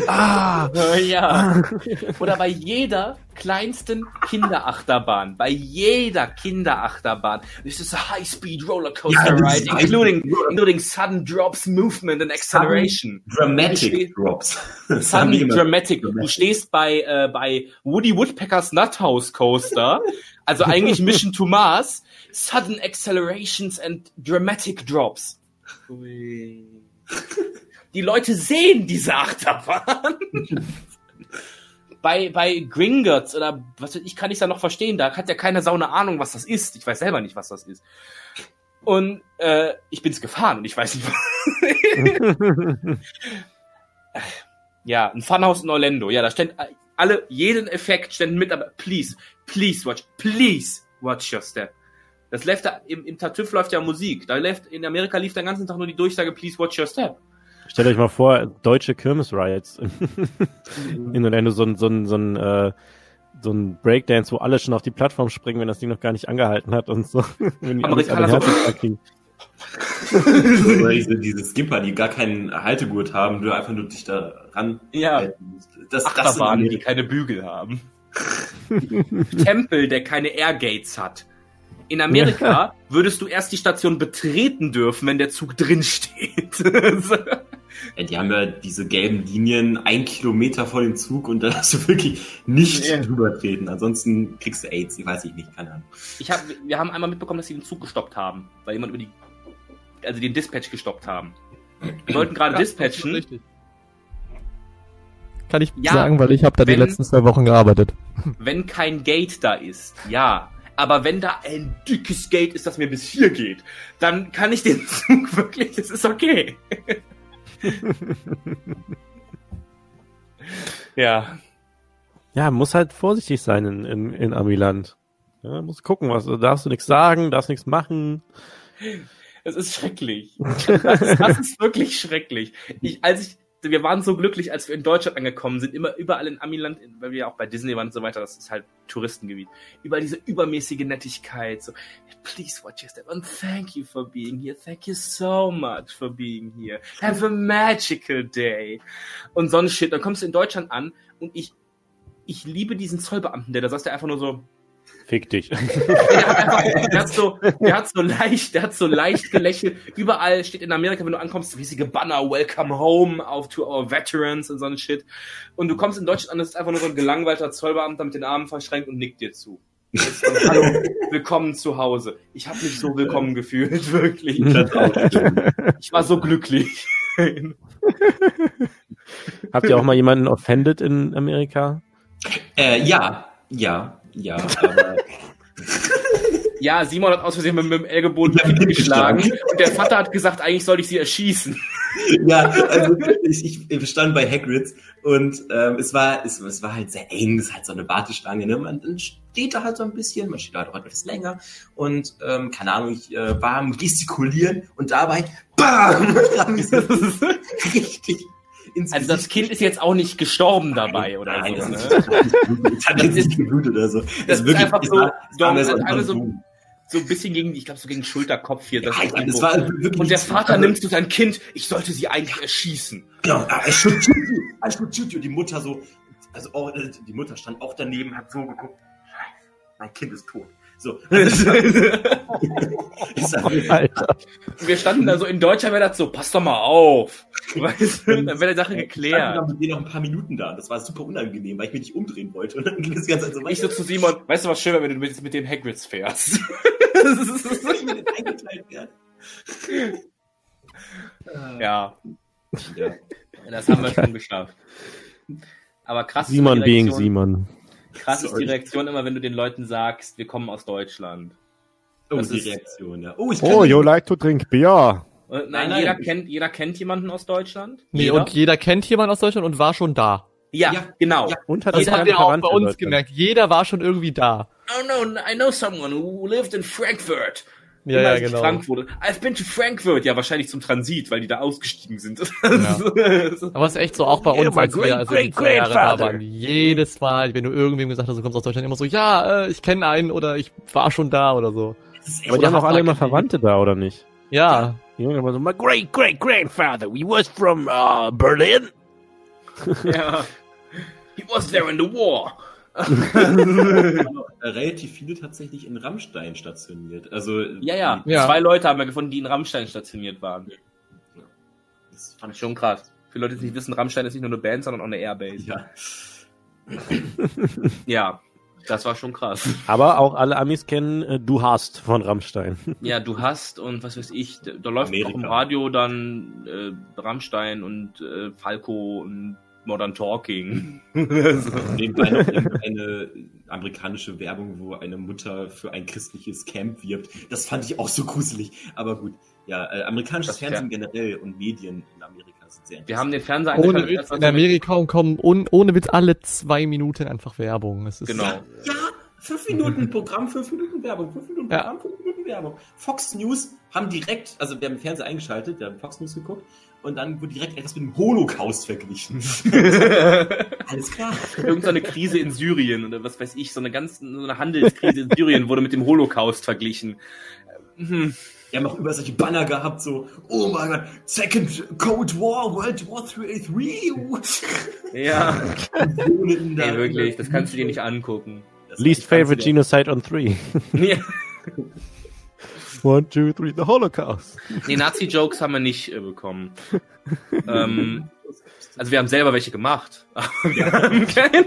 ah, ja. *laughs* Oder bei jeder kleinsten Kinderachterbahn, bei jeder Kinderachterbahn, this is a high-speed rollercoaster Ja, ride, including, including sudden drops, movement and acceleration. Dramatic Drops. *laughs* Sudden Dramatic. Du stehst bei, äh, bei Woody Woodpeckers Nuthouse Coaster, also eigentlich Mission to Mars, Sudden Accelerations and Dramatic Drops. *laughs* Die Leute sehen diese Achterbahn. *laughs* bei, bei Gringotts oder was weiß ich, kann ich da noch verstehen. Da hat ja keine Sau eine Ahnung, was das ist. Ich weiß selber nicht, was das ist. Und äh, ich bin's gefahren und ich weiß nicht, was. *laughs* ja, ein Funhouse in Orlando. Ja, da stand alle, jeden Effekt ständen mit, aber please, please watch, please watch your step. Das läuft da, im, im TÜV läuft ja Musik. Da läuft, in Amerika lief den ganzen Tag nur die Durchsage, please watch your step. Stellt euch mal vor, deutsche Kirmes-Riots. *laughs* in Orlando so ein, so ein, so ein, äh, so ein Breakdance, wo alle schon auf die Plattform springen, wenn das Ding noch gar nicht angehalten hat und so. *laughs* wenn die Amerikaner so- kriegen. Oder diese, diese Skipper, die gar keinen Haltegurt haben, du einfach nur dich da ran Ja. Das, das Achterbahnen, die sind keine Bügel haben. *laughs* Tempel, der keine Airgates hat. In Amerika *laughs* würdest du erst die Station betreten dürfen, wenn der Zug drin steht. *laughs* ja, die haben ja diese gelben Linien ein Kilometer vor dem Zug und da hast du wirklich nicht Ja. drüber treten. Ansonsten kriegst du AIDS, ich weiß ich nicht, keine Ahnung. ich hab, wir haben einmal mitbekommen, dass sie den Zug gestoppt haben, weil jemand über die, also den Dispatch gestoppt haben. Wir wollten gerade Ja, das ist dispatchen. richtig. Kann ich Ja, sagen, weil ich habe da die wenn- letzten zwei Wochen gearbeitet. wenn kein Gate da ist, ja. Aber wenn da ein dickes Gate ist, das mir bis hier geht, dann kann ich den *laughs* Zug wirklich, das ist okay. *laughs* ja, Ja, muss halt vorsichtig sein in, in, in Amiland. Ja, muss gucken, was, darfst du nichts sagen, darfst nichts machen. es ist schrecklich. *laughs* Das ist, das ist wirklich schrecklich. Ich, als ich, wir waren so glücklich, als wir in Deutschland angekommen sind, immer überall in Amiland, weil wir ja auch bei Disney waren und so weiter, das ist halt Touristengebiet. Überall diese übermäßige Nettigkeit, so, please watch your step and thank you for being here. Thank you so much for being here. Have a magical day. Und so ein Shit. Dann kommst du in Deutschland an und ich, ich liebe diesen Zollbeamten, der da saß, der einfach nur so, Fick dich. *laughs* der hat einfach, der hat so, der hat so leicht, der hat so leicht gelächelt. Überall steht in Amerika, wenn du ankommst, riesige Banner, Welcome Home, auf to our Veterans und so ein Shit. Und du kommst in Deutschland an, das ist einfach nur so ein gelangweilter Zollbeamter mit den Armen verschränkt und nickt dir zu. Hallo, willkommen zu Hause. Ich habe mich so willkommen gefühlt, *laughs* wirklich. Ich war so glücklich. Habt ihr auch mal jemanden offended in Amerika? Äh, ja, ja, ja, aber *laughs* Ja, Simon hat aus Versehen mit, mit dem Ellbogen geschlagen und der Vater hat gesagt, eigentlich sollte ich sie erschießen. *laughs* ja, also ich, ich stand bei Hagrids und ähm, es war es, es war halt sehr eng, es ist halt so eine Warteschlange, ne? Man dann steht da halt so ein bisschen, man steht da halt auch etwas länger und ähm, keine Ahnung, ich äh, war am gestikulieren und dabei BAM! *laughs* richtig ins Also das Kind ist jetzt auch nicht gestorben dabei oder Nein, so. *laughs* das, Ne? ist nicht, das hat jetzt nicht geblutet oder so. Das ist einfach es so, es doch, das so ist ein einfach so, so ein bisschen gegen, ich glaube so gegen Schulterkopf hier. Ja, Das ist das war wirklich und der so- Vater nimmt zu sein Kind, ich sollte sie eigentlich erschießen. Genau, I should shoot you, I should shoot you. Die Mutter so, also auch, äh, die Mutter stand auch daneben, hat so geguckt, mein Kind ist tot. So. *laughs* Alter. Wir standen da so in Deutschland, wäre das so, pass doch mal auf. Weißt du, dann wäre die Sache Ich stand geklärt. mit denen noch ein paar Minuten da. Das war super unangenehm, weil ich mich nicht umdrehen wollte. Und dann ging das ganze Zeit so Ich so weiter. zu Simon, weißt du was schön, wäre, wenn du mit, mit den Hagrids fährst? *laughs* *laughs* Ich bin jetzt eingekleidet werden. ja, Ja. das haben wir schon geschafft. Aber krass ist Simon being Simon. Krass ist Sorry. die Reaktion immer, wenn du den Leuten sagst, wir kommen aus Deutschland. Oh, Das die ist- Reaktion, ja. Oh, ich Oh, you like to drink beer. Und nein, Nein, nein. jeder, kennt, jeder kennt jemanden aus Deutschland. Nee, jeder? und jeder kennt jemanden aus Deutschland und war schon da. ja, Ja. genau. Ja. Und hat Das haben wir auch bei uns gemerkt. Jeder war schon irgendwie da. Oh no, I know someone who lived in Frankfurt. Ja, Immer ja, als ich genau. Frankfurt. I've been to Frankfurt. Ja, wahrscheinlich zum Transit, weil die da ausgestiegen sind. *laughs* Aber es ist echt so, auch bei uns, als wir great, also great, die zwei Jahre da waren. Jedes Mal, wenn du irgendwem gesagt hast, du kommst aus Deutschland, immer so, ja, äh, ich kenne einen oder ich war schon da oder so. Aber die haben auch alle immer Verwandte da, oder nicht? Ja, Die Jungen immer so, my great, great grandfather, we was from uh, Berlin. ja. He was there in the war. *laughs* relativ viele tatsächlich in Rammstein stationiert. Also, Ja, ja, Ja. Zwei Leute haben wir gefunden, die in Rammstein stationiert waren. Das Fand ich schon krass. Für Leute, die nicht wissen, Rammstein ist nicht nur eine Band, sondern auch eine Airbase. ja. *laughs* Ja, das war schon krass. Aber auch alle Amis kennen äh, Du hast von Rammstein. *laughs* Ja, du hast und was weiß ich, da, da läuft Amerika. auch im Radio dann äh, Rammstein und äh, Falco und Modern Talking. *laughs* Nebenbei noch *laughs* eine amerikanische Werbung, wo eine Mutter für ein christliches Camp wirbt. Das fand ich auch so gruselig. Aber gut, ja, äh, amerikanisches Das Fernsehen generell und Medien in Amerika sind sehr Wir haben den Fernseher Ohne Witz, erst in Amerika kommen un, ohne Witz alle zwei Minuten einfach Werbung. Es ist Genau. Ja, ja, fünf Minuten Programm, fünf Minuten Werbung, fünf Minuten Ja. Programm, fünf Minuten Werbung. Fox News haben direkt, also wir haben den Fernseher eingeschaltet, wir haben Fox News geguckt und dann wurde direkt etwas mit dem Holocaust verglichen. *laughs* Alles klar. Irgend so eine Krise in Syrien oder was weiß ich, so eine ganz, so eine Handelskrise in Syrien wurde mit dem Holocaust verglichen. Hm. Wir haben auch über solche Banner gehabt, so, oh mein Gott, Second Cold War, World War 3. Ja, ey, wirklich, das kannst du dir nicht angucken. Das Least favorite genocide on three. Ja. *laughs* One, two, three, the Holocaust. Nee, Nazi-Jokes haben wir nicht äh, bekommen. *laughs* ähm, also wir haben selber welche gemacht. *laughs* Aber wir haben keine.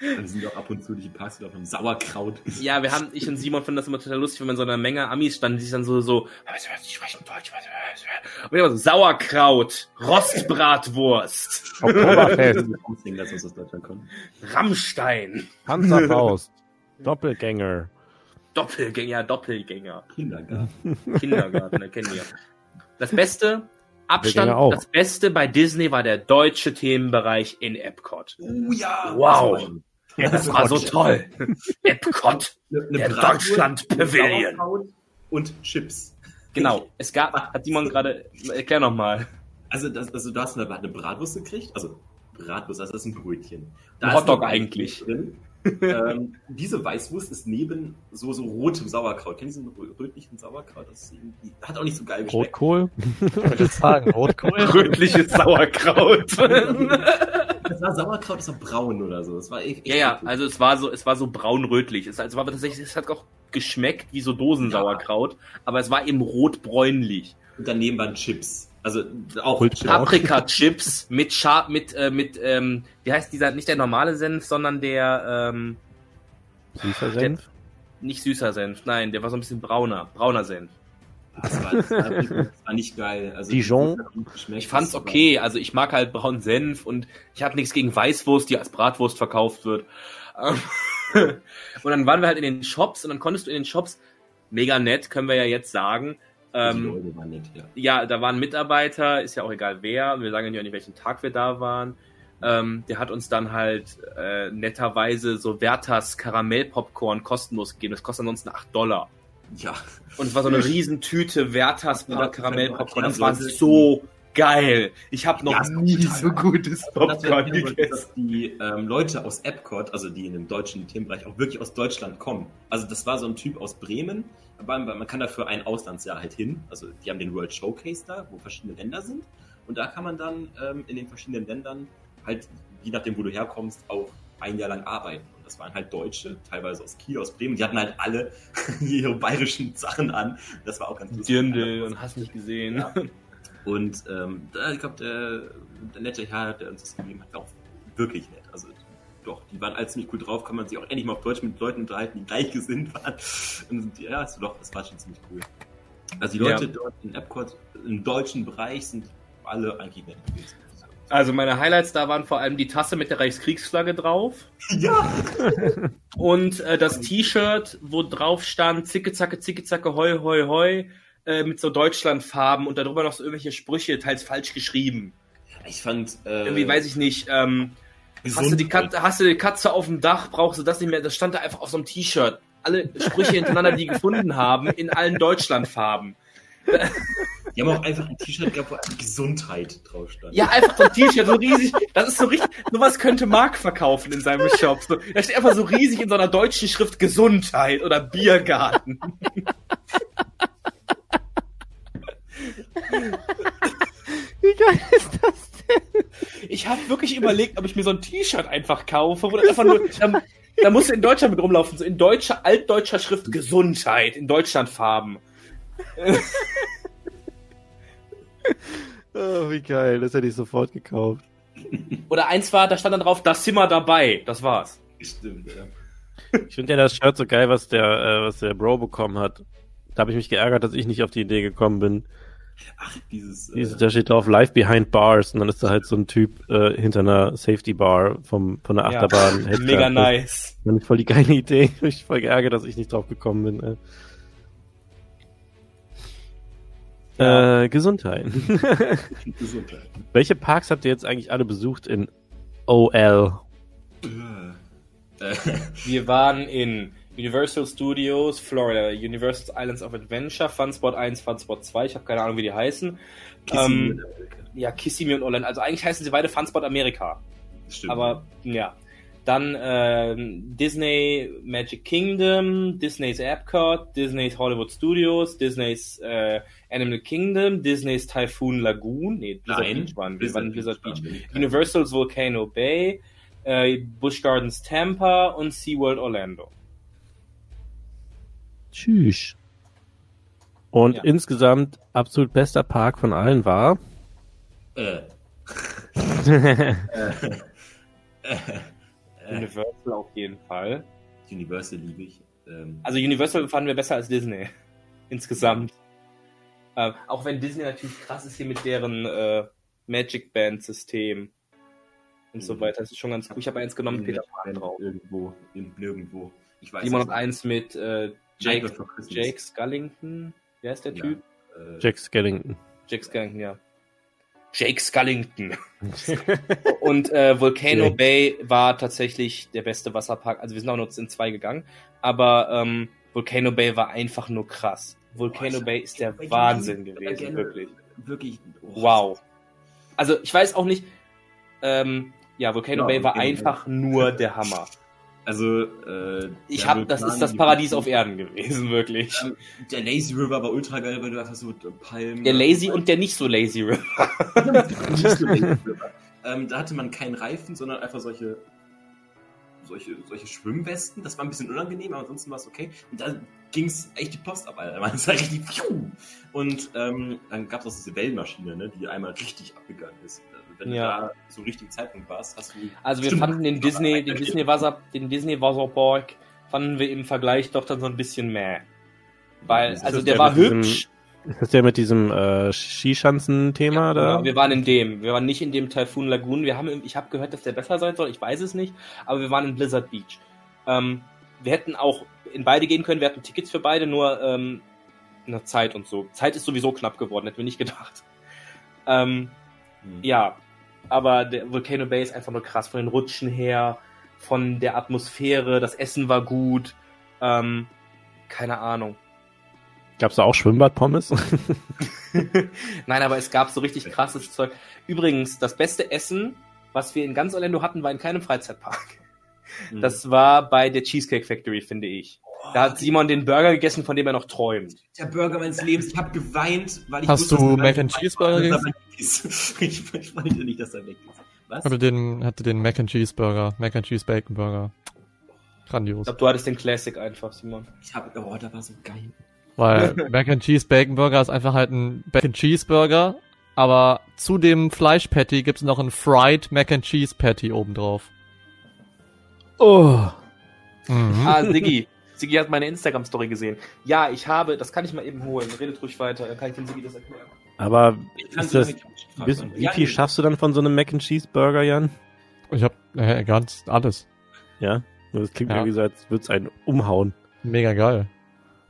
Dann sind doch ab und zu die Parks wieder von Sauerkraut. Ja, wir haben, ich und Simon finden das immer total lustig, wenn man in so einer Menge Amis stand, die sich dann so, so, die sprechen Deutsch, und immer so Sauerkraut, Rostbratwurst, Oktoberfest. *laughs* Rammstein, Panzerfaust, Doppelgänger. Doppelgänger, Doppelgänger, Kindergarten. Kindergarten, da kennen wir. Das Beste, Abstand, das Beste bei Disney war der deutsche Themenbereich in Epcot. Oh ja! Wow. Das war so toll. Epcot, Eine, eine der Deutschland-Pavilion. Und Chips. Genau, es gab, hat Simon gerade, erklär nochmal. Also, das, also du hast eine, eine Bratwurst gekriegt, also Bratwurst, also das ist ein Brötchen. Da Ein Hotdog eigentlich. Drin. Ähm, diese Weißwurst ist neben so, so rotem Sauerkraut. Kennst du diesen rö- rötlichen Sauerkraut? Das hat auch nicht so geil geschmeckt. Rotkohl. Ich würde sagen, Rotkohl. *laughs* Rötliches Sauerkraut. *laughs* Das war Sauerkraut, das war braun oder so. Das war echt, echt ja, ja, also es war so, es war so braun-rötlich. Es, also war tatsächlich, es hat auch geschmeckt wie so Dosensauerkraut, aber es war eben rot-bräunlich. Und daneben waren Chips. Also auch. Paprika-Chips *laughs* mit Schar mit, äh, mit, ähm, wie heißt dieser, nicht der normale Senf, sondern der, ähm, Süßer Senf. nicht süßer Senf, nein, der war so ein bisschen brauner, brauner Senf. Das war, das war, das war nicht geil. Also, Dijon? Ich fand's okay, also ich mag halt braunen Senf und ich habe nichts gegen Weißwurst, die als Bratwurst verkauft wird. Ähm, *laughs* und dann waren wir halt in den Shops und dann konntest du in den Shops, mega nett, können wir ja jetzt sagen, ähm, nett, ja. ja, da waren Mitarbeiter, ist ja auch egal wer, wir sagen ja nicht, welchen Tag wir da waren. Ähm, der hat uns dann halt äh, netterweise so Werthers Karamellpopcorn kostenlos gegeben. Das kostet ansonsten 8 Dollar. Ja. Und es war so eine *laughs* riesen Tüte Werthers Karamellpopcorn. Das war so geil. Ich habe noch nie total so gutes Popcorn gegessen. dass die ähm, Leute aus Epcot, also die in dem deutschen Themenbereich, auch wirklich aus Deutschland kommen. Also das war so ein Typ aus Bremen, aber man kann dafür ein Auslandsjahr halt hin. Also die haben den World Showcase da, wo verschiedene Länder sind. Und da kann man dann ähm, in den verschiedenen Ländern halt, je nachdem, wo du herkommst, auch ein Jahr lang arbeiten. Und das waren halt Deutsche, teilweise aus Kiel, aus Bremen. Die hatten halt alle *laughs* ihre bayerischen Sachen an. Das war auch ganz lustig. Dirndl und hast nicht gesehen. Ja. Und ähm, da, ich glaube, der, der nette Herr, der uns das gegeben hat, war auch wirklich nett. Also doch, die waren alle ziemlich cool drauf, kann man sich auch endlich mal auf Deutsch mit Leuten unterhalten, die gleichgesinnt waren. *laughs* Und ja, also doch, das war schon ziemlich cool. Also die Ja. Leute dort in Epcot, im deutschen Bereich, sind alle eigentlich nett gewesen. Also meine Highlights da waren vor allem die Tasse mit der Reichskriegsflagge drauf *laughs* Ja! und äh, das T-Shirt, wo drauf stand Zicke zacke zicke zacke hoi hoi hoi äh, mit so Deutschlandfarben und darüber noch so irgendwelche Sprüche, teils falsch geschrieben. Ich fand, äh, Irgendwie weiß ich nicht. Ähm, hast, du die Katze, hast du die Katze auf dem Dach, brauchst du das nicht mehr. Das stand da einfach auf so einem T-Shirt. Alle Sprüche hintereinander, die gefunden haben, in allen Deutschlandfarben. Die haben auch einfach ein T-Shirt gehabt, wo Gesundheit drauf stand. Ja, einfach so ein T-Shirt, so riesig. Das ist so richtig. Sowas könnte Mark verkaufen in seinem Shop. So, da steht einfach so riesig in so einer deutschen Schrift Gesundheit oder Biergarten. *laughs* Wie geil ist das denn? Ich habe wirklich überlegt, ob ich mir so ein T-Shirt einfach kaufe, das einfach nur. Da, da musst du in Deutschland mit rumlaufen, so in deutscher, altdeutscher Schrift Gesundheit, in Deutschlandfarben. *laughs* Oh, wie geil, das hätte ich sofort gekauft. Oder eins war, da stand dann drauf, das Zimmer dabei. Das war's. Stimmt, ja. Ich finde ja das Shirt so geil, was der, äh, was der Bro bekommen hat. Da habe ich mich geärgert, dass ich nicht auf die Idee gekommen bin. Ach, dieses. Diese, da steht drauf Live Behind Bars und dann ist da halt so ein Typ äh, hinter einer Safety Bar vom, von der Ja, Achterbahn. *laughs* Headcrab. Mega nice. Fand ich voll die geile Idee. *laughs* Ich voll geärgert, dass ich nicht drauf gekommen bin. Äh. Ja. Äh, Gesundheit. *laughs* Gesundheit. Welche Parks habt ihr jetzt eigentlich alle besucht in OL? Äh, Wir waren in Universal Studios, Florida, Universal Islands of Adventure, Funspot 1, Funspot 2, ich habe keine Ahnung, wie die heißen. Ähm, ja, Kissimmee und Orlando. Also eigentlich heißen sie beide Funspot Amerika. Stimmt. Aber ja. Dann ähm, Disney Magic Kingdom, Disney's Epcot, Disney's Hollywood Studios, Disney's äh, Animal Kingdom, Disney's Typhoon Lagoon, nee, Blizzard Nein, Beach waren wir, waren Blizzard Beach. nicht. Universal's Volcano Bay, äh, Busch Gardens Tampa und SeaWorld Orlando. Tschüss. Und Ja. insgesamt absolut bester Park von allen war. Äh. *laughs* Universal auf jeden Fall. Universal liebe ich. Ähm, Also Universal fanden wir besser als Disney. *laughs* Insgesamt. Äh, auch wenn Disney natürlich krass ist hier mit deren äh, Magic Band System und so Mhm. weiter. Das ist schon ganz cool. Ich habe eins genommen mit Peter Pan drauf. Irgendwo, in nirgendwo. Ich weiß es hat eins mit äh, Jake. Jake Scullington. Wer ist der Ja. Typ? Äh, Jack Skellington. Jake Scullington, ja. Jake Scullington. *laughs* *laughs* Und äh, Volcano Jake. Bay war tatsächlich der beste Wasserpark. Also wir sind auch nur in zwei gegangen. Aber ähm, Volcano Bay war einfach nur krass. Volcano ich- Bay ist der Wahnsinn gewesen, gerne- wirklich. Wirklich. oh, Wow. Also ich weiß auch nicht, ähm, ja, Volcano Ja, Bay war Volcano einfach nur der Hammer. Also, äh, Ich habe, das ist das die Paradies auf Erden gewesen, wirklich. Ähm, Der Lazy River war ultra geil, weil du einfach so Palmen. Der Lazy und der nicht so Lazy River. *laughs* Nicht so Lazy River. ähm, da hatte man keinen Reifen, sondern einfach solche, solche, solche Schwimmwesten. Das war ein bisschen unangenehm, aber ansonsten war es okay. Und da ging es echt die Post ab, Alter. *laughs* Es halt richtig. pfiuh. Und ähm, dann gab es auch diese Wellenmaschine, ne, die einmal richtig abgegangen ist. Also, wenn Ja. du da zum richtigen Zeitpunkt warst, hast du. Also wir fanden den Disney, den Disney Wasser, den Disney Wasserpark fanden wir im Vergleich doch dann so ein bisschen mäh. Weil, ist also der ja war mit diesem- hübsch. Ist das der mit diesem äh, Skischanzen-Thema da? Ja, wir waren in dem. Wir waren nicht in dem Typhoon Lagoon. Wir haben, ich habe gehört, dass der besser sein soll. Ich weiß es nicht. Aber wir waren in Blizzard Beach. Ähm, wir hätten auch in beide gehen können. Wir hatten Tickets für beide, nur ähm, eine Zeit und so. Zeit ist sowieso knapp geworden, hätten wir nicht gedacht. Ähm, Hm. ja, aber der Volcano Bay ist einfach nur krass. Von den Rutschen her, von der Atmosphäre, das Essen war gut. Ähm, keine Ahnung. Gab's da auch Schwimmbadpommes? *laughs* Nein, aber es gab so richtig krasses Zeug. Übrigens, das beste Essen, was wir in ganz Orlando hatten, war in keinem Freizeitpark. Mhm. Das war bei der Cheesecake Factory, finde ich. Da hat Simon den Burger gegessen, von dem er noch träumt. der Burger meines Lebens. Ich habe geweint, weil ich Hast wusste, du Mac and ist. Cheeseburger Dass er gegessen? *laughs* Ich, ich wollte nicht, dass er weg ist. Was? Hatte den, hatte den Mac and Cheese Burger, Mac and Cheese Bacon Burger. Ich Grandios. glaube, du hattest den Classic einfach, Simon. Ich habe, oh, der war so geil. Weil *laughs* Mac and Cheese Bacon Burger ist einfach halt ein Bacon Cheese Burger, aber zu dem Fleischpatty gibt's noch ein Fried Mac and Cheese Patty obendrauf. oh. Mhm. Ah, Siggi. Siggi hat meine Instagram-Story gesehen. Ja, ich habe, das kann ich mal eben holen. Redet ruhig weiter, dann kann ich dem Siggi das erklären. Aber ist das, bis, wie Ja, viel schaffst du dann von so einem Mac and Cheese Burger, Jan? Ich hab äh, ganz alles. Ja? Das klingt Ja. irgendwie so, als würde es einen umhauen. Mega geil.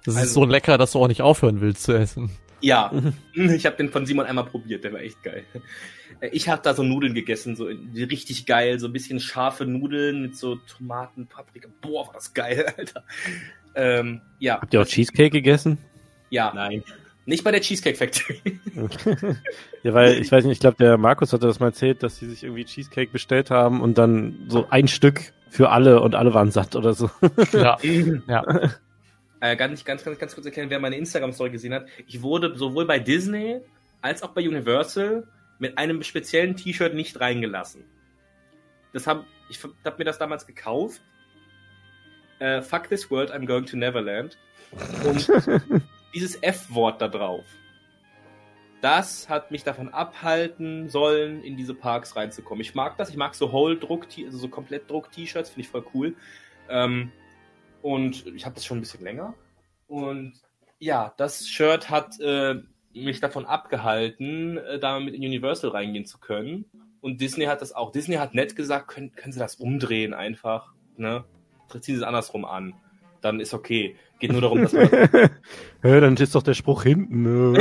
Das ist Also- so lecker, dass du auch nicht aufhören willst zu essen. Ja, ich habe den von Simon einmal probiert, der war echt geil. Ich habe da so Nudeln gegessen, so richtig geil, so ein bisschen scharfe Nudeln mit so Tomaten, Paprika. Boah, war das geil, *laughs* Alter. Ähm, ja, Habt ihr auch Cheesecake gegessen? ja, Nein. nicht bei der Cheesecake Factory. *laughs* ja, weil ich weiß nicht, ich glaube, der Markus hatte das mal erzählt, dass sie sich irgendwie Cheesecake bestellt haben und dann so ein Stück für alle und alle waren satt oder so. Ja. *laughs* ja. Äh, ganz, ganz, ganz, ganz kurz erklären, wer meine Instagram-Story gesehen hat. Ich wurde sowohl bei Disney als auch bei Universal mit einem speziellen T-Shirt nicht reingelassen. Das hab, ich habe mir das damals gekauft. Äh, Fuck this world, I'm going to Neverland. Und *laughs* dieses F-Wort da drauf. Das hat mich davon abhalten sollen, in diese Parks reinzukommen. Ich mag das, ich mag so Whole-Druck, also so komplett Druck-T-Shirts, finde ich voll cool. Ähm, und ich habe das schon ein bisschen länger. Und ja, das Shirt hat, äh, mich davon abgehalten, äh, da mit in Universal reingehen zu können. Und Disney hat das auch. Disney hat nett gesagt, können, können Sie das umdrehen einfach, ne? Ziehen Sie es andersrum an. Dann ist okay. Geht nur darum, dass man *laughs* Hä, dann ist doch der Spruch hinten. Ne?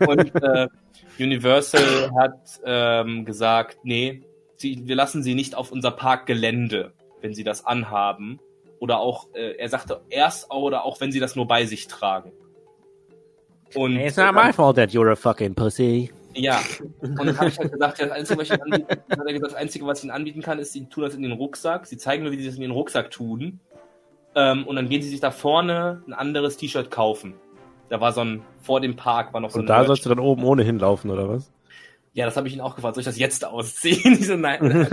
*laughs* Und äh, Universal hat ähm, gesagt, nee, sie, wir lassen sie nicht auf unser Parkgelände, wenn sie das anhaben. Oder auch, äh, er sagte erst oder auch, wenn sie das nur bei sich tragen. Und It's not my fault that you're a fucking pussy. ja, und dann habe ich halt gesagt, ja, das Einzige, was ich ihnen anbieten, hat er gesagt, das Einzige, was ich ihnen anbieten kann, ist, sie tun das in den Rucksack. Sie zeigen mir, wie sie das in den Rucksack tun. Ähm, und dann gehen sie sich da vorne ein anderes T-Shirt kaufen. Da war so ein, vor dem Park war noch so Und ein da Merch- sollst du dann oben ohne hinlaufen, oder was? Ja, das habe ich ihn auch gefragt. Soll ich das jetzt ausziehen? *laughs* Ich so, nein,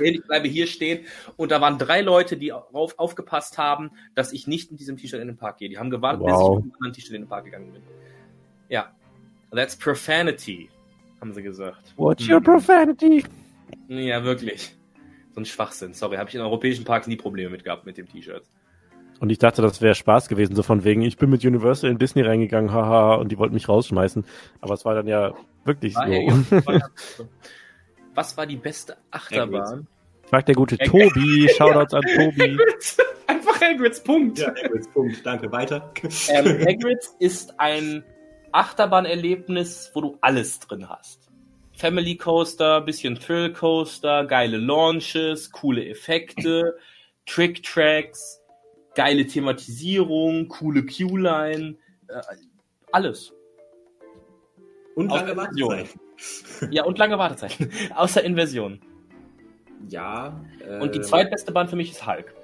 ich bleibe hier stehen. Und da waren drei Leute, die auf, aufgepasst haben, dass ich nicht mit diesem T-Shirt in den Park gehe. Die haben gewartet, bis ich Wow. mit einem anderen T-Shirt in den Park gegangen bin. Ja. That's profanity, haben sie gesagt. What's your profanity? Ja, wirklich. So ein Schwachsinn. Sorry, habe ich in europäischen Parks nie Probleme mit gehabt mit dem T-Shirt. Und ich dachte, das wäre Spaß gewesen, so von wegen, ich bin mit Universal in Disney reingegangen, haha, und die wollten mich rausschmeißen. Aber es war dann ja wirklich War so. *laughs* Was war die beste Achterbahn? Fragt der gute Tobi, *laughs* Shoutouts an Tobi. Einfach Hagrids, Punkt. Ja, Hagrids, Punkt. Danke, weiter. *laughs* Ähm, Hagrids ist ein Achterbahnerlebnis, wo du alles drin hast. Family Coaster, bisschen Thrill Coaster, geile Launches, coole Effekte, Trick Tracks, geile Thematisierung, coole Q-Line, äh, alles. Und lange der Version. Wartezeiten. Ja, und lange Wartezeiten. *laughs* Außer Inversion. Ja. Und die ähm, zweitbeste Bahn für mich ist Hulk.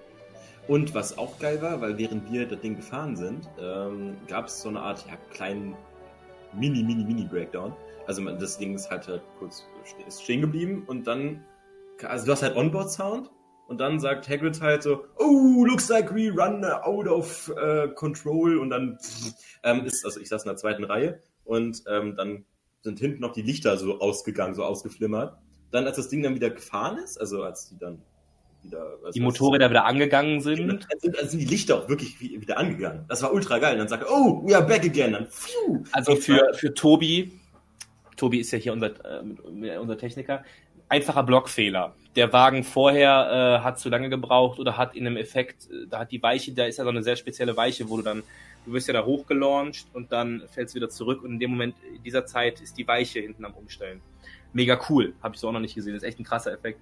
Und was auch geil war, weil während wir das Ding gefahren sind, ähm, gab es so eine Art ja, kleinen Mini, Mini, Mini Breakdown. Also man, das Ding ist halt, halt kurz ist stehen geblieben und dann, also du hast halt Onboard-Sound und dann sagt Hagrid halt so, oh, looks like we run out of äh, control und dann ähm, ist, also ich saß in der zweiten Reihe und ähm, dann sind hinten noch die Lichter so ausgegangen, so ausgeflimmert. Dann, als das Ding dann wieder gefahren ist, also als die dann wieder... Also Die Motorräder wieder angegangen sind. dann sind, dann sind die Lichter auch wirklich wie- wieder angegangen. Das war ultra geil. Und dann sagt er, oh, we are back again. Dann, pfiuh. Also für, für Tobi, Tobi ist ja hier unser, äh, unser Techniker, einfacher Blockfehler. Der Wagen vorher äh, hat zu lange gebraucht oder hat in einem Effekt, äh, da hat die Weiche, da ist ja so eine sehr spezielle Weiche, wo du dann, du wirst ja da hochgelauncht und dann fällst du wieder zurück und in dem Moment, in dieser Zeit ist die Weiche hinten am Umstellen. Mega cool, habe ich so auch noch nicht gesehen, das ist echt ein krasser Effekt.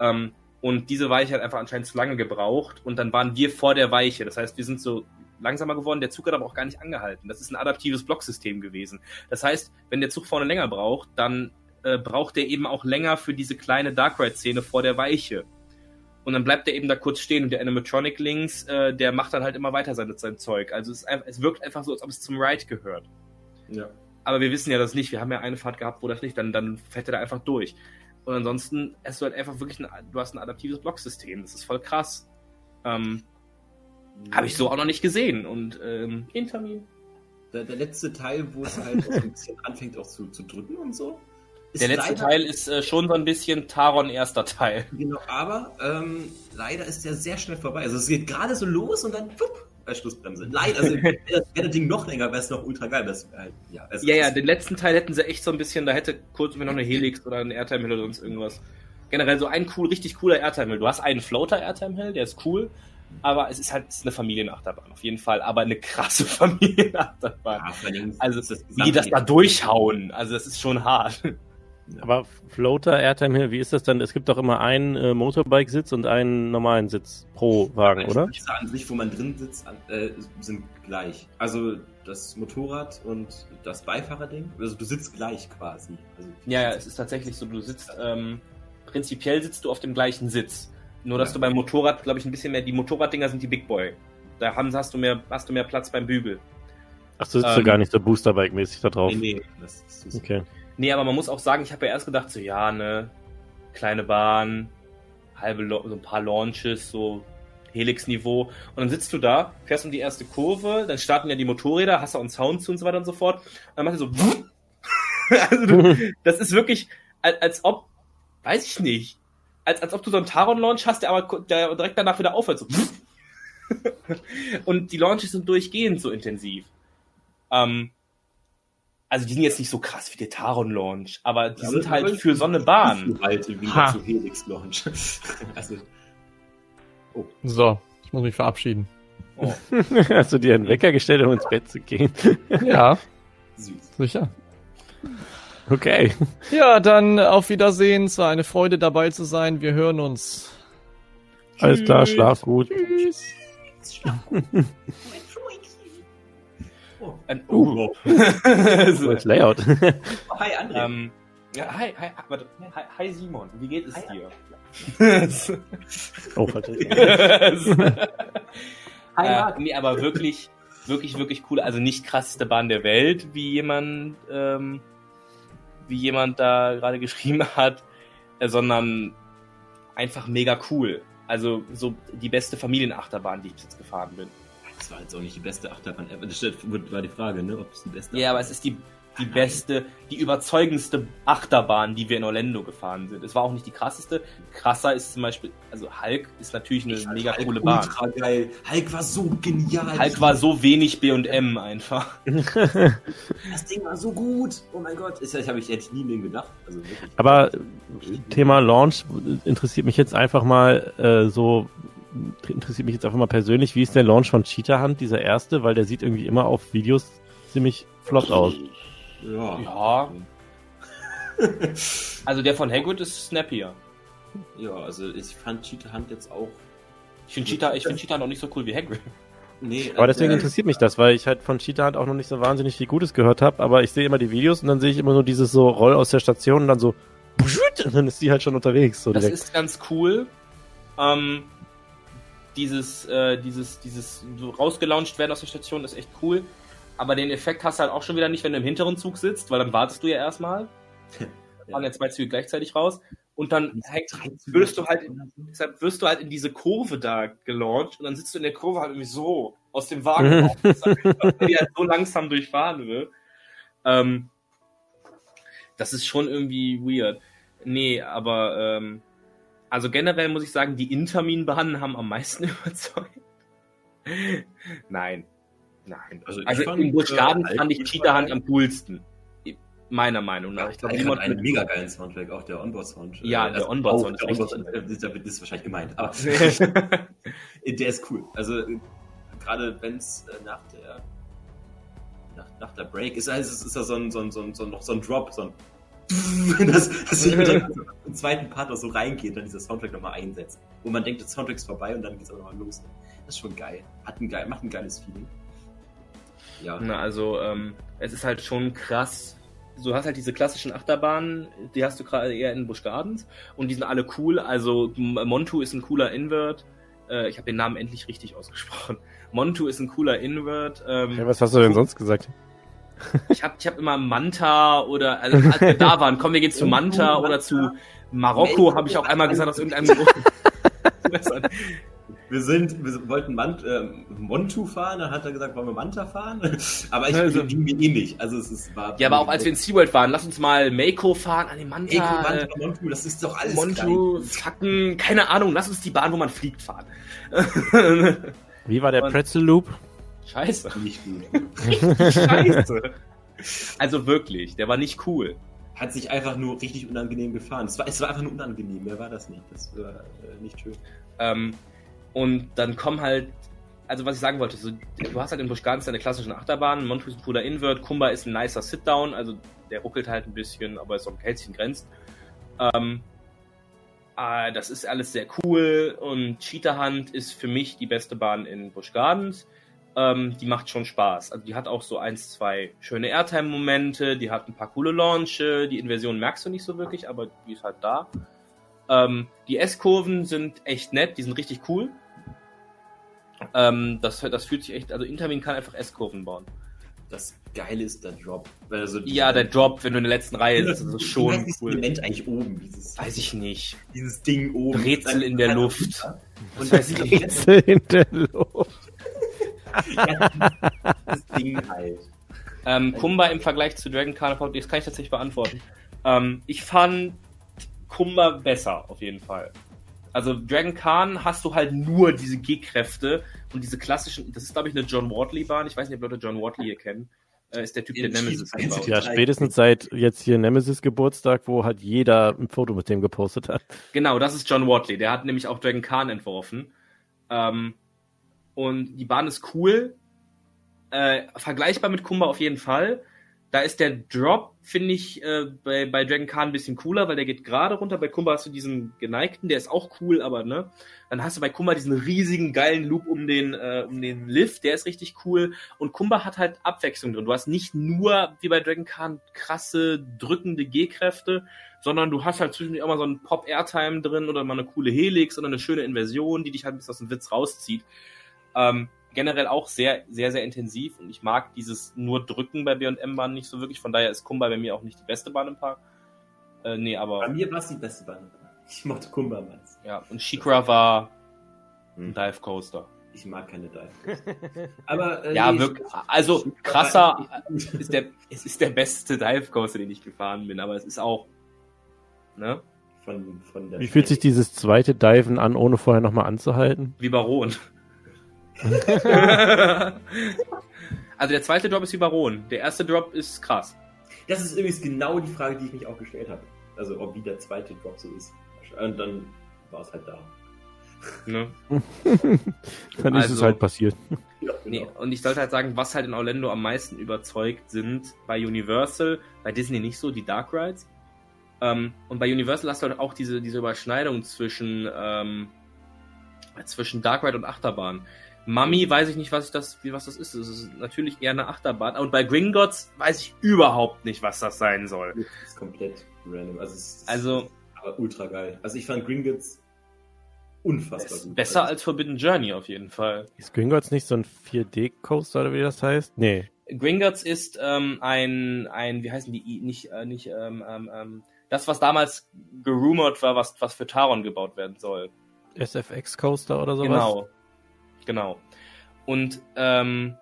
Ähm, und diese Weiche hat einfach anscheinend zu lange gebraucht und dann waren wir vor der Weiche. Das heißt, wir sind so langsamer geworden, der Zug hat aber auch gar nicht angehalten. Das ist ein adaptives Blocksystem gewesen. Das heißt, wenn der Zug vorne länger braucht, dann äh, braucht der eben auch länger für diese kleine Dark Ride-Szene vor der Weiche. Und dann bleibt der eben da kurz stehen und der Animatronic links, äh, der macht dann halt immer weiter sein, sein Zeug. Also es, ist einfach, es wirkt einfach so, als ob es zum Ride gehört. Ja. Aber wir wissen ja das nicht. Wir haben ja eine Fahrt gehabt, wo das nicht, dann, dann fährt er da einfach durch. Und ansonsten hast du halt einfach wirklich ein, du hast ein adaptives Blocksystem. Das ist voll krass. Ähm, Habe ich so auch noch nicht gesehen. Und ähm, Intermin. Der, der letzte Teil, wo es halt auch ein bisschen anfängt auch zu, zu drücken und so. Der letzte leider- Teil ist äh, schon so ein bisschen Taron erster Teil. Genau, aber ähm, leider ist der sehr schnell vorbei. Also es geht gerade so los und dann pup, äh, Schlussbremse. Leider, also *laughs* wäre das, Ding noch länger, wäre es noch ultra geil. Das, halt, ja, also, Ja, ja, den letzten Teil hätten sie echt so ein bisschen, da hätte kurz noch eine Helix oder ein Airtime Hill oder sonst irgendwas. Generell so ein cool, richtig cooler Airtime Hill. Du hast einen Floater Airtime Hill, der ist cool, aber es ist halt es ist eine Familienachterbahn, auf jeden Fall, aber eine krasse *laughs* Familienachterbahn. Ja, Also, Wie die das da durchhauen, also das ist schon hart. Aber Floater, Airtime Hill, wie ist das dann? Es gibt doch immer einen äh, Motorbike-Sitz und einen normalen Sitz pro Wagen, oder? Die Sitze an sich, wo man drin sitzt, an, äh, sind gleich. Also das Motorrad und das Beifahrerding, also du sitzt gleich quasi. Also, Ja, ja, es ist tatsächlich so, du sitzt, ähm, prinzipiell sitzt du auf dem gleichen Sitz. Nur, dass Ja. du beim Motorrad, glaube ich, ein bisschen mehr, die Motorraddinger sind die Big Boy. Da haben, hast, du mehr, hast du mehr Platz beim Bügel. Ach, du sitzt du Ähm, gar nicht so Boosterbike-mäßig da drauf. Nee, nee. das ist so Okay. Nee, aber man muss auch sagen, ich habe ja erst gedacht, so, ja, ne, kleine Bahn, halbe, so ein paar Launches, so Helix-Niveau. Und dann sitzt du da, fährst um die erste Kurve, dann starten ja die Motorräder, hast du einen Sound zu und so weiter und so fort. Und dann machst du so, *laughs* also du, das ist wirklich, als, als ob, weiß ich nicht, als, als ob du so einen Taron-Launch hast, der aber der direkt danach wieder aufhört, so. *laughs* Und die Launches sind durchgehend so intensiv. Ähm, also die sind jetzt nicht so krass wie der Taron Launch, aber die Ja, sind aber- halt für so eine Bahn. Halt Ha. Gegensatz zu Helix Launch. *laughs* also, So, ich muss mich verabschieden. Oh. *laughs* Hast du dir einen Wecker gestellt, um ins Bett zu gehen? *laughs* Ja, süß. sicher. Okay. Ja, dann auf Wiedersehen. Es war eine Freude dabei zu sein. Wir hören uns. Alles klar, schlaf gut. Ein, *laughs* *laughs* Oh, wow. Gutes Layout. Hi, André. ähm, ja, hi, hi, warte, hi, hi Simon, wie geht es Hi, dir? Oh, verdammt. *laughs* Hi, äh, Marc. nee, aber wirklich, wirklich, wirklich cool. Also nicht krasseste Bahn der Welt, wie jemand, ähm, wie jemand da gerade geschrieben hat, äh, sondern einfach mega cool. Also so die beste Familienachterbahn, die ich bis jetzt gefahren bin. Das war jetzt auch nicht die beste Achterbahn ever. Das war die Frage, ne? Ob es die beste Ja, aber es ist die, die beste, die überzeugendste Achterbahn, die wir in Orlando gefahren sind. Es war auch nicht die krasseste. Krasser ist zum Beispiel, also Hulk ist natürlich eine Ich mega Hulk coole Bahn. Ultra geil. Hulk war so genial. Hulk war so wenig B&M einfach. *laughs* Das Ding war so gut. Oh mein Gott. Das habe ich hätte ich nie denen gedacht. Also wirklich. Aber Thema Launch interessiert mich jetzt einfach mal äh, so interessiert mich jetzt einfach mal persönlich, wie ist der Launch von Cheetah Hunt, dieser erste, weil der sieht irgendwie immer auf Videos ziemlich flott aus. Ja. Ja. *laughs* Also der von Hagrid ist snappier. Ja, also ich fand Cheetah Hunt jetzt auch. Ich finde Cheetah, ich finde Cheetah noch nicht so cool wie Hagrid. Nee, Aber deswegen äh, interessiert mich das, weil ich halt von Cheetah Hunt auch noch nicht so wahnsinnig viel Gutes gehört habe, aber ich sehe immer die Videos und dann sehe ich immer nur dieses so Roll aus der Station und dann so *laughs* und dann ist die halt schon unterwegs. So Das direkt. ist ganz cool. Ähm, dieses, äh, dieses, dieses so rausgelauncht werden aus der Station ist echt cool. Aber den Effekt hast du halt auch schon wieder nicht, wenn du im hinteren Zug sitzt, weil dann wartest du ja erstmal. Fahren ja zwei Züge gleichzeitig raus. Und dann wirst du halt, in, deshalb wirst du halt in diese Kurve da gelauncht und dann sitzt du in der Kurve halt irgendwie so aus dem Wagen *laughs* die halt so langsam durchfahren will. Ähm, das ist schon irgendwie weird. Nee, aber ähm, also generell muss ich sagen, die Intermin-Bahnen haben am meisten *laughs* überzeugt. Nein. Nein. Also Also, fand, in Busch Garden äh, fand ich Alt- Cheetah Hand am coolsten. Meiner Meinung nach. Ich glaube, ich niemand fand einen mega geilen Soundtrack, auch der Onboard-Sound. Ja, der also Onboard-Sound ist der richtig Onboard-Sound, äh, das ist wahrscheinlich gemeint, aber *laughs* *laughs* der ist cool. Also gerade wenn es äh, nach der nach, nach der Break ist, also es ist ja so ein, so ein, so ein, so ein Drop, so ein dass, dass sich mit dem im zweiten Part noch so reingeht, dann dieser Soundtrack nochmal einsetzt. Wo man denkt, der Soundtrack ist vorbei und dann geht's aber nochmal los. Das ist schon geil. Hat ein geil. Macht ein geiles Feeling. Ja. Na, also, ähm, es ist halt schon krass. Du hast halt diese klassischen Achterbahnen, die hast du gerade eher in Busch Gardens und die sind alle cool. Also, Montu ist ein cooler Invert. Äh, ich habe den Namen endlich richtig ausgesprochen. Montu ist ein cooler Invert. Ähm, Ja, was hast du denn sonst gesagt? Ich habe ich hab immer Manta oder, also als wir da waren, komm, wir gehen zu Manta oder zu Marokko, habe ich auch einmal gesagt, aus irgendeinem Grund. *laughs* Wir sind, wir wollten Mant, äh, Montu fahren, dann hat er gesagt, wollen wir Manta fahren? *laughs* Aber ich Also- ging mir ähnlich. Also es ist, war. Ja, aber auch als wir in SeaWorld waren, lass uns mal Mako fahren, an den Manta. Ey, guck, äh, Manta, Montu, das ist doch alles Montu, Facken, keine Ahnung, lass uns die Bahn, wo man fliegt, fahren. Wie war der Und- Pretzel Loop? Scheiße. Nicht gut. Scheiße. Also wirklich, der war nicht cool. Hat sich einfach nur richtig unangenehm gefahren. Es war, es war einfach nur unangenehm, mehr war das nicht. Das war äh, nicht schön. Ähm, und dann kommen halt, also was ich sagen wollte, so, du hast halt in Busch Gardens deine klassischen Achterbahnen, Montu ist ein cooler Invert, Kumba ist ein nicer Sit-Down, also der ruckelt halt ein bisschen, aber ist auch hält sich in Grenzen. Ähm, äh, das ist alles sehr cool und Cheetah Hunt ist für mich die beste Bahn in Busch Gardens. Ähm, die macht schon Spaß. Also die hat auch so eins, zwei schöne Airtime-Momente, die hat ein paar coole Launche, die Inversion merkst du nicht so wirklich, aber die ist halt da. Ähm, die S-Kurven sind echt nett, die sind richtig cool. Ähm, das, das fühlt sich echt, also Intermin kann einfach S-Kurven bauen. Das Geile ist der Drop. Also Ja, der Drop, wenn du in der letzten Reihe sitzt, das ist schon dieses cool. Element eigentlich oben, dieses, Weiß ich nicht. dieses Ding oben. Rätsel in der Luft. *laughs* Und das, das Rätsel in der Luft. Ding halt. Ähm, Kumba im Vergleich zu Dragon Carnival, das kann ich tatsächlich beantworten. Ähm, ich fand Kumba besser, auf jeden Fall. Also Dragon Khan hast du halt nur diese G-Kräfte und diese klassischen, das ist glaube ich eine John Wortley Bahn, ich weiß nicht, ob Leute John Wortley hier kennen. äh, ist der Typ, der Nemesis gebaut. Ja, spätestens seit jetzt hier Nemesis Geburtstag, wo halt jeder ein Foto mit dem gepostet hat. Genau, das ist John Watley. Der hat nämlich auch Dragon Khan entworfen. Ähm, und die Bahn ist cool. Äh, vergleichbar mit Kumba auf jeden Fall. Da ist der Drop, finde ich, äh, bei, bei Dragon Khan ein bisschen cooler, weil der geht gerade runter. Bei Kumba hast du diesen geneigten, der ist auch cool, aber ne. Dann hast du bei Kumba diesen riesigen geilen Loop um den, äh, um den Lift, der ist richtig cool. Und Kumba hat halt Abwechslung drin. Du hast nicht nur, wie bei Dragon Khan, krasse, drückende G-Kräfte, sondern du hast halt zwischendurch auch mal so einen Pop-Airtime drin oder mal eine coole Helix oder eine schöne Inversion, die dich halt ein bisschen aus dem Witz rauszieht. Ähm, generell auch sehr, sehr, sehr intensiv und ich mag dieses nur Drücken bei B&M-Bahnen nicht so wirklich, von daher ist Kumba bei mir auch nicht die beste Bahn im Park. Äh, nee, Bei aber, mir war es die beste Bahn. Ich mochte Kumba meins. ja, und Shikra war ein Hm. Dive Coaster. Ich mag keine Dive. Aber äh, Ja, nee, wirklich, also krasser, *laughs* ist der, es ist der beste Dive Coaster, den ich gefahren bin, aber es ist auch, ne, Von, von der Wie fühlt sich dieses zweite Diven an, ohne vorher nochmal anzuhalten? wie Baron. *laughs* also der zweite Drop ist wie Baron, der erste Drop ist krass. Das ist übrigens genau die Frage, die ich mich auch gestellt habe. Also, ob wie der zweite Drop so ist. Und dann war es halt da. Ne? *laughs* Dann ist es Also- halt passiert. Ja, Nee, und ich sollte halt sagen, was halt in Orlando am meisten überzeugt sind bei Universal, bei Disney nicht so, die Dark Rides. Ähm, und bei Universal hast du halt auch diese, diese Überschneidung zwischen, ähm, zwischen Dark Ride und Achterbahn. Mummy weiß ich nicht, was ich das, wie was das ist. Es ist natürlich eher eine Achterbahn. Und bei Gringotts weiß ich überhaupt nicht, was das sein soll. Das ist komplett random. Also, es ist Also aber ultra geil. Also, ich fand Gringotts unfassbar gut. besser als Forbidden Journey auf jeden Fall. Ist Gringotts nicht so ein 4D-Coaster oder wie das heißt? Nee. Gringotts ist ähm, ein, ein, wie heißen die, I- nicht, äh, nicht, ähm, ähm, ähm, das, was damals gerumort war, was, was für Taron gebaut werden soll. SFX-Coaster oder sowas? Genau. Genau. Und ähm,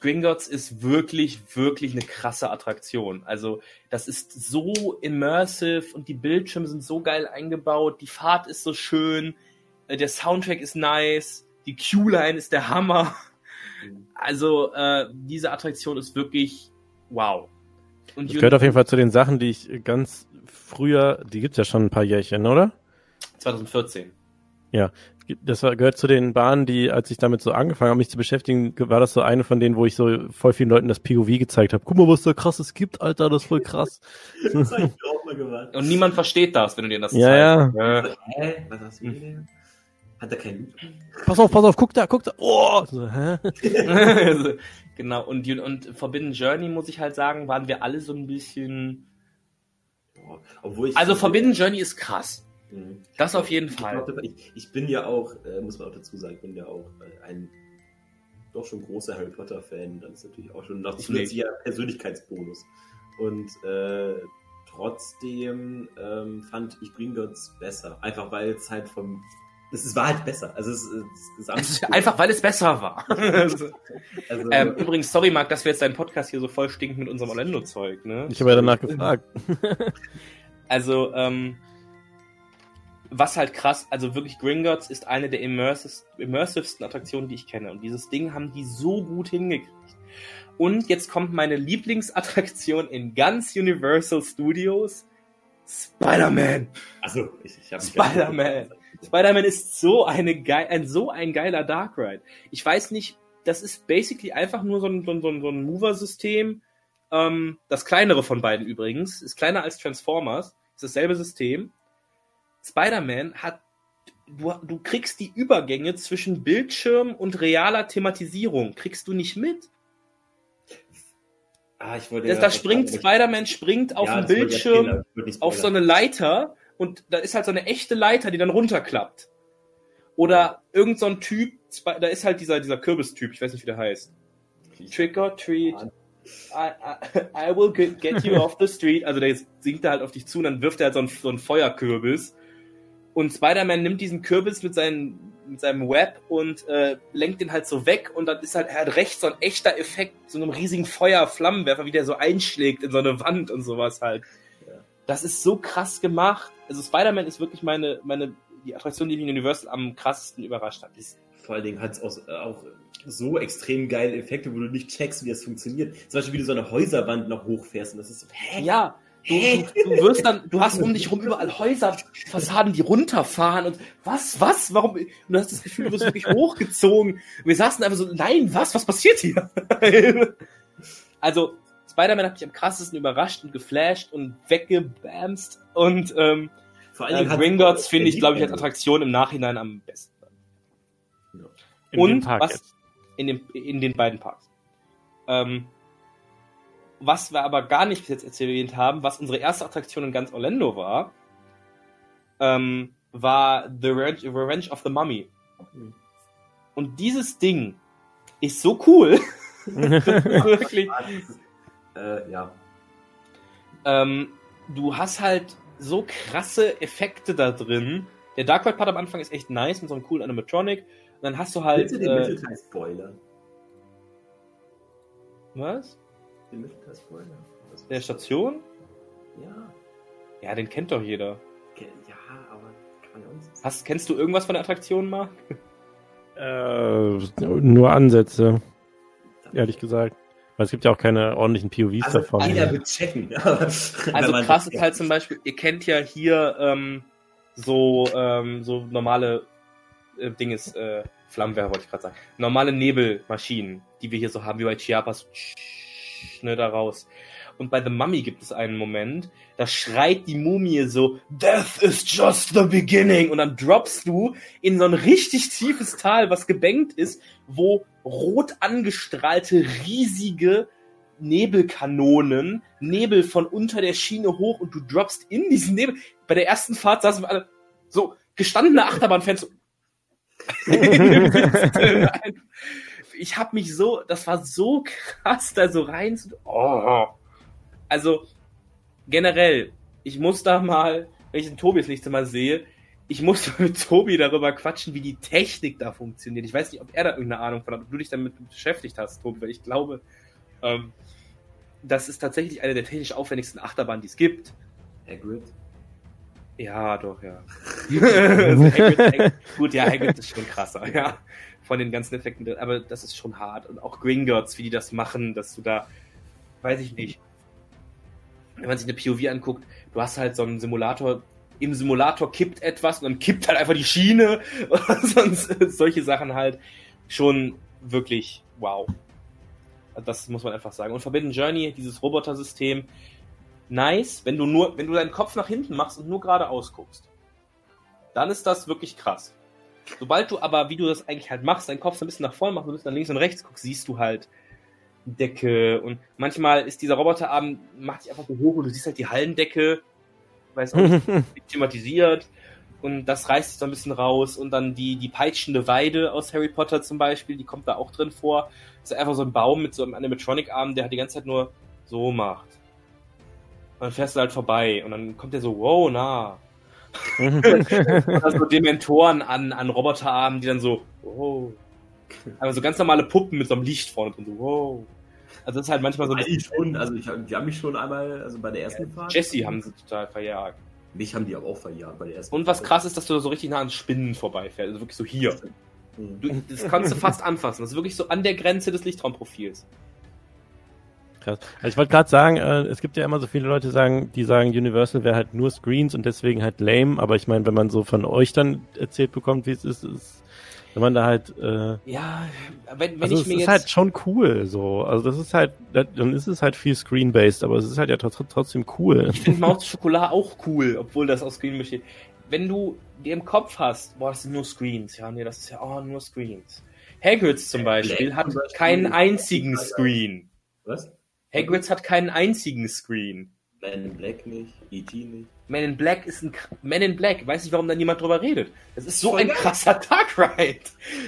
Gringotts ist wirklich, wirklich eine krasse Attraktion. Also, das ist so immersive und die Bildschirme sind so geil eingebaut, die Fahrt ist so schön, äh, der Soundtrack ist nice, die Q-Line ist der Hammer. Also, äh, diese Attraktion ist wirklich wow. Und Das gehört auf jeden Fall zu den Sachen, die ich ganz früher, die gibt's ja schon ein paar Jährchen, oder? 2014. Das war, gehört zu den Bahnen, die, als ich damit so angefangen habe, mich zu beschäftigen, war das so eine von denen, wo ich so voll vielen Leuten das POV gezeigt habe. Guck mal, was da krasses gibt, Alter, das ist voll krass. *laughs* Das hab ich mir auch mal gewartet. Und niemand versteht das, wenn du dir das Ja, zeigst. ja. ja. Hä? Was hast du denn? Hat er keinen? Pass auf, pass auf, guck da, guck da. Oh! So, hä? *laughs* Also, genau, und, und Forbidden Journey, muss ich halt sagen, waren wir alle so ein bisschen. Boah, Obwohl ich. Also Forbidden Journey ist krass. Mhm. Das auf jeden Ich, Fall. ich, ich bin ja auch, äh, muss man auch dazu sagen, ich bin ja auch äh, ein doch schon großer Harry Potter-Fan. Das ist natürlich auch schon noch Ich zusätzlicher Persönlichkeitsbonus. Und äh, trotzdem ähm, fand ich Gringotts besser. Einfach weil es halt vom. Es ist- war halt besser. Also es, es, Gesamt *laughs* Einfach weil es besser war. *laughs* also, Also, *laughs* ähm, übrigens, sorry, Marc, dass wir jetzt deinen Podcast hier so voll stinken mit unserem Orlando-Zeug, ne? Ich habe ja danach gefragt. Also, ähm, was halt krass, also wirklich Gringotts ist eine der immersivsten Attraktionen, die ich kenne. Und dieses Ding haben die so gut hingekriegt. Und jetzt kommt meine Lieblingsattraktion in ganz Universal Studios. Spider-Man. also ich, ich hab Spider-Man. Spider-Man ist so eine geil, ein so ein geiler Dark Ride. Ich weiß nicht, das ist basically einfach nur so ein, so ein, so ein, so ein Mover-System. Ähm, das kleinere von beiden übrigens. Ist kleiner als Transformers. Ist dasselbe System. Spider-Man hat, du, du kriegst die Übergänge zwischen Bildschirm und realer Thematisierung. Kriegst du nicht mit? Ah, ich wollte Das, ja- da springt Spider-Man, springt auf Ja, den Bildschirm auf so eine Leiter und da ist halt so eine echte Leiter, die dann runterklappt. Oder irgend so ein Typ, da ist halt dieser, dieser Kürbistyp, ich weiß nicht, wie der heißt. Trick or treat. I, I, I will get, you off the street. Also der singt er halt auf dich zu und dann wirft er halt so einen, so einen Feuerkürbis. Und Spider-Man nimmt diesen Kürbis mit, seinen, mit seinem Web und äh, lenkt den halt so weg und dann ist halt, er hat rechts so ein echter Effekt, so einem riesigen Feuerflammenwerfer, wie der so einschlägt in so eine Wand und sowas halt. Das ist so krass gemacht. Also Spider-Man ist wirklich meine, meine, die Attraktion, die mich in Universal am krassesten überrascht hat. Ist, Vor allen Dingen hat es auch, auch so extrem geile Effekte, wo du nicht checkst, wie das funktioniert. Zum Beispiel, wie du so eine Häuserwand noch hochfährst und das ist so, hä? Ja, du, du, du wirst dann, du hast um dich rum überall Häuserfassaden, die runterfahren und was, was, warum? Und du hast das Gefühl, du wirst wirklich *laughs* hochgezogen. Und wir saßen einfach so, nein, was, was passiert hier? *laughs* also, Spider-Man hat mich am krassesten überrascht und geflasht und weggebamst und ähm, Vor äh, hat- Gringotts finde ich, glaube ich, als. Attraktion im Nachhinein am besten. In und dem Park was jetzt. in, dem, in den beiden Parks. Ähm, was wir aber gar nicht bis jetzt erwähnt haben, was unsere erste Attraktion in ganz Orlando war, ähm, war The Revenge, of the Mummy. Und dieses Ding ist so cool. *laughs* Wirklich. Äh, ja. Ähm, du hast halt so krasse Effekte da drin. Der Dark Ride Part am Anfang ist echt nice mit so einem coolen Animatronic. Und dann hast du halt. Bitte den Äh, Mittelteil spoilern. was? Spoilern. Was- Der Station? Ja. Ja, den kennt doch jeder. Ja, aber kann man so Hast, kennst du irgendwas von der Attraktion, Marc? *laughs* Äh, nur Ansätze, ehrlich gesagt. Weil es gibt ja auch keine ordentlichen POVs Also, davon. jeder wird checken. *laughs* wenn Also krass ist halt zum Beispiel, ihr kennt ja hier ähm, so, ähm, so normale äh, Dinges, äh, Flammenwerfer wollte ich gerade sagen. Normale Nebelmaschinen, die wir hier so haben, wie bei Chiapas, ne, da raus. Und bei The Mummy gibt es einen Moment, da schreit die Mumie so, Death is just the beginning. Und dann droppst du in so ein richtig tiefes Tal, was gebenkt ist, wo rot angestrahlte, riesige Nebelkanonen, Nebel von unter der Schiene hoch und du droppst in diesen Nebel. Bei der ersten Fahrt saßen wir alle so gestandene Achterbahnfans. So *laughs* *laughs* ich habe mich so, das war so *laughs* krass, da so rein zu. Oh. Also generell, ich muss da mal, wenn ich den Tobi das nächste Mal sehe, ich muss *laughs* mit Tobi darüber quatschen, wie die Technik da funktioniert. Ich weiß nicht, ob er da irgendeine Ahnung von hat, ob du dich damit beschäftigt hast, Tobi, weil ich glaube, ähm, das ist tatsächlich eine der technisch aufwendigsten Achterbahnen, die es gibt. Hagrid. Ja, doch, ja. *laughs* also Hagrid, Hagrid, gut, ja, Hagrid ist schon krasser, ja. Von den ganzen Effekten, aber das ist schon hart. Und auch Gringotts, wie die das machen, dass du da, weiß ich nicht. Wenn man sich eine POV anguckt, du hast halt so einen Simulator, im Simulator kippt etwas und dann kippt halt einfach die Schiene *laughs* oder sonst solche Sachen halt schon wirklich wow. Das muss man einfach sagen. Und Forbidden Journey, dieses Roboter-System, nice, wenn du nur, wenn du deinen Kopf nach hinten machst und nur geradeaus guckst. Dann ist das wirklich krass. Sobald du aber, wie du das eigentlich halt machst, deinen Kopf so ein bisschen nach vorne machst und ein bisschen nach links und rechts guckst, siehst du halt Decke und manchmal ist dieser Roboterarm, macht sich einfach so hoch und du siehst halt die Hallendecke, weiß auch *laughs* nicht, thematisiert und das reißt sich so ein bisschen raus und dann die, die peitschende Weide aus Harry Potter zum Beispiel, die kommt da auch drin vor. Das ist einfach so ein Baum mit so einem Animatronic-Arm, der halt die ganze Zeit nur so macht. Und dann fährst du halt vorbei und dann kommt der so, wow, nah. *laughs* Oder so Dementoren an, an Roboterarmen, die dann so, wow. Aber so ganz normale Puppen mit so einem Licht vorne drin, so, wow. Also das ist halt manchmal so ein Also ich schon, also ich, die haben mich schon einmal, also bei der ersten Fahrt. Jesse haben sie total verjagt. Mich haben die aber auch verjagt bei der ersten Und was Fahrt. krass ist, dass du so richtig nah an Spinnen vorbeifährst. Also wirklich so hier. Mhm. Du, das kannst du fast anfassen. Das ist wirklich so an der Grenze des Lichtraumprofils. Krass. Also ich wollte gerade sagen, äh, es gibt ja immer so viele Leute, sagen, die sagen, Universal wäre halt nur Screens und deswegen halt lame. Aber ich meine, wenn man so von euch dann erzählt bekommt, wie es ist, ist wenn man da halt, äh, Ja, wenn, wenn also ich es mir ist jetzt. halt schon cool, so. Also das ist halt, dann ist es halt viel Screen-based, aber es ist halt ja tr- trotzdem cool. Ich finde Maus Schokolade auch cool, obwohl das aus Screen besteht. Wenn du dir im Kopf hast, boah, das sind nur Screens, ja, nee, das ist ja, oh, nur Screens. Hagrids zum Beispiel hat keinen einzigen Screen. Was? Hagrids hat keinen einzigen Screen. Man in Black nicht, E.T. nicht. Man in Black ist ein Man in Black. Weiß nicht, warum da niemand drüber redet. Das ist so ein krasser Dark Ride.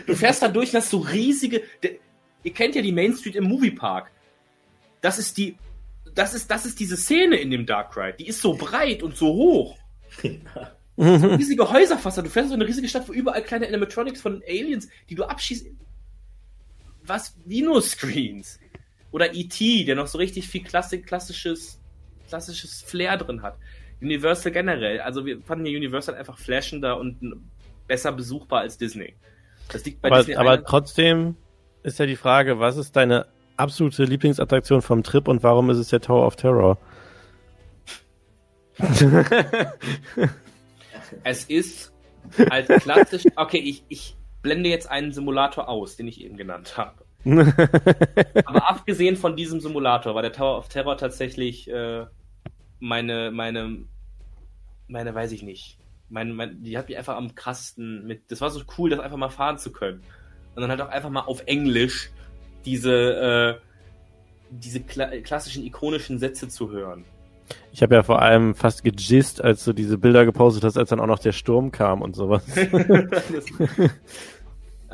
Du fährst da durch und hast so riesige. De, ihr kennt ja die Main Street im Moviepark. Das ist die. Das ist, das ist diese Szene in dem Dark Ride. Die ist so breit und so hoch. Riesige Häuserfassade. Du fährst so eine riesige Stadt, wo überall kleine Animatronics von Aliens, die du abschießt. Was? Wie nur Screens. Oder E.T., der noch so richtig viel Klassik, klassisches, klassisches Flair drin hat. Universal generell. Also wir fanden ja Universal einfach flashender und besser besuchbar als Disney. Das liegt bei aber, Disney aber trotzdem ist ja die Frage, was ist deine absolute Lieblingsattraktion vom Trip und warum ist es der Tower of Terror? *laughs* Es ist als klassisch. *laughs* Okay, ich, ich blende jetzt einen Simulator aus, den ich eben genannt habe. *laughs* Aber abgesehen von diesem Simulator war der Tower of Terror tatsächlich äh, meine, meine, meine, weiß ich nicht. Mein, mein, die hat mich einfach am krassesten mit. Das war so cool, das einfach mal fahren zu können. Und dann halt auch einfach mal auf Englisch diese, äh, diese kla klassischen ikonischen Sätze zu hören. Ich habe ja vor allem fast gejist, als du diese Bilder gepostet hast, als dann auch noch der Sturm kam und sowas. *laughs* *laughs*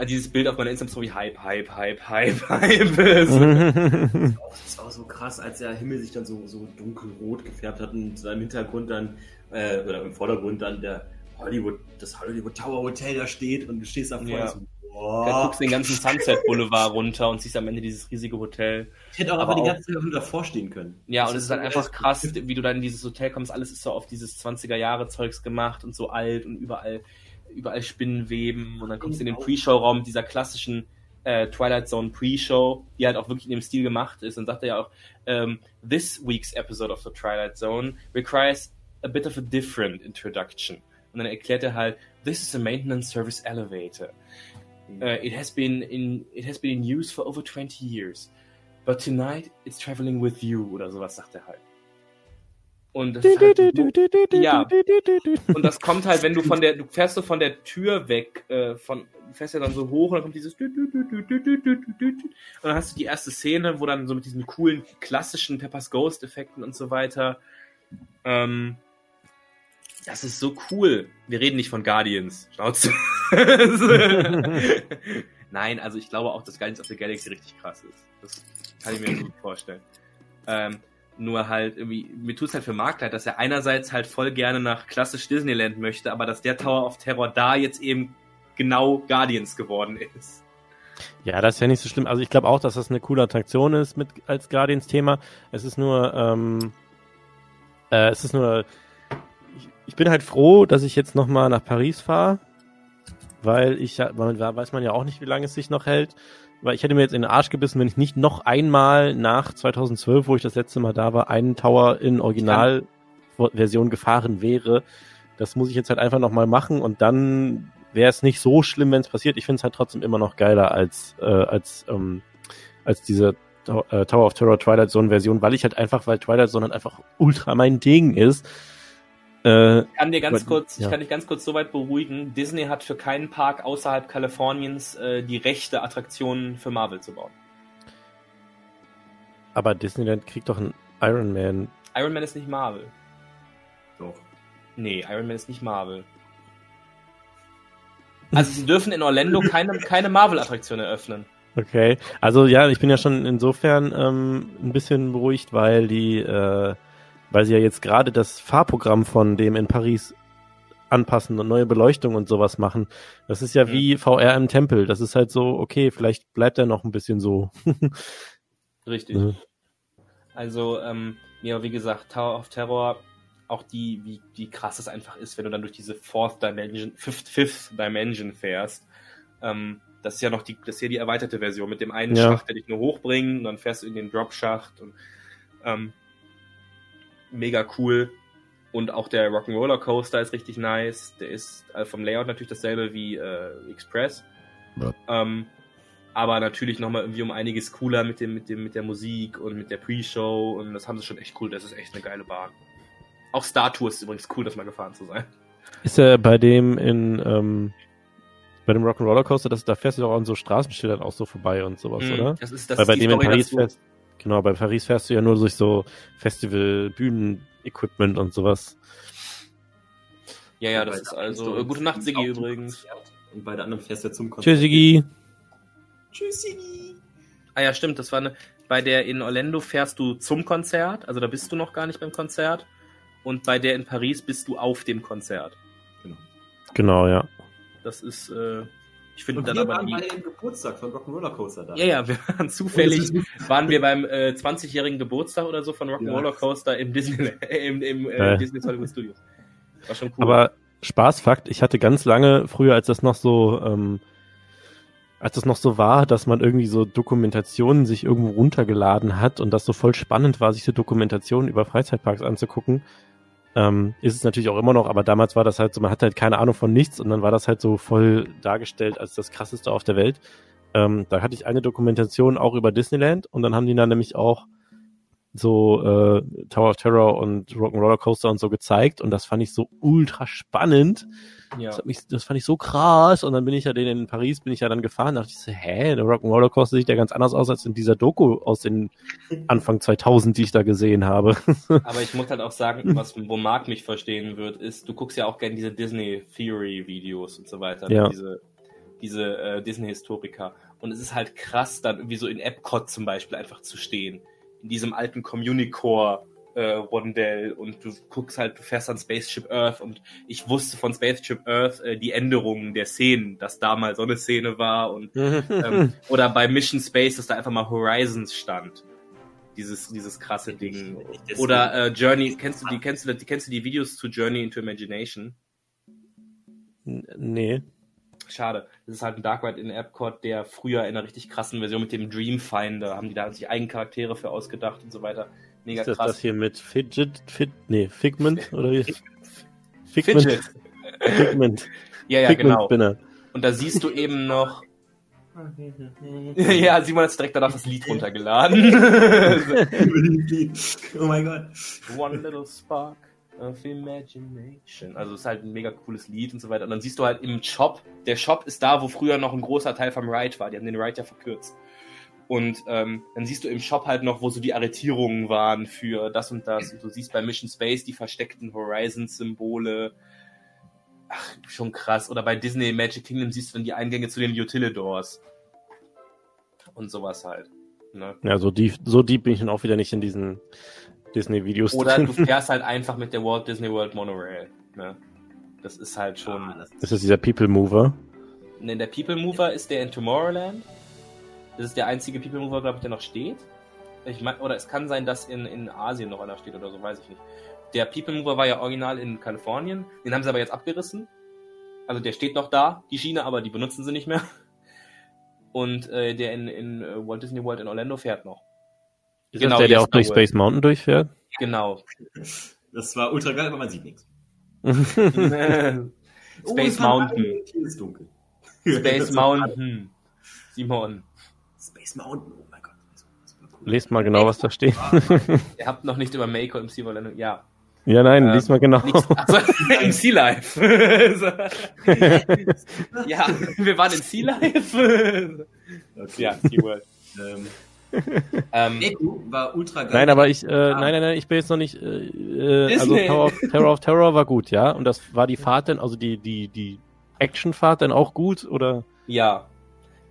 Ah, dieses Bild auf meiner Instagram-Story, Hype, Hype, Hype, Hype, Hype. *laughs* Das war so krass, als der Himmel sich dann so, so dunkelrot gefärbt hat und im Hintergrund dann, äh, oder im Vordergrund dann der Hollywood, das Hollywood Tower Hotel da steht und du stehst da vorne Ja. so, Da boah. guckst du den ganzen Sunset Boulevard runter und siehst am Ende dieses riesige Hotel. Ich hätte auch Aber einfach die auch- ganze Zeit nur davor stehen können. Ja, Das und es ist halt so einfach krass, wie du dann in dieses Hotel kommst. Alles ist so auf dieses 20er-Jahre-Zeugs gemacht und so alt und überall, überall Spinnenweben. Und dann kommst du in den Pre-Show-Raum mit dieser klassischen äh, Twilight Zone Pre-Show, die halt auch wirklich in dem Stil gemacht ist. Und sagt er ja auch, ähm, this week's episode of the Twilight Zone requires a bit of a different introduction. Und dann erklärt er halt, this is a maintenance service elevator. Uh, it has been in it has been in use for over 20 years. But tonight it's traveling with you oder sowas sagt er halt. Und das, halt so, Ja. und das kommt halt, wenn du von der, du fährst so von der Tür weg, äh, von, du fährst ja dann so hoch und dann kommt dieses und dann hast du die erste Szene, wo dann so mit diesen coolen klassischen Peppers Ghost Effekten und so weiter. Ähm, das ist so cool. Wir reden nicht von Guardians. Schnauze. Nein, also ich glaube auch, dass Guardians of the Galaxy richtig krass ist. Das kann ich mir gut vorstellen. Ähm, nur halt irgendwie, mir tut es halt für Mark leid, dass er einerseits halt voll gerne nach klassisch Disneyland möchte, aber dass der Tower of Terror da jetzt eben genau Guardians geworden ist. Ja, das ist ja nicht so schlimm. Also ich glaube auch, dass das eine coole Attraktion ist mit als Guardians-Thema. Es ist nur, ähm, äh, es ist nur, ich, ich bin halt froh, dass ich jetzt nochmal nach Paris fahre, weil ich, man weiß man ja auch nicht, wie lange es sich noch hält. Weil ich hätte mir jetzt in den Arsch gebissen, wenn ich nicht noch einmal nach 2012, wo ich das letzte Mal da war, einen Tower in Originalversion gefahren wäre. Das muss ich jetzt halt einfach nochmal machen und dann wäre es nicht so schlimm, wenn es passiert. Ich finde es halt trotzdem immer noch geiler als, äh, als, ähm, als diese äh, Tower of Terror Twilight Zone Version, weil ich halt einfach, weil Twilight Zone halt einfach ultra mein Ding ist. Äh, Ich kann dir ganz Aber- kurz, ich ja. kann dich ganz kurz so weit beruhigen. Disney hat für keinen Park außerhalb Kaliforniens äh, die Rechte, Attraktionen für Marvel zu bauen. aber Disneyland kriegt doch einen Iron Man. Iron Man ist nicht Marvel. Doch. Nee, Iron Man ist nicht Marvel. Also sie dürfen in Orlando *laughs* keine, keine Marvel-Attraktion eröffnen. Okay. Also ja, ich bin ja schon insofern ähm, ein bisschen beruhigt, weil die, äh, weil sie ja jetzt gerade das Fahrprogramm von dem in Paris anpassen und neue Beleuchtung und sowas machen. Das ist ja Mhm. wie VR im Tempel. Das ist halt so, okay, vielleicht bleibt er noch ein bisschen so. *laughs* Richtig. Mhm. Also, ähm, ja, wie gesagt, Tower of Terror, auch die, wie, wie krass es einfach ist, wenn du dann durch diese Fourth Dimension, Fifth, Fifth Dimension fährst. Ähm, das ist ja noch die, das ist ja die erweiterte Version mit dem einen Ja. Schacht, der dich nur hochbringt, und dann fährst du in den Drop-Schacht und ähm, mega cool. Und auch der Rock'n'Roller Coaster ist richtig nice. Der ist äh, vom Layout natürlich dasselbe wie äh, Express. Ja. Ähm, aber natürlich nochmal irgendwie um einiges cooler mit dem, mit dem, mit der Musik und mit der Pre-Show und das haben sie schon echt cool. Das ist echt eine geile Bahn. Auch Star Tours ist übrigens cool, das mal gefahren zu sein. Ist er bei dem in, ähm, bei dem Rock'n'Roller Coaster, das, da fährst du doch an so Straßenschildern auch so vorbei und sowas, Mhm, oder? Das ist, das Weil ist bei dem in Story Paris dazu. fährst, genau, bei Paris fährst du ja nur durch so Festival, Bühnen-Equipment und sowas. Ja, ja, das ist also. Äh, gute Nacht, Siggi übrigens. Konzert Und bei der anderen fährst du ja zum Konzert. Tschüssigi. Tschüss, Siggi. Ah ja, stimmt, das war eine. Bei der in Orlando fährst du zum Konzert, also da bist du noch gar nicht beim Konzert. Und bei der in Paris bist du auf dem Konzert. Genau, ja. Das ist, äh, ich finde dann wir aber waren die. bei dem Geburtstag von Rock'n'Roller Coaster da. Ja, ja, wir waren zufällig, waren wir beim äh, 20-jährigen Geburtstag oder so von Rock'n'Roller Ja. Coaster im Disney, *laughs* im, im äh. Disney Hollywood Studios. War schon cool. Aber Spaßfakt, ich hatte ganz lange, früher als das noch so, ähm, als es noch so war, dass man irgendwie so Dokumentationen sich irgendwo runtergeladen hat und das so voll spannend war, sich so Dokumentationen über Freizeitparks anzugucken, ähm, ist es natürlich auch immer noch, aber damals war das halt so, man hatte halt keine Ahnung von nichts und dann war das halt so voll dargestellt als das krasseste auf der Welt. Ähm, da hatte ich eine Dokumentation auch über Disneyland und dann haben die da nämlich auch so äh, Tower of Terror und Rock'n'Roller Coaster und so gezeigt und das fand ich so ultra spannend. Ja. Das, hat mich, das fand ich so krass und dann bin ich ja den in Paris, bin ich ja dann gefahren, dachte ich so, hä, der Rock'n'Roller Coaster sieht ja ganz anders aus als in dieser Doku aus den *laughs* Anfang 2000, die ich da gesehen habe. *laughs* Aber ich muss halt auch sagen, was, wo Marc mich verstehen wird, ist, du guckst ja auch gerne diese Disney Theory Videos und so weiter, ne? Ja. diese, diese äh, Disney Historiker. Und es ist halt krass, dann irgendwie so in Epcot zum Beispiel einfach zu stehen. In diesem alten Communicore äh, Rondell und du guckst halt, du fährst an Spaceship Earth und ich wusste von Spaceship Earth äh, die Änderungen der Szenen, dass da mal so eine Szene war und *laughs* ähm, oder bei Mission Space, dass da einfach mal Horizons stand. Dieses, dieses krasse Ding. Oder äh, Journey, kennst du die, kennst du die, kennst du die Videos zu Journey into Imagination? Nee. Schade. Das ist halt ein Dark Ride in Epcot, der früher in einer richtig krassen Version mit dem Dreamfinder haben die da sich eigene Charaktere für ausgedacht und so weiter. Mega Ist das krass. das hier mit Fidget, Fit, nee, Figment *laughs* oder wie? Figment. Fidget. Figment. Ja, ja, Figment genau. Spinner. Und da siehst du eben noch. *laughs* ja, Simon hat direkt danach das Lied runtergeladen. *laughs* oh mein Gott. One little spark of imagination. Also es ist halt ein mega cooles Lied und so weiter. Und dann siehst du halt im Shop, der Shop ist da, wo früher noch ein großer Teil vom Ride war. Die haben den Ride ja verkürzt. Und ähm, dann siehst du im Shop halt noch, wo so die Arretierungen waren für das und das. Und du siehst bei Mission Space die versteckten Horizon-Symbole. Ach, schon krass. Oder bei Disney Magic Kingdom siehst du dann die Eingänge zu den Utilidors. Und sowas halt. Ne? Ja, so deep, so deep bin ich dann auch wieder nicht in diesen Disney-Videos Oder drin. du fährst halt einfach mit der Walt Disney World Monorail. Ne? Das ist halt schon. Ah, das Das ist dieser People Mover. Ne, der People Mover ist der in Tomorrowland. Das ist der einzige People Mover, glaube ich, der noch steht. Ich mein, oder es kann sein, dass in, in Asien noch einer steht oder so, weiß ich nicht. Der People Mover war ja original in Kalifornien. Den haben sie aber jetzt abgerissen. Also der steht noch da, die Schiene, aber die benutzen sie nicht mehr. Und äh, der in, in äh, Walt Disney World in Orlando fährt noch. Ist Genau, das der, der auch durch. Space Mountain durchfährt? Genau. Das war ultra geil, aber man sieht nichts. *laughs* Space Oh, es war Mountain. Hier ist dunkel. Space *laughs* Mountain. Simon. Space Mountain, oh mein Gott. Das war cool. Lest mal genau, was da steht. *laughs* Ihr habt noch nicht über Mako im Sea Orlando. Ja. ja, nein, Ähm, lies mal genau. Also, *laughs* im Sea Life. *laughs* ja, wir waren in Sea Life. Okay. ja, SeaWorld. Ähm, Ähm, Echo war ultra geil. Nein, aber ich, äh, nein, nein, nein, ich bin jetzt noch nicht, äh, äh, also. Tower of, Terror of Terror war gut, ja? Und das war die Fahrt denn, also die, die, die Actionfahrt dann auch gut, oder? ja.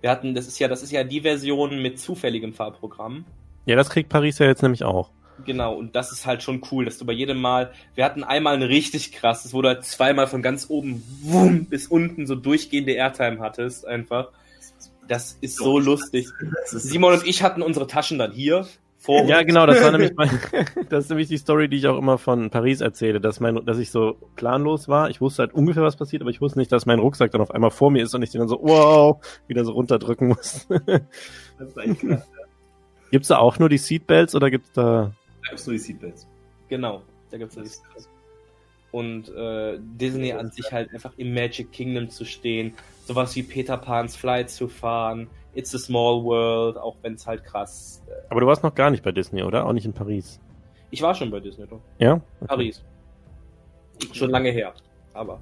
Wir hatten, das ist ja, das ist ja die Version mit zufälligem Fahrprogramm. Ja, das kriegt Paris ja jetzt nämlich auch. Genau, und das ist halt schon cool, dass du bei jedem Mal, wir hatten einmal eine richtig krass, wo du halt zweimal von ganz oben wumm, bis unten so durchgehende Airtime hattest, einfach. Das ist so lustig. Simon und ich hatten unsere Taschen dann hier vor Ja, genau, das war nämlich mein, *laughs* das ist nämlich die Story, die ich auch immer von Paris erzähle, dass mein, dass ich so planlos war. Ich wusste halt ungefähr, was passiert, aber ich wusste nicht, dass mein Rucksack dann auf einmal vor mir ist und ich den dann so, wow, wieder so runterdrücken muss. *laughs* das ist eigentlich gibt's da auch nur die Seatbelts oder gibt's da, Da gibt's nur die Seatbelts. Genau, da gibt's das. Und äh, Disney an sich halt einfach im Magic Kingdom zu stehen, sowas wie Peter Pan's Flight zu fahren, It's a Small World, auch wenn es halt krass. Äh, aber du warst noch gar nicht bei Disney, oder? Auch nicht in Paris. ich war schon bei Disney, doch. Ja? Paris. Schon lange her, aber.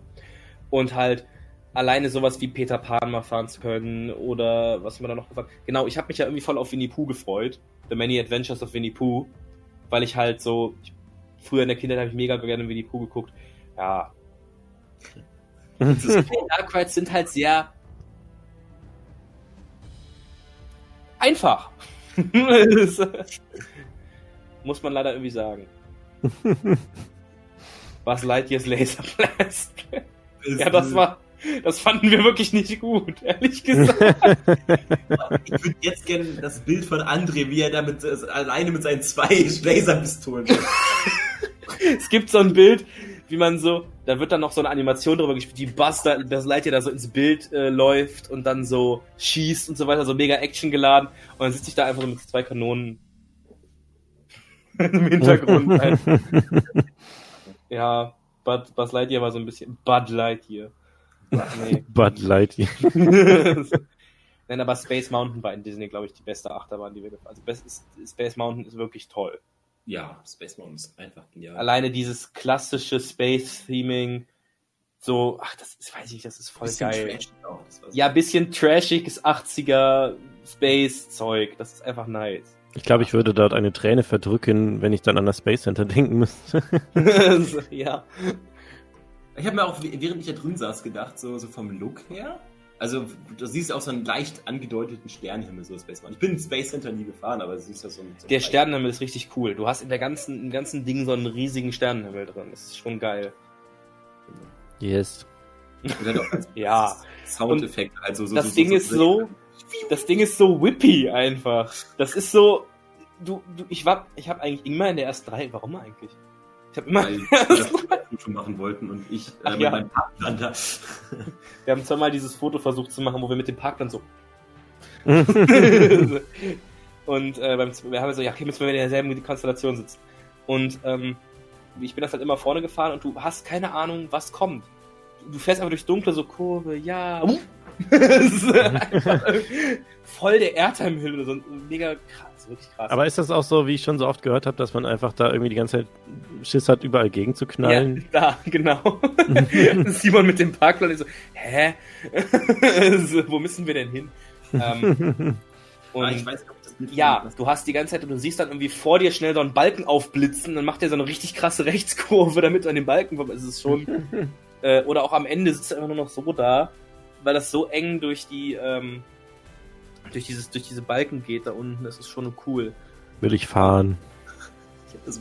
Und halt alleine sowas wie Peter Pan mal fahren zu können oder was haben wir da noch gefahren? Genau, ich habe mich ja irgendwie voll auf Winnie Pooh gefreut. The Many Adventures of Winnie Pooh. Weil ich halt so, ich, früher in der Kindheit habe ich mega gerne Winnie Pooh geguckt. Ja. *laughs* Dark Rides sind halt sehr einfach. *laughs* Muss man leider irgendwie sagen. Was Lightyears Laser Blast. Ja, das war, das fanden wir wirklich nicht gut, ehrlich gesagt. Ich würde jetzt gerne das Bild von André, wie er da mit, äh, alleine mit seinen zwei Laserpistolen. *laughs* es gibt so ein Bild, wie man so, da wird dann noch so eine Animation drüber gespielt, wie Buzz, da, Buzz Lightyear da so ins Bild äh, läuft und dann so schießt und so weiter, so mega Action geladen. Und dann sitze ich da einfach so mit zwei Kanonen *laughs* im Hintergrund. halt. *laughs* ja, Bud, Buzz Lightyear war so ein bisschen Bud Lightyear. Nee. *laughs* Bud Lightyear. Nein, aber Space Mountain war in Disney, glaube ich, die beste Achterbahn, die wir gefahren haben. Also Space Mountain ist wirklich toll. Ja, Space Mountain ist einfach genial. Alleine dieses klassische Space-Theming, so, ach, das ist, weiß ich das ist voll Bisschen geil. trashig auch, Ja, bisschen trashiges 80er Space-Zeug. Das ist einfach nice. Ich glaube, ich würde dort eine Träne verdrücken, wenn ich dann an das Space Center denken müsste. So, *laughs* ja. Ich habe mir auch, während ich da drin saß, gedacht, so, so vom Look her. Also, du siehst auch so einen leicht angedeuteten Sternenhimmel, so Space Mountain. Ich bin ins Space Center nie gefahren, aber du siehst ja so einen. So Der Sternenhimmel ist richtig cool. Du hast in der ganzen, im ganzen Ding so einen riesigen Sternenhimmel drin. Das ist schon geil. Yes. *laughs* Ja. Soundeffekte, halt so, so, Das so, Ding so, ist so, das Ding ist so whippy einfach. Das ist so, du, du ich war, ich habe eigentlich immer in der ersten Reihe, warum eigentlich? Ich habe immer, Weil *laughs* wir das Foto machen wollten und ich äh, Ach mit ja. meinem Partner da. wir haben zweimal dieses Foto versucht zu machen, wo wir mit dem Parkplan so *laughs* *laughs* und äh, beim, wir haben so, ja, okay, müssen wir in derselben Konstellation sitzen. Und ähm, ich bin das halt immer vorne gefahren und du hast keine Ahnung, was kommt. Du, du fährst einfach durchs Dunkle, so Kurve, ja. Das ist einfach voll der Airtime-Hülle, so mega krass, wirklich krass. Aber ist das auch so, wie ich schon so oft gehört habe, dass man einfach da irgendwie die ganze Zeit Schiss hat, überall gegen zu knallen? Ja, da, genau. *laughs* Simon mit dem Parkplan ist so, hä? *laughs* so, wo müssen wir denn hin? Ähm, *laughs* und Ah, ich weiß nicht, ob das ja, du hast die ganze Zeit und du siehst dann irgendwie vor dir schnell so einen Balken aufblitzen, dann macht er so eine richtig krasse Rechtskurve, damit du an den Balken kommst. Es ist schon. äh, oder auch am Ende sitzt er einfach nur noch so da, weil das so eng durch die, ähm, durch dieses, durch diese Balken geht da unten. Das ist schon cool. Will ich fahren? Ich hab das.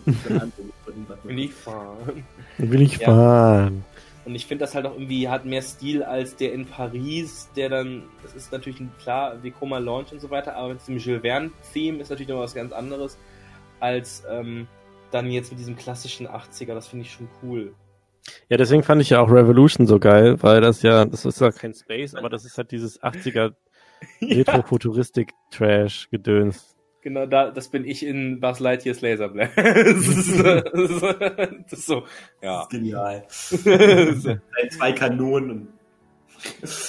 Will ich fahren. Will ich Ja. fahren? Und ich finde das halt auch irgendwie, hat mehr Stil als der in Paris, der dann, das ist natürlich ein, klar, Vekoma Launch und so weiter, aber mit diesem Jules Verne-Theme ist natürlich noch was ganz anderes als ähm, dann jetzt mit diesem klassischen 80er, das finde ich schon cool. Ja, deswegen fand ich ja auch Revolution so geil, weil das ja, das ist ja kein Space, aber das ist halt dieses 80er *laughs* Retrofuturistik-Trash gedöns. Genau, da, das bin ich in Buzz Lightyear's Laserblast. *laughs* das, ist, das, ist, das ist so, ja. Genial. *laughs* Zwei Kanonen und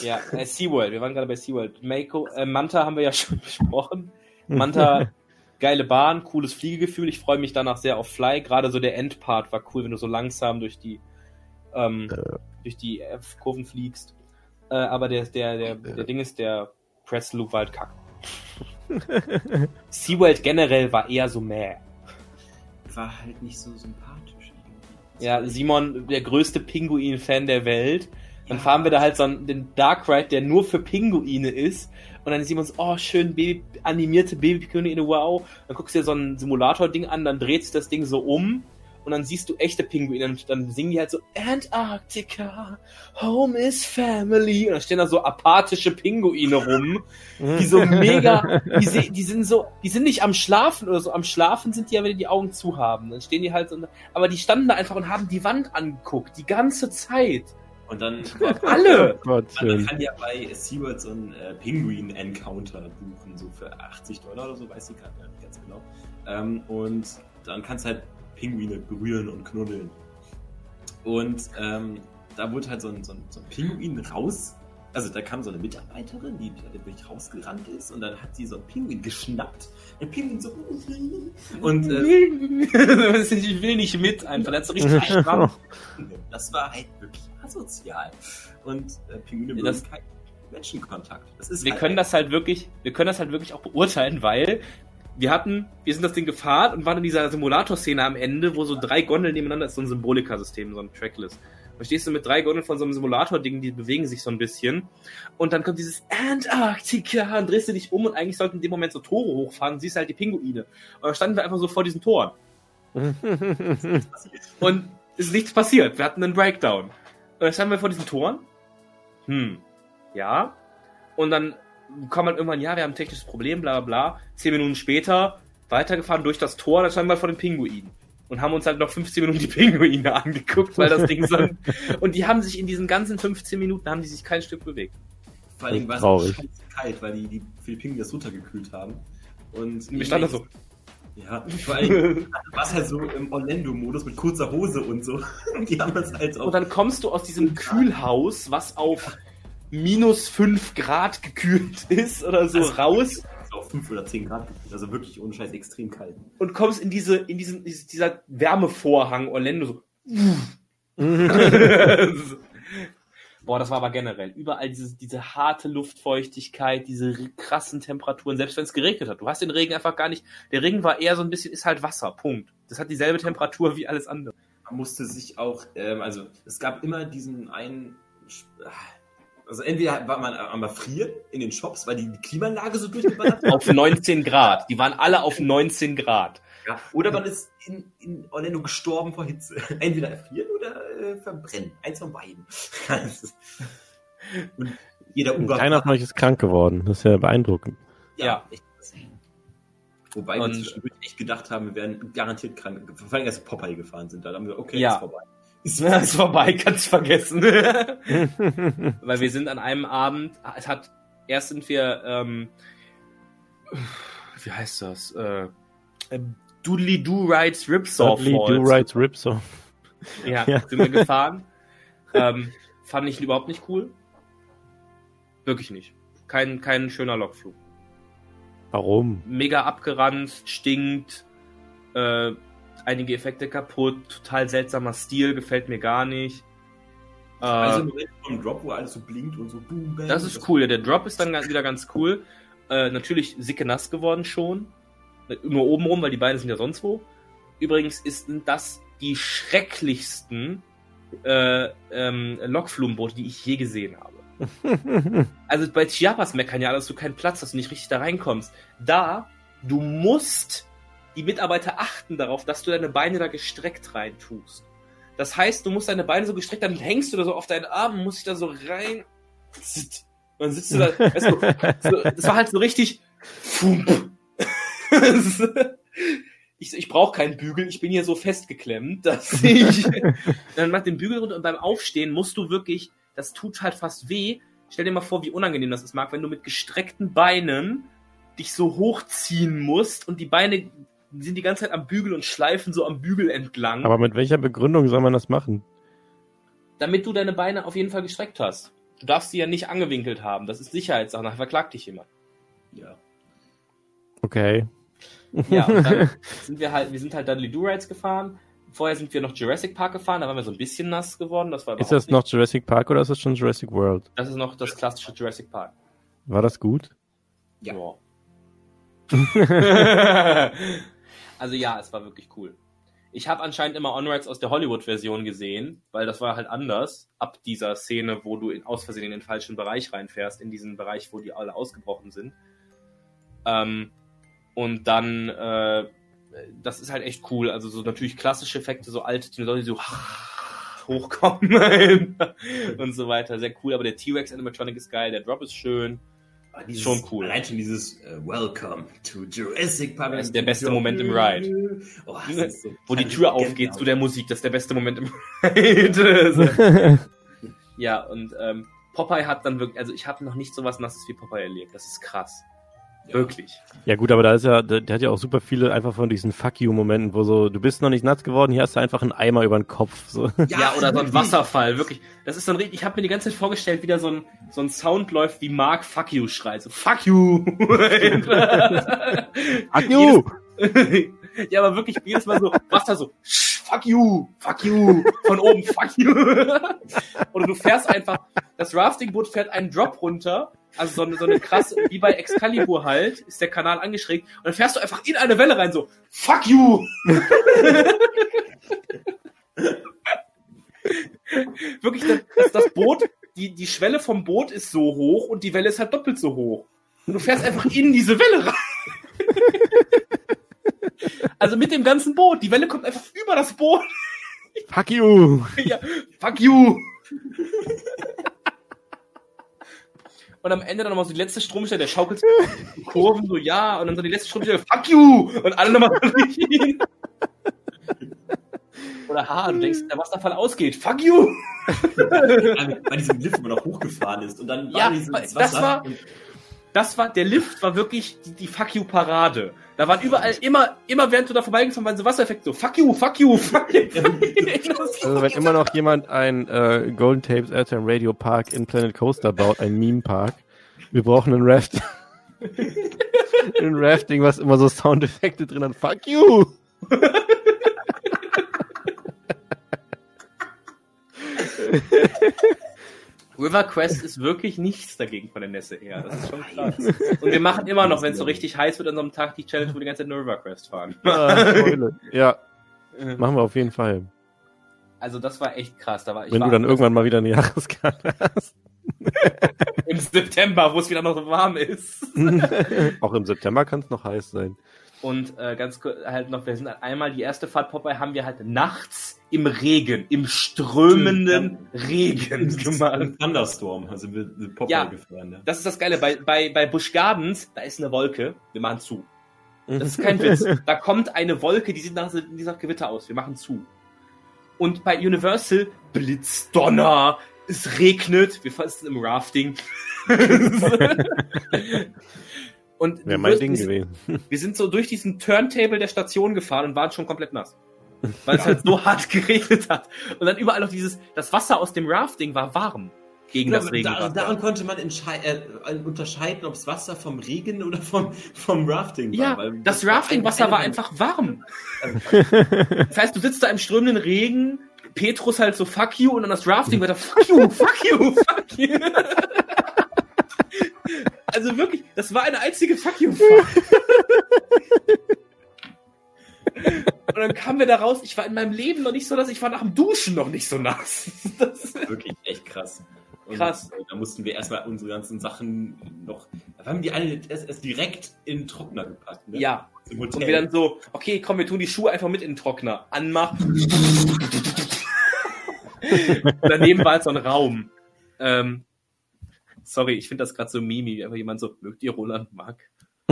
ja, äh, SeaWorld, wir waren gerade bei SeaWorld. Mako, äh, Manta haben wir ja schon besprochen. Manta, geile Bahn, cooles Fliegegefühl. Ich freue mich danach sehr auf Fly. Gerade so der Endpart war cool, wenn du so langsam durch die, ähm, durch die äh, Kurven fliegst. Äh, aber der, der, der, der Ding ist, der Pretzel Loop war halt kack. *laughs* SeaWorld generell war eher so mäh. war halt nicht so sympathisch. Ja, Simon, der größte Pinguin-Fan der Welt. Dann fahren wir da halt so einen, den Dark Ride, der nur für Pinguine ist. Und dann sieht man so, oh, schön Baby, animierte Baby-Pinguine, wow. Dann guckst du dir so ein Simulator-Ding an, dann dreht sich das Ding so um. Und dann siehst du echte Pinguine und dann singen die halt so Antarctica, Home is Family. Und dann stehen da so apathische Pinguine rum, die so *laughs* mega, die, se- die sind so, die sind nicht am Schlafen oder so, am Schlafen sind die ja, wenn die die Augen zu haben. Dann stehen die halt so, aber die standen da einfach und haben die Wand angeguckt, die ganze Zeit. Und dann *laughs* Alle! *laughs* Gott, Man schön. kann ja bei SeaWorld so einen äh, Penguin-Encounter buchen, so für 80 Dollar oder so, weiß ich gerade nicht ganz genau. Ähm, und dann kannst du halt Pinguine berühren und knuddeln. Und ähm, da wurde halt so ein, so, ein, so ein Pinguin raus. Also da kam so eine Mitarbeiterin, die halt wirklich rausgerannt ist und dann hat sie so einen Pinguin geschnappt. Der Pinguin so. *laughs* Und äh, *laughs* ich will nicht mit einfach, der hat so richtig *laughs* das war halt wirklich asozial. Und äh, Pinguine Ja, mögen das- keinen Menschenkontakt. Das ist wir halt können das halt wirklich, wir können das halt wirklich auch beurteilen, weil wir hatten, wir sind das Ding gefahren und waren in dieser Simulator-Szene am Ende, wo so drei Gondeln nebeneinander ist, so ein Symbolika-System, so ein Tracklist. Da stehst du mit drei Gondeln von so einem Simulator-Ding, die bewegen sich so ein bisschen. Und dann kommt dieses Antarktika und drehst du dich um und eigentlich sollten in dem Moment so Tore hochfahren siehst halt die Pinguine. Und dann standen wir einfach so vor diesen Toren. *laughs* Und es ist nichts passiert. Wir hatten einen Breakdown. Und dann standen wir vor diesen Toren. Hm. Ja. Und dann kam man irgendwann, ja, wir haben ein technisches Problem, bla bla bla. Zehn Minuten später weitergefahren durch das Tor, dann standen wir vor den Pinguinen. und haben uns halt noch 15 Minuten die Pinguine *laughs* angeguckt, weil das Ding so. *laughs* Und die haben sich in diesen ganzen 15 Minuten haben die sich kein Stück bewegt. Vor allem war es Traurig. scheiße kalt, weil die, die Philippinen das runtergekühlt haben. Und Mir stand da so. Ja, vor allem war es halt so im Orlando-Modus mit kurzer Hose und so. *laughs* Die haben das halt auch. Und dann kommst du aus diesem Kühlhaus, was auf minus 5 Grad gekühlt *laughs* ist oder so Also- raus auf 5 oder 10 Grad gekühlt. Also wirklich ohne Scheiß extrem kalt. und kommst in diese, in diesen, dieser Wärmevorhang Orlando so. *laughs* Boah, das war aber generell. Überall diese, diese harte Luftfeuchtigkeit, diese krassen Temperaturen, selbst wenn es geregnet hat. Du hast den Regen einfach gar nicht. Der Regen war eher so ein bisschen, ist halt Wasser, Punkt. Das hat dieselbe Temperatur wie alles andere. Man musste sich auch, ähm, also es gab immer diesen einen. Also entweder war man am Erfrieren in den Shops, weil die, Klimaanlage so durchgeballert hat. Auf 19 Grad. Die waren alle auf 19 Grad. Ja, oder man ist in, in Orlando gestorben vor Hitze. *laughs* Entweder erfrieren oder äh, verbrennen. Eins von beiden. *laughs* Und jeder Uber. Keiner von euch ist krank geworden. Das ist ja beeindruckend. Ja. Echt. Wobei wir Und- zwischendurch echt gedacht haben, wir wären garantiert krank. Vor allem, als wir Popeye gefahren sind. Da haben wir, okay, Ja. ist vorbei. Ist ist vorbei, kannst vergessen. *laughs* Weil wir sind an einem Abend, es hat, erst sind wir, ähm, wie heißt das? Äh, ähm, Doodly Do Rides Ripsaw Dudley Do. Rights Ripsaw. Ja, Ja. sind wir gefahren. ähm, fand ich überhaupt nicht cool. Wirklich nicht. Kein, kein schöner Lokflug. Warum? Mega abgeranzt, stinkt, äh, einige Effekte kaputt, total seltsamer Stil, gefällt mir gar nicht. Äh, Also im vom Drop, wo alles so blinkt und so boom, bang. Das ist cool. Ja, der Drop ist dann wieder ganz cool. Äh, natürlich sicke nass geworden schon. Nur oben rum, weil die Beine sind ja sonst wo. Übrigens ist das die schrecklichsten äh, ähm, Lokflumenboote, die ich je gesehen habe. *laughs* Also bei Chiapas meckern ja, dass du keinen Platz hast und nicht richtig da reinkommst. Da, du musst die Mitarbeiter achten darauf, dass du deine Beine da gestreckt rein tust. Das heißt, du musst deine Beine so gestreckt, dann hängst du da so auf deinen Armen, musst dich da so rein. Und *laughs* dann sitzt du da. Weißt du, so, das war halt so richtig. *laughs* Ich ich brauche keinen Bügel, ich bin hier so festgeklemmt, dass ich. *laughs* dann mach den Bügel runter und beim Aufstehen musst du wirklich, das tut halt fast weh. Stell dir mal vor, wie unangenehm das ist, Marc, wenn du mit gestreckten Beinen dich so hochziehen musst und die Beine sind die ganze Zeit am Bügel und schleifen so am Bügel entlang, Aber mit welcher Begründung soll man das machen? damit du deine Beine auf jeden Fall gestreckt hast. Du darfst sie ja nicht angewinkelt haben. Das ist Sicherheitssache. Nachher verklagt dich jemand. Ja. Okay. Ja, und dann *laughs* sind wir halt, wir sind halt Dudley Do Rides gefahren. Vorher sind wir noch Jurassic Park gefahren, da waren wir so ein bisschen nass geworden. Das war Ist das nicht- noch Jurassic Park oder ist das schon Jurassic World? Das ist noch das klassische Jurassic Park. War das gut? Ja. Ja. *laughs* *laughs* also ja, es war wirklich cool. Ich habe anscheinend immer On-Rides aus der Hollywood-Version gesehen, weil das war halt anders. Ab dieser Szene, wo du in, aus Versehen in den falschen Bereich reinfährst, in diesen Bereich, wo die alle ausgebrochen sind. Ähm, und dann, äh, das ist halt echt cool. Also so natürlich klassische Effekte, so alte Dinosaurier, die so *laughs* hochkommen *laughs* und so weiter. Sehr cool, aber der T-Rex Animatronic ist geil, der Drop ist schön. Dieses, Schon cool. Allein schon dieses äh, Welcome to Jurassic Park. Das ist der beste Moment im Ride. Oh, so, Wo die Tür aufgeht zu der Musik, das ist der beste Moment im Ride. *laughs* ja, und ähm, Popeye hat dann wirklich, also ich habe noch nicht sowas Nasses wie Popeye erlebt. Das ist krass. Ja. Wirklich. Ja gut, aber da ist ja, der, der hat ja auch super viele einfach von diesen Fuck you Momenten, wo so, du bist noch nicht nass geworden, hier hast du einfach einen Eimer über den Kopf. So. Ja, oder so ein Wasserfall, wirklich. Das ist so ein richtig, ich habe mir die ganze Zeit vorgestellt, wie da so ein, so ein Sound läuft, wie Mark Fuck you schreit. So, Fuck you! *laughs* Fuck you! *laughs* ja, aber wirklich jedes Mal so, Wasser so, "Sch, fuck you, fuck you, von oben, fuck you. *laughs* Oder du fährst einfach, das Raftingboot fährt einen Drop runter, also so eine, so eine krasse, wie bei Excalibur halt, ist der Kanal angeschrägt, und dann fährst du einfach in eine Welle rein, so, fuck you. *laughs* Wirklich, das, das Boot, die, die Schwelle vom Boot ist so hoch und die Welle ist halt doppelt so hoch. Und du fährst einfach in diese Welle rein. *laughs* Also mit dem ganzen Boot. Die Welle kommt einfach über das Boot. Fuck you! *laughs* ja, fuck you. Und am Ende dann nochmal so die letzte Stromstelle, der schaukelt die Kurven so, ja, und dann so die letzte Stromstelle, fuck you! Und alle nochmal so richtig. Oder ha, du denkst, der Wasserfall ausgeht. Fuck you! *laughs* Bei diesem Lift, man noch hochgefahren ist und dann Ja, dieses das Wasser. war- Das war, der Lift war wirklich die, die Fuck you Parade. Da waren überall immer, immer während du da vorbeigefahren waren so Wassereffekte so Fuck you, fuck you, fuck you. *laughs* Also wenn immer noch jemand ein äh, Golden Tapes Airtime Radio Park in Planet Coaster baut, ein Meme Park, wir brauchen einen Raft. *laughs* ein Rafting, was immer so Soundeffekte drin hat. Fuck you! *laughs* River Quest ist wirklich nichts dagegen von der Nässe her. Das ist schon krass. Und wir machen immer noch, wenn es so richtig heiß wird an so einem Tag, die Challenge, wo wir die ganze Zeit nur River Quest fahren. Ah, ja, machen wir auf jeden Fall. Also das war echt krass. Da war ich Wenn war du dann irgendwann mal wieder eine Jahreskarte hast. im September, wo es wieder noch so warm ist. *laughs* Auch im September kann es noch heiß sein. Und äh, ganz kurz halt noch, wir sind halt einmal die erste Fahrt Popeye haben wir halt nachts im Regen, im strömenden Regen *laughs* gemacht. Im Thunderstorm, also wir sind Popeye Ja. gefahren. Ne? Das ist das Geile. Bei, bei, bei Busch Gardens, da ist eine Wolke. Wir machen zu. Das ist kein Witz. *laughs* Da kommt eine Wolke, die sieht nach, die sieht nach Gewitter aus. Wir machen zu. Und bei Universal Blitz, Donner, es regnet. Wir fassen im Rafting. *laughs* Und Wäre mein wirst- Ding wir, gewesen. *laughs* wir sind so durch diesen Turntable der Station gefahren und waren schon komplett nass. Weil es halt so *laughs* hart geregnet hat. Und dann überall noch dieses, das Wasser aus dem Rafting war warm gegen das da, Regenwasser. daran konnte man entschei- äh, unterscheiden, ob es Wasser vom Regen oder vom, vom Rafting war. Ja, weil das war Raftingwasser eine- war einfach warm. *laughs* Das heißt, du sitzt da im strömenden Regen, Petrus halt so fuck you und dann das Rafting weiter fuck you, fuck you, fuck you. Also wirklich, das war eine einzige fuck you. *laughs* Und dann kamen wir da raus, ich war in meinem Leben noch nicht so nass, ich war nach dem Duschen noch nicht so nass. *laughs* Das, wirklich echt krass. Und Krass. Da mussten wir erstmal unsere ganzen Sachen noch. Da haben die alle erst, direkt in den Trockner gepackt. Ne? ja, Im und Hotel. wir dann so, okay, komm, wir tun die Schuhe einfach mit in den Trockner. Anmachen. *laughs* Daneben war halt so ein Raum. Ähm, sorry, ich finde das gerade so mimi, wie einfach jemand so, mögt ihr Roland Mack? *laughs*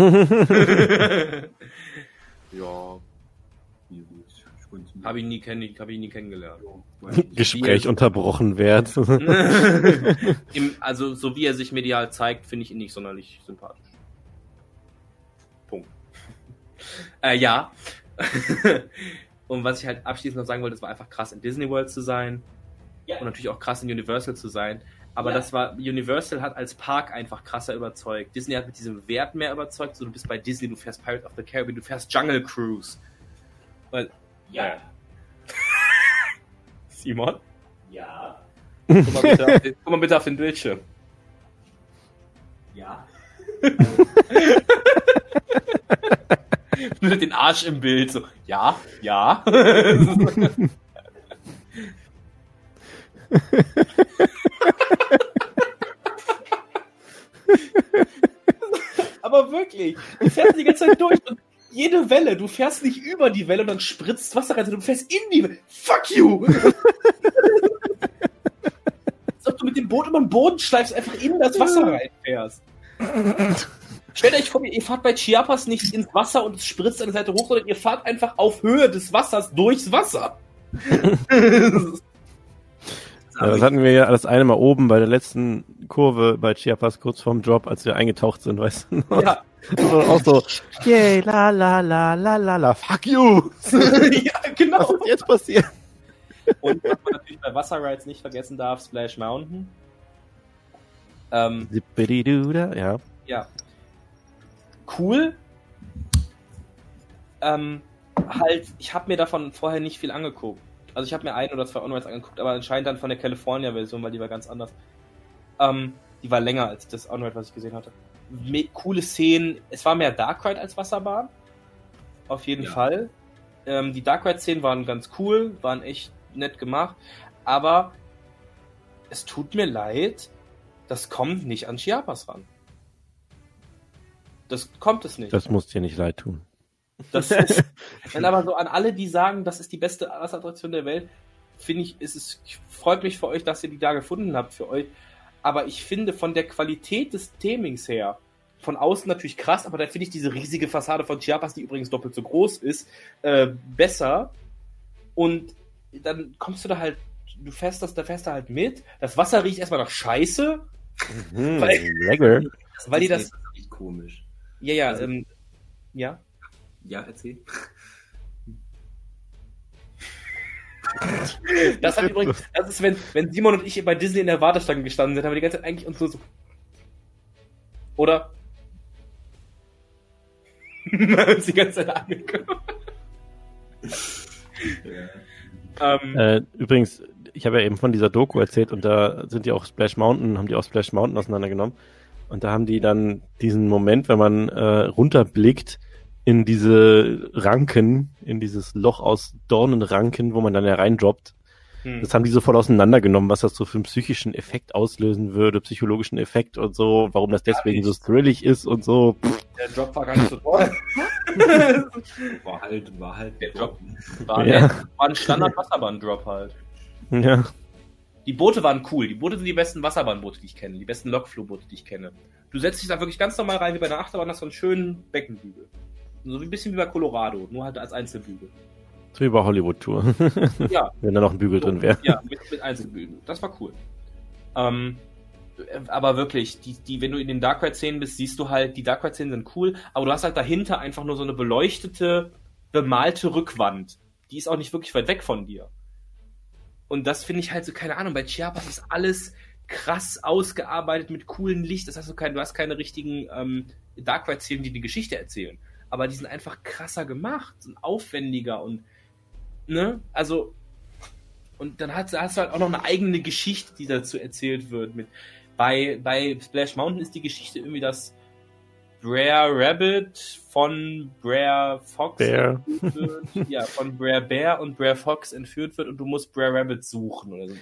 ja, habe ich nie kenn, hab ich nie kennengelernt. *laughs* Gespräch unterbrochen wird. *laughs* Im, also, so wie er sich medial zeigt, finde ich ihn nicht sonderlich sympathisch. Punkt. äh, ja. Und was ich halt abschließend noch sagen wollte, es war einfach krass in Disney World zu sein. Ja. Und natürlich auch krass in Universal zu sein. Aber Ja. das war, Universal hat als Park einfach krasser überzeugt. Disney hat mit diesem Wert mehr überzeugt. So, du bist bei Disney, du fährst Pirate of the Caribbean, du fährst Jungle Cruise. Weil, Ja. *laughs* Simon, Ja. guck mal bitte auf den, guck mal bitte auf den Bildschirm. Ja. *laughs* Mit den Arsch im Bild, so, ja, ja. *laughs* Aber wirklich, du fährst die ganze Zeit durch und jede Welle, du fährst nicht über die Welle und dann spritzt Wasser rein, sondern du fährst in die Welle. Fuck you! Als ob du mit dem Boot über den Boden schleifst, einfach in das Wasser reinfährst. Stellt euch vor, ihr fahrt bei Chiapas nicht ins Wasser und es spritzt an der Seite hoch, sondern ihr fahrt einfach auf Höhe des Wassers durchs Wasser. *laughs* Ja, das hatten wir ja das eine Mal oben bei der letzten Kurve bei Chiapas kurz vorm Drop, als wir eingetaucht sind, weißt du noch? ja. So, auch so, yay, la la la la la la, fuck you! *laughs* ja, Was genau. ist jetzt passiert? Und was man natürlich bei Wasserrides nicht vergessen darf, Splash Mountain. Ähm, ja. ja. Cool. Ähm, halt, ich habe mir davon vorher nicht viel angeguckt. Also ich habe mir ein oder zwei Onrides angeguckt, aber anscheinend dann von der California-Version, weil die war ganz anders. Ähm, die war länger als das Onride, was ich gesehen hatte. Me coole Szenen. Es war mehr Dark Ride als Wasserbahn. Auf jeden Ja. Fall. Ähm, die Dark Ride-Szenen waren ganz cool, waren echt nett gemacht. Aber es tut mir leid, das kommt nicht an Chiapas ran. Das kommt es nicht. Das muss dir nicht leid tun. Das ist, *laughs* wenn aber so an alle, die sagen, das ist die beste Wasser-Attraktion der Welt, finde ich, ist es, freut mich für euch, dass ihr die da gefunden habt für euch. Aber ich finde von der Qualität des Themings her, von außen natürlich krass, aber da finde ich diese riesige Fassade von Chiapas, die übrigens doppelt so groß ist, äh, besser. Und dann kommst du da halt, du fährst das, da fährst du halt mit. Das Wasser riecht erstmal nach Scheiße, Mhm, *laughs* Weil- lecker. weil die das, echt komisch. ja, ja, Also- ähm, ja. Ja, erzähl. Das hat übrigens, das ist, wenn, wenn Simon und ich bei Disney in der Warteschlange gestanden sind, haben wir die ganze Zeit eigentlich uns so, so oder? *laughs* Haben uns die ganze Zeit angeguckt. Ja. Ähm, Äh, übrigens, ich habe ja eben von dieser Doku erzählt und da sind die auch Splash Mountain, haben die auch Splash Mountain auseinandergenommen. Und da haben die dann diesen Moment, wenn man äh, runterblickt in diese Ranken, in dieses Loch aus Dornenranken, wo man dann hereindroppt. hm. Das haben die so voll auseinandergenommen, was das so für einen psychischen Effekt auslösen würde, psychologischen Effekt und so, warum das deswegen so thrillig ist und so. Der Drop war gar nicht so toll. *laughs* War halt, war halt. Der Drop. War, Ja. der, war ein Standard-Wasserbahn-Drop halt. ja. Die Boote waren cool. Die Boote sind die besten Wasserbahn-Boote, die ich kenne. Die besten Lokflugboote, die ich kenne. Du setzt dich da wirklich ganz normal rein, wie bei einer Achterbahn, hast so einen schönen Beckenbügel. So ein bisschen wie bei Colorado, nur halt als Einzelbügel. So wie bei Hollywood Tour. *laughs* Ja, Wenn da noch ein Bügel drin wäre. ja, mit, mit Einzelbügeln. Das war cool. Ähm, äh, aber wirklich, die, die, wenn du in den Dark Ride-Szenen bist, siehst du halt, die Dark Ride-Szenen sind cool, aber du hast halt dahinter einfach nur so eine beleuchtete, bemalte Rückwand. Die ist auch nicht wirklich weit weg von dir. Und das finde ich halt so, keine Ahnung, bei Chiapas ist alles krass ausgearbeitet mit coolen Licht. Das hast du kein, du hast keine richtigen ähm, Dark Ride-Szenen, die die Geschichte erzählen. Aber die sind einfach krasser gemacht und aufwendiger und ne, also und dann hast, hast du halt auch noch eine eigene Geschichte, die dazu erzählt wird. Mit bei, bei Splash Mountain ist die Geschichte irgendwie, dass Brer Rabbit von Brer Fox Bear. entführt wird. Ja, von Brer Bear und Brer Fox entführt wird und du musst Brer Rabbit suchen oder so.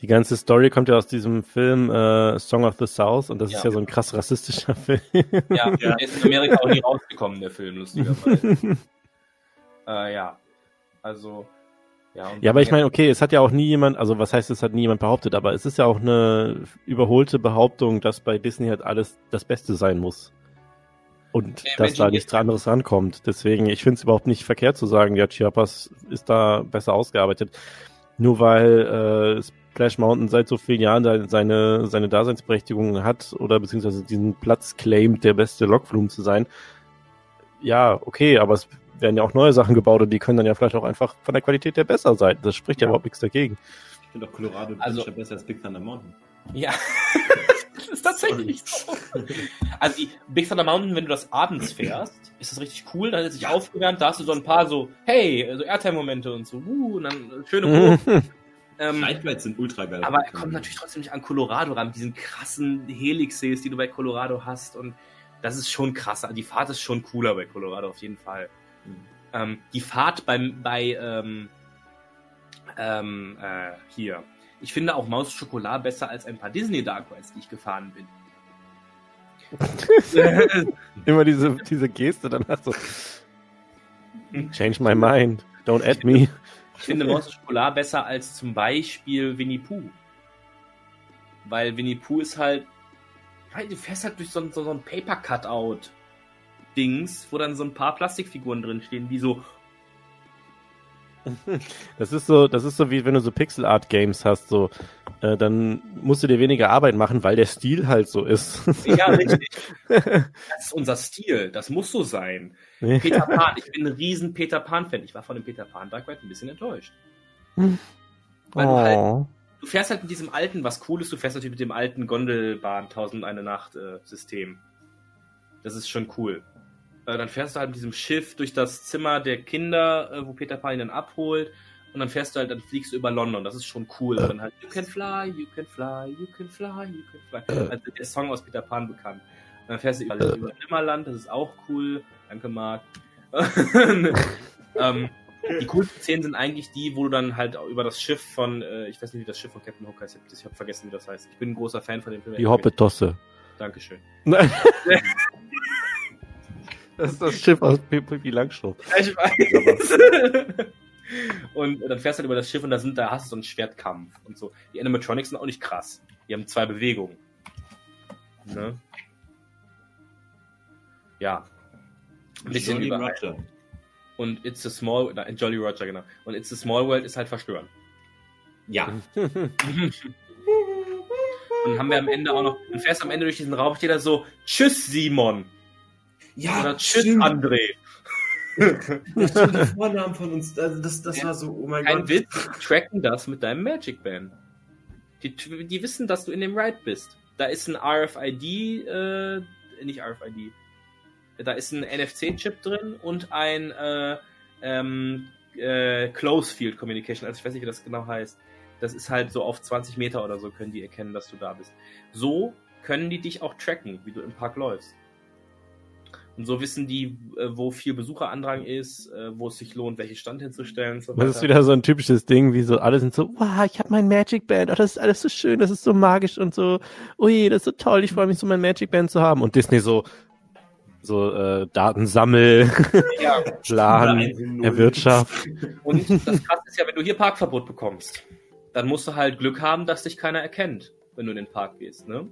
Die ganze Story kommt ja aus diesem Film äh, Song of the South und das Ja. ist ja so ein krass rassistischer *laughs* Film. Ja, der ist in Amerika auch nie rausgekommen, der Film, lustigerweise. *laughs* äh, ja. Also, ja. Ja, aber ich meine, okay, es hat ja auch nie jemand, also was heißt, es hat nie jemand behauptet, aber es ist ja auch eine überholte Behauptung, dass bei Disney halt alles das Beste sein muss. Und Ja, dass da nichts anderes rankommt. Deswegen, ich finde es überhaupt nicht verkehrt zu sagen, ja, Chiapas ist da besser ausgearbeitet. Nur weil äh, Splash Mountain seit so vielen Jahren da seine, seine Daseinsberechtigung hat oder beziehungsweise diesen Platz claimt, der beste Lokflumen zu sein. Ja, okay, aber es werden ja auch neue Sachen gebaut und die können dann ja vielleicht auch einfach von der Qualität her besser sein. Das spricht ja, Ja. überhaupt nichts dagegen. Ich finde auch Colorado Also- besser als Big Thunder Mountain. Ja, *laughs* das *laughs* ist tatsächlich so. *laughs* Also die Big Thunder Mountain, wenn du das abends fährst, ist das richtig cool. Dann hat es sich aufgewärmt, da hast du so ein paar so, hey, so Airtime-Momente und so, uh, und dann äh, schöne Kurven. *laughs* ähm, Night Rides sind ultra geil. aber er kommt natürlich trotzdem nicht an Colorado ran, mit diesen krassen Helixes, die du bei Colorado hast. Und das ist schon krasser. Die Fahrt ist schon cooler bei Colorado, auf jeden Fall. Mhm. Ähm, die Fahrt beim, bei, ähm, ähm, äh, hier. Ich finde auch Maus Schokolade besser als ein paar Disney Dark Rides, die ich gefahren bin. *laughs* Immer diese, diese Geste danach so. Change my mind. Don't add me. Ich finde Maus Schokolade besser als zum Beispiel Winnie Pooh. Weil Winnie Pooh ist halt, weil du fährst halt durch so, ein- so, so ein Paper-Cutout-Dings, wo dann so ein paar Plastikfiguren drinstehen, die so, Das ist so, das ist so wie wenn du so Pixel Art Games hast, so, äh, dann musst du dir weniger Arbeit machen, weil der Stil halt so ist. ja, *laughs* richtig. Das ist unser Stil, das muss so sein. Peter Pan, *laughs* ich bin ein riesen Peter Pan-Fan. Ich war von dem Peter Pan Dark Ride ein bisschen enttäuscht. Weil du halt oh. du fährst halt mit diesem alten, was cool ist, du fährst natürlich mit dem alten Gondelbahn 1001 Nacht äh, System. Das ist schon cool. Äh, dann fährst du halt mit diesem Schiff durch das Zimmer der Kinder, äh, wo Peter Pan ihn dann abholt. Und dann fährst du halt, dann fliegst du über London. Das ist schon cool. Und dann halt, you can fly, you can fly, you can fly, you can fly. Also der Song aus Peter Pan bekannt. Und dann fährst du über, über Nimmerland, das ist auch cool. Danke, Marc. *laughs* ähm, die coolsten Szenen sind eigentlich die, wo du dann halt über das Schiff von, äh, ich weiß nicht, wie das Schiff von Captain Hook heißt, ich habe vergessen, wie das heißt. Ich bin ein großer Fan von dem Film. Die Hoppetosse. Dankeschön. *laughs* Das ist das Schiff aus Pippi Langstrumpf. Ich weiß. *laughs* und dann fährst du halt über das Schiff und da sind, da hast du so einen Schwertkampf und so. Die Animatronics sind auch nicht krass. Die haben zwei Bewegungen. Ne? Ja. Ein bisschen Jolly überall. Roger. Und It's a Small, nein, Jolly Roger, genau. Und It's a Small World ist halt verstören. Ja. *laughs* Und haben wir am Ende auch noch, und fährst am Ende durch diesen Raum, steht da so, Tschüss Simon. Ja, Oder Tschüss stimmt. André. Das stimmt, die Vornamen von uns. Also das, das war so, oh mein Kein Gott. Witz, tracken das mit deinem Magic Band. Die, die wissen, dass du in dem Ride bist. Da ist ein RFID, äh, nicht RFID. Da ist ein NFC-Chip drin und ein äh, ähm, äh, Close Field Communication. Also ich weiß nicht, wie das genau heißt. Das ist halt so auf 20 Meter oder so können die erkennen, dass du da bist. So können die dich auch tracken, wie du im Park läufst. Und so wissen die, äh, wo viel Besucherandrang ist, äh, wo es sich lohnt, welche Stand hinzustellen. So Das ist wieder so ein typisches Ding, wie so alle sind so, wow, ich habe mein Magic Band, oh, das ist alles so schön, das ist so magisch und so, ui, das ist so toll, ich freue mich so mein Magic Band zu haben. Und Disney so, so äh, Datensammel, ja. *laughs* Plan, Erwirtschaft. Und das Krasse ist ja, wenn du hier Parkverbot bekommst, dann musst du halt Glück haben, dass dich keiner erkennt, wenn du in den Park gehst. Ne?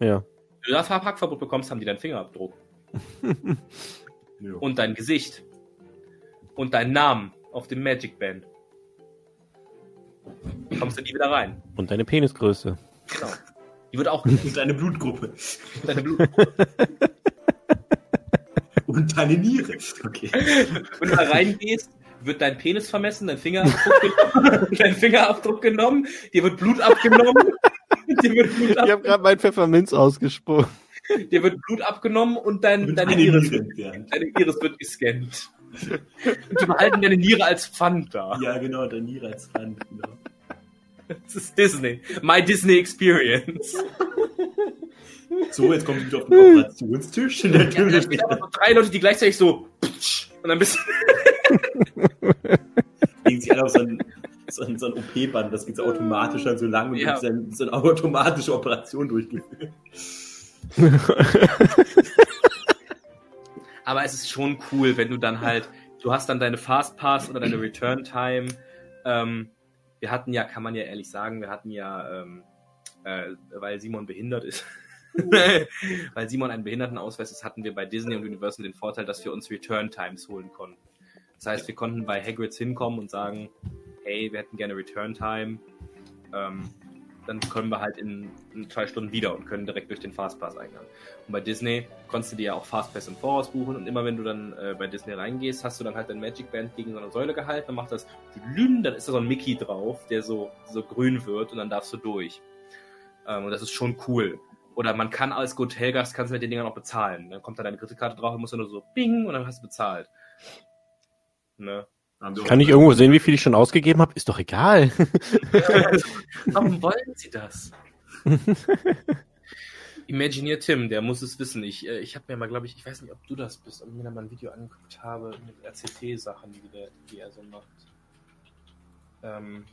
Ja. Wenn du da Parkverbot bekommst, haben die deinen Fingerabdruck. Und dein Gesicht und deinen Namen auf dem Magic Band. Kommst du nie wieder rein. Und deine Penisgröße. Genau. Die wird auch Und deine Blutgruppe. deine Blut. *laughs* Und deine Niere. Okay. Wenn du da reingehst, wird dein Penis vermessen, dein Fingerabdruck genommen, *laughs* dein Fingerabdruck genommen, dir wird Blut abgenommen, *laughs* dir wird Blut, Ich ab, habe gerade mein Pfefferminz ausgesprochen. Dir wird Blut abgenommen und dein, Und deine Niere entfernt. Deine Iris wird gescannt. Und die behalten deine Niere als Pfand da. Ja, genau, deine Niere als Hand. Genau. Das ist Disney. My Disney Experience. So, jetzt kommt wieder auf den Operationstisch. Ja, da Natürlich. stehen aber so drei Leute, die gleichzeitig so und dann bist *laughs* legen sich alle auf so ein, so ein, so ein OP-Band, das geht so automatisch dann so lang und Ja. ja. ein, so eine automatische Operation durchgeführt. *laughs* Aber es ist schon cool, wenn du dann halt, du hast dann deine Fastpass oder deine Return Time. Ähm, wir hatten ja, kann man ja ehrlich sagen, wir hatten ja, ähm, äh, weil Simon behindert ist, *laughs* weil Simon einen Behindertenausweis ist, hatten wir bei Disney und Universal den Vorteil, dass wir uns Return Times holen konnten. Das heißt, wir konnten bei Hagrids hinkommen und sagen, hey, wir hätten gerne Return Time. Ähm, dann können wir halt in, in zwei Stunden wieder und können direkt durch den Fastpass eingegangen. Und bei Disney konntest du dir ja auch Fastpass im Voraus buchen und immer wenn du dann äh, bei Disney reingehst, hast du dann halt dein Magic Band gegen so eine Säule gehalten, dann macht das Lünen, dann ist da so ein Mickey drauf, der so, so grün wird und dann darfst du durch. Ähm, und das ist schon cool. Oder man kann als Hotelgast, kannst du mit den Dingern auch bezahlen. Dann kommt da deine Kreditkarte drauf und musst du nur so bing und dann hast du bezahlt. Ne? Kann ich irgendwo sehen, wie viel ich schon ausgegeben habe? Ist doch egal. *laughs* Warum wollen sie das? *laughs* Imagineer Tim, der muss es wissen. Ich, äh, ich habe mir mal, glaube ich, ich weiß nicht, ob du das bist, ob ich mir da mal ein Video angeguckt habe mit RCT-Sachen, die, der- die er so macht. Ähm,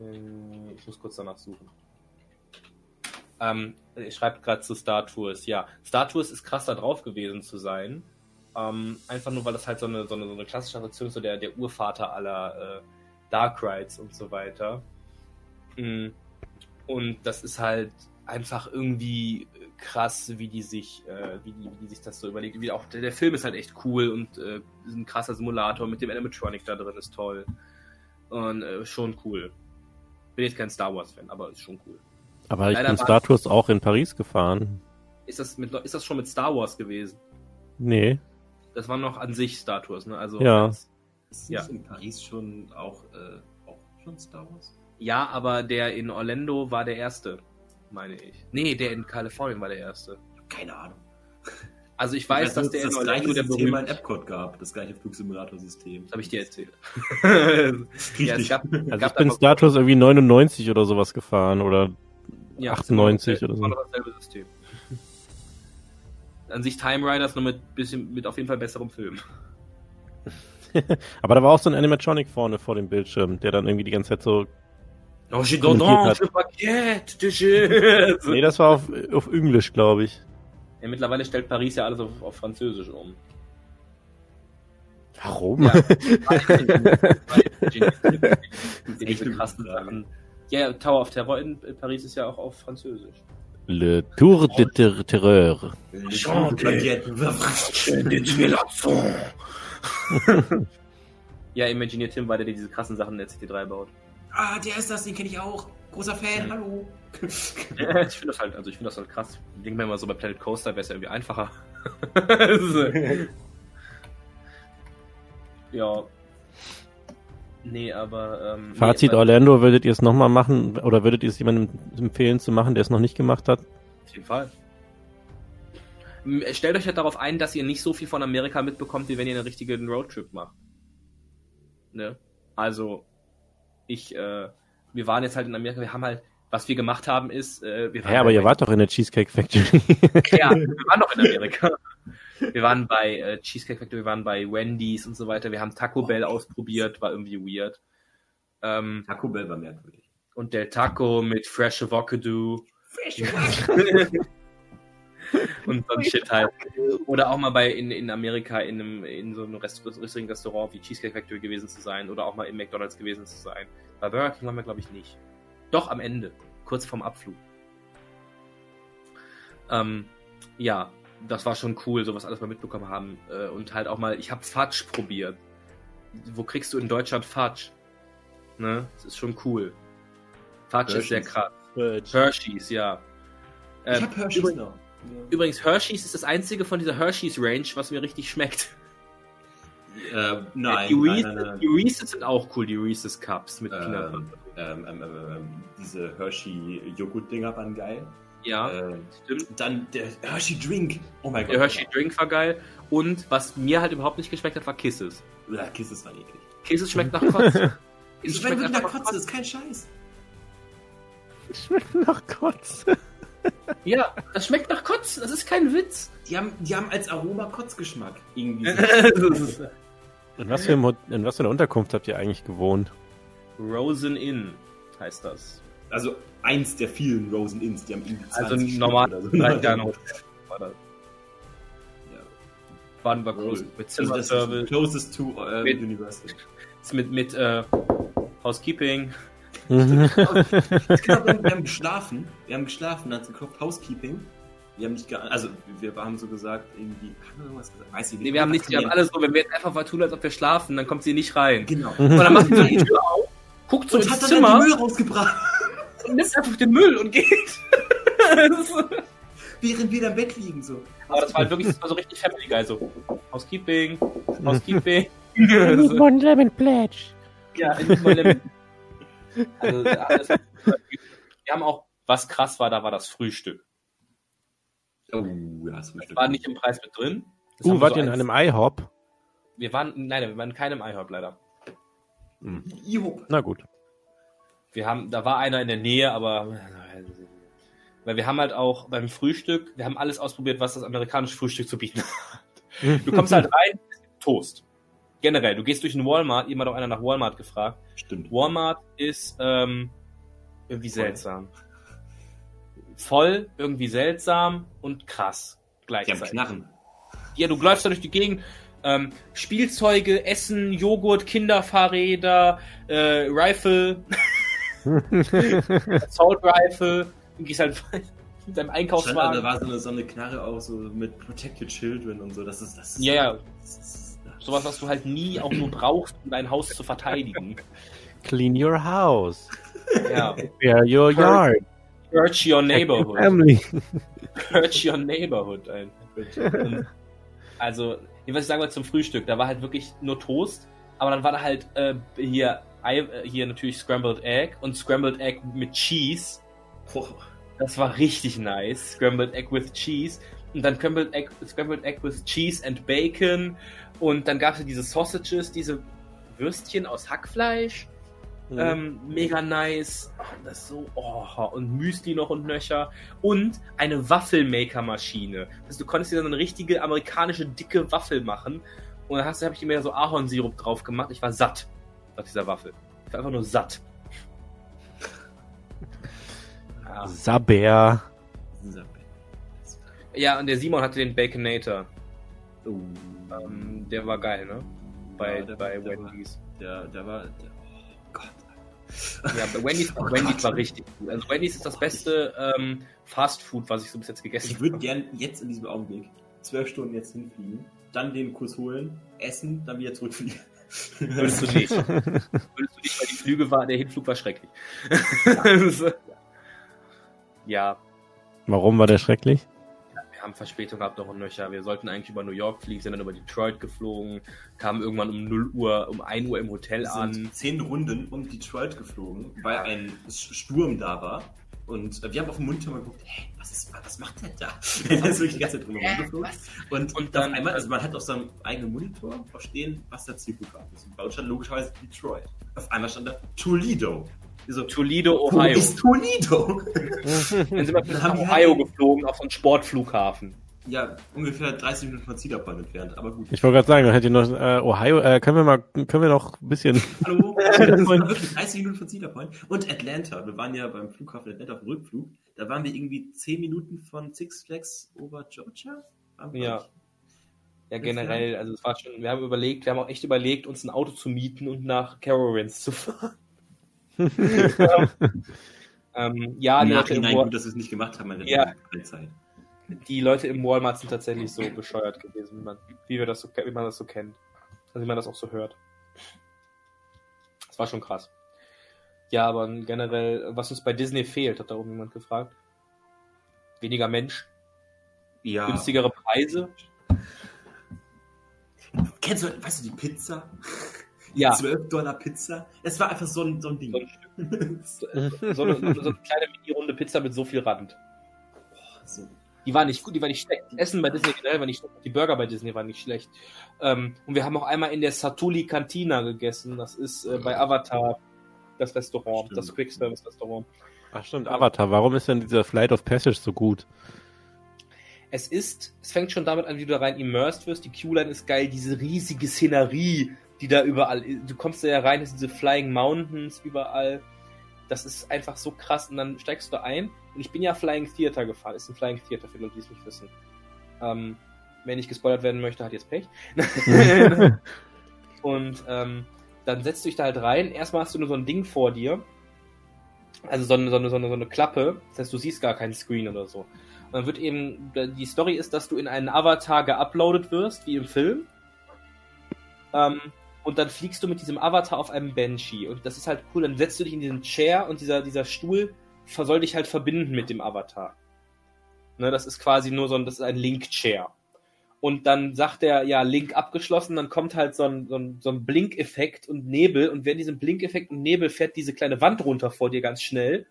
äh, ich muss kurz danach suchen. Ähm, er schreibt gerade zu Star Tours. Ja, Star Tours ist krass da drauf gewesen zu sein. Ähm, einfach nur, weil das halt so eine, so eine, so eine klassische Attraktion ist, so der, der Urvater aller äh, Dark Rides und so weiter. Mm. Und das ist halt einfach irgendwie krass, wie die sich, äh, wie, die, wie die sich das so überlegt. Wie auch der, der Film ist halt echt cool und äh, ist ein krasser Simulator mit dem Animatronic da drin ist toll. Und äh, schon cool. Bin jetzt kein Star Wars Fan, aber ist schon cool. Aber ich Leider bin Star Tours auch in Paris gefahren. Ist das, mit, ist das schon mit Star Wars gewesen? Nee. Das war noch an sich Star Tours, ne? Also Ja. als- Ist Ja. das in Paris schon auch, äh, auch schon Star Wars? ja, aber der in Orlando war der erste, meine ich. Nee, der in Kalifornien war der erste. Keine Ahnung. Also ich weiß, dass der in das Orlando gleiche der System berühmt in Epcot gab, das gleiche Flugsimulator-System. Das habe ich dir erzählt. *laughs* Ja, es gab, Also gab ich bin Tours irgendwie 99 oder sowas gefahren oder ja, 98 das oder war so. noch dasselbe System. An sich Time Riders nur mit bisschen mit auf jeden Fall besserem Film. Aber da war auch so ein Animatronic vorne vor dem Bildschirm, der dann irgendwie die ganze Zeit so. Oh, j'ai Kommentiert hat. le paquet de jeux. Nee, das war auf, auf Englisch, glaube ich. Ja, mittlerweile stellt Paris ja alles auf, auf Französisch um. Warum? Ja. Diese krassen Sachen. Ja, Tower of Terror in Paris ist ja auch auf Französisch. Le Tour de Ter Terreur. *laughs* Ja, Imagineer Tim war der, diese krassen Sachen in der CT3 baut. Ah, der ist das, den kenne ich auch. Großer Fan, hallo. Ja, ich finde das halt, also ich finde das halt krass. Ich denke mir immer so, bei Planet Coaster wäre es ja irgendwie einfacher. *laughs* Äh, *laughs* ja. Nee, aber. Ähm, Fazit nee, Orlando, würdet ihr es nochmal machen oder würdet ihr es jemandem empfehlen zu machen, der es noch nicht gemacht hat? Auf jeden Fall. Stellt euch halt darauf ein, dass ihr nicht so viel von Amerika mitbekommt, wie wenn ihr einen richtigen Roadtrip macht. Ne? Also, ich, äh, wir waren jetzt halt in Amerika, wir haben halt, was wir gemacht haben ist, äh, wir waren Ja, aber halt ihr wart doch in der Cheesecake Factory. Ja, wir waren noch in Amerika. Wir waren bei äh, Cheesecake Factory, wir waren bei Wendy's und so weiter. Wir haben Taco Bell ausprobiert, war irgendwie weird. Ähm, Taco Bell war merkwürdig. und Del Taco mit Fresh *laughs* Avocado. und so ein Shit halt. Oder auch mal bei in, in Amerika in einem in so einem Rest, richtigen Restaurant wie Cheesecake Factory gewesen zu sein oder auch mal im McDonalds gewesen zu sein. Bei Burger King waren wir glaube ich nicht. Doch am Ende, kurz vorm Abflug. Ähm, ja, das war schon cool, sowas alles mal mitbekommen haben Äh, und halt auch mal, ich habe Fudge probiert. Wo kriegst du in Deutschland Fudge? Ne, das ist schon cool. Fudge ist sehr Hershey's. krass. Hershey's, ja. Ich Ähm, hab Hershey's übrigens- noch. Übrigens, Hershey's ist das einzige von dieser Hershey's Range, was mir richtig schmeckt. Äh, nein, die, nein, Reese's, nein, nein. die Reese's sind auch cool, die Reese's Cups mit Ähm, Peanut. ähm, ähm, ähm, ähm, diese Hershey-Joghurt-Dinger waren geil. Ja, Ähm, stimmt. dann der Hershey-Drink. Oh mein Gott. Der Hershey Drink war geil. Und was mir halt überhaupt nicht geschmeckt hat, war Kisses. Ja, Kisses waren eklig. Kisses schmeckt nach *laughs* Kotze. Kisses schmecke wirklich nach Kotze, das ist kein Scheiß. Schmeckt nach Kotz. Ja, das schmeckt nach Kotze. Das ist kein Witz. Die haben, die haben als Aroma Kotzgeschmack. Irgendwie. *laughs* Das In was, für in was für einer Unterkunft habt ihr eigentlich gewohnt? Rosen Inn heißt das. Also eins der vielen Rosen Inns, die haben irgendwie 20 Also normal. oder so. Drei *laughs* Sterne war das. Ja. War cool. Rosen. Mit Also das ist Zimmerservice, closest to äh, Mit- Universal. mit, mit äh, Housekeeping. Genau, wir haben geschlafen. Wir haben geschlafen, dann hat es geklopft, Housekeeping. Wir haben nicht ge also wir haben so gesagt, irgendwie, haben wir irgendwas gesagt? Weiß ich nicht. Nee, wir haben nicht, wir haben alles so, wenn wir jetzt einfach mal tun, als ob wir schlafen, dann kommt sie nicht rein. Genau. Und dann macht sie so die Tür auf, guckt so Und ins hat dann, Zimmer dann den Müll rausgebracht, nimmt einfach den Müll und geht. *laughs* Während wir da im Bett liegen. So. Aber das war halt wirklich das war so richtig Family Guy, so Housekeeping, Housekeeping. *laughs* So, One lemon pledge. ja, in diesem Limit. Also, alles, wir haben auch, was krass war, da war das Frühstück. Oh, ja, das Frühstück. War nicht im Preis mit drin. Das Uh, wir wart so ihr in einem IHOP? Wir waren, nein, wir waren in keinem IHOP leider. Jo. Na gut. Wir haben, da war einer in der Nähe, aber weil wir haben halt auch beim Frühstück, wir haben alles ausprobiert, was das amerikanische Frühstück zu bieten hat. Du kommst halt *laughs* rein, Toast. Generell, du gehst durch einen Walmart, jemand hat auch einer nach Walmart gefragt. Stimmt. Walmart ist ähm, irgendwie seltsam. Voll, irgendwie seltsam und krass Die haben gleichzeitig. Knarren. Ja, du läufst da durch die Gegend. Ähm, Spielzeuge, Essen, Joghurt, Kinderfahrräder, äh, Rifle, *laughs* *laughs* Assault Rifle. Du gehst halt *laughs* mit deinem Stand, da Einkaufswagen. war so eine, so eine Knarre auch so mit Protected Children und so. Das ist das. Ist, Ja, ja. Das ist, Sowas, was du halt nie auch nur brauchst, um dein Haus zu verteidigen. *laughs* Clean your house. Ja. Clear your yard. Search your neighborhood. Family. Search your neighborhood. Also, was ich sagen wollte zum Frühstück, da war halt wirklich nur Toast, aber dann war da halt äh, hier, Ei, äh, hier natürlich Scrambled Egg und Scrambled Egg mit Cheese. Boah. Das war richtig nice. Scrambled Egg with Cheese. Und dann Scrambled Egg, Scrambled Egg with Cheese and Bacon. Und dann gab es ja diese Sausages, diese Würstchen aus Hackfleisch. Ähm, mega nice. Oh, das so, oh, und Müsli noch und nöcher. Und eine Waffelmaker-Maschine. Also du konntest dir dann eine richtige amerikanische dicke Waffel machen. Und dann habe ich mir so Ahornsirup drauf gemacht. Ich war satt nach dieser Waffel. Ich war einfach nur satt. Ja. Saber. Ja, und der Simon hatte den Baconator. Oh. Ähm, der war geil, ne? Bei, Ja, der- bei der war- Wendy's. Der, der war. Der, oh Gott. Ja, bei Wendy's, *laughs* Oh Wendy's Gott. war richtig gut. Also Wendy's ist das beste ähm, Fast Food, was ich so bis jetzt gegessen Ich würde gern jetzt in diesem Augenblick zwölf Stunden jetzt hinfliegen, dann den Kurs holen, essen, dann wieder zurückfliegen. *laughs* Würdest du nicht. *laughs* Würdest du nicht, weil die Flüge war, der Hinflug war schrecklich. ja, *laughs* Warum war der schrecklich? wir haben Verspätung gehabt noch und nöcher. Wir sollten eigentlich über New York fliegen, sind dann über Detroit geflogen, kamen irgendwann um 0 Uhr, um 1 Uhr im Hotel Wir an. sind zehn Runden um Detroit geflogen, weil ein Sturm da war. Und äh, wir haben auf dem Monitor mal geguckt, hey, was, ist, was macht der da? *laughs* *laughs* Der ist wirklich die ganze Zeit drum geflogen. Und, Und dann- einmal, also man hat auf seinem eigenen Monitor auch stehen, was der Zielflughafen ist. Und bei uns stand logischerweise Detroit. Auf einmal stand da Toledo. So, Toledo, wo Ohio. ist Toledo? *laughs* Dann sind wir nach Ohio halt- geflogen, auf so einen Sportflughafen. Ja, ungefähr 30 Minuten von Cedar Point entfernt, aber gut. Ich wollte gerade sagen, dann hätte ich noch äh, Ohio, äh, können wir mal, können wir noch ein bisschen. Hallo, *laughs* das war wirklich 30 Minuten von Cedar Point. Und Atlanta, wir waren ja beim Flughafen Atlanta auf dem Rückflug, da waren wir irgendwie 10 Minuten von Six Flags over Georgia. Ja. Ja, generell, also es war schon, wir haben überlegt, wir haben auch echt überlegt, uns ein Auto zu mieten und nach Carowinds zu fahren. *laughs* *laughs* ähm, ja, Im die Nachhinein gut, dass wir es nicht gemacht haben, weil Ja. Zeit. Die Leute im Walmart sind tatsächlich so bescheuert gewesen, wie man, wie wir das so, wie man das so kennt. Also wie man das auch so hört. Das war schon krass. Ja, aber generell, was uns bei Disney fehlt, hat da oben jemand gefragt. Weniger Mensch, Ja. günstigere Preise. Kennst du, weißt du, die Pizza? Ja. 12 Dollar Pizza? Es war einfach so ein, so ein Ding. So ein so eine, so eine, kleine Mini-Runde Pizza mit so viel Rand. so. Die war nicht gut, die war nicht schlecht. Das Essen bei Disney generell war nicht schlecht. Die Burger bei Disney waren nicht schlecht. Ähm, und wir haben auch einmal in der Satuli Cantina gegessen. Das ist äh, bei Avatar das Restaurant, Stimmt. das Quick Service Restaurant. Ach stimmt, Avatar. Warum ist denn dieser Flight of Passage so gut? Es ist, es fängt schon damit an, wie du da rein immersed wirst. Die Q-Line ist geil, diese riesige Szenerie, die da überall, du kommst da ja rein, das sind diese Flying Mountains überall. Das ist einfach so krass. Und dann steigst du da ein. Und ich bin ja Flying Theater gefahren. Ist ein Flying Theater für Leute, die es nicht wissen. Ähm, wenn nicht gespoilert werden möchte, hat jetzt Pech. *laughs* und ähm, dann setzt du dich da halt rein. Erstmal hast du nur so ein Ding vor dir. Also so eine, so eine, so eine, so eine Klappe. Das heißt, du siehst gar keinen Screen oder so. Und dann wird eben, die Story ist, dass du in einen Avatar geuploadet wirst, wie im Film. Ähm, und dann fliegst du mit diesem Avatar auf einem Banshee. Und das ist halt cool. Dann setzt du dich in diesen Chair und dieser, dieser Stuhl soll dich halt verbinden mit dem Avatar. Ne, das ist quasi nur so ein, das ist ein Link-Chair. Und dann sagt er, ja, Link abgeschlossen, dann kommt halt so ein, so ein, so ein Blinkeffekt und Nebel. Und während diesem Blinkeffekt und Nebel fährt diese kleine Wand runter vor dir ganz schnell.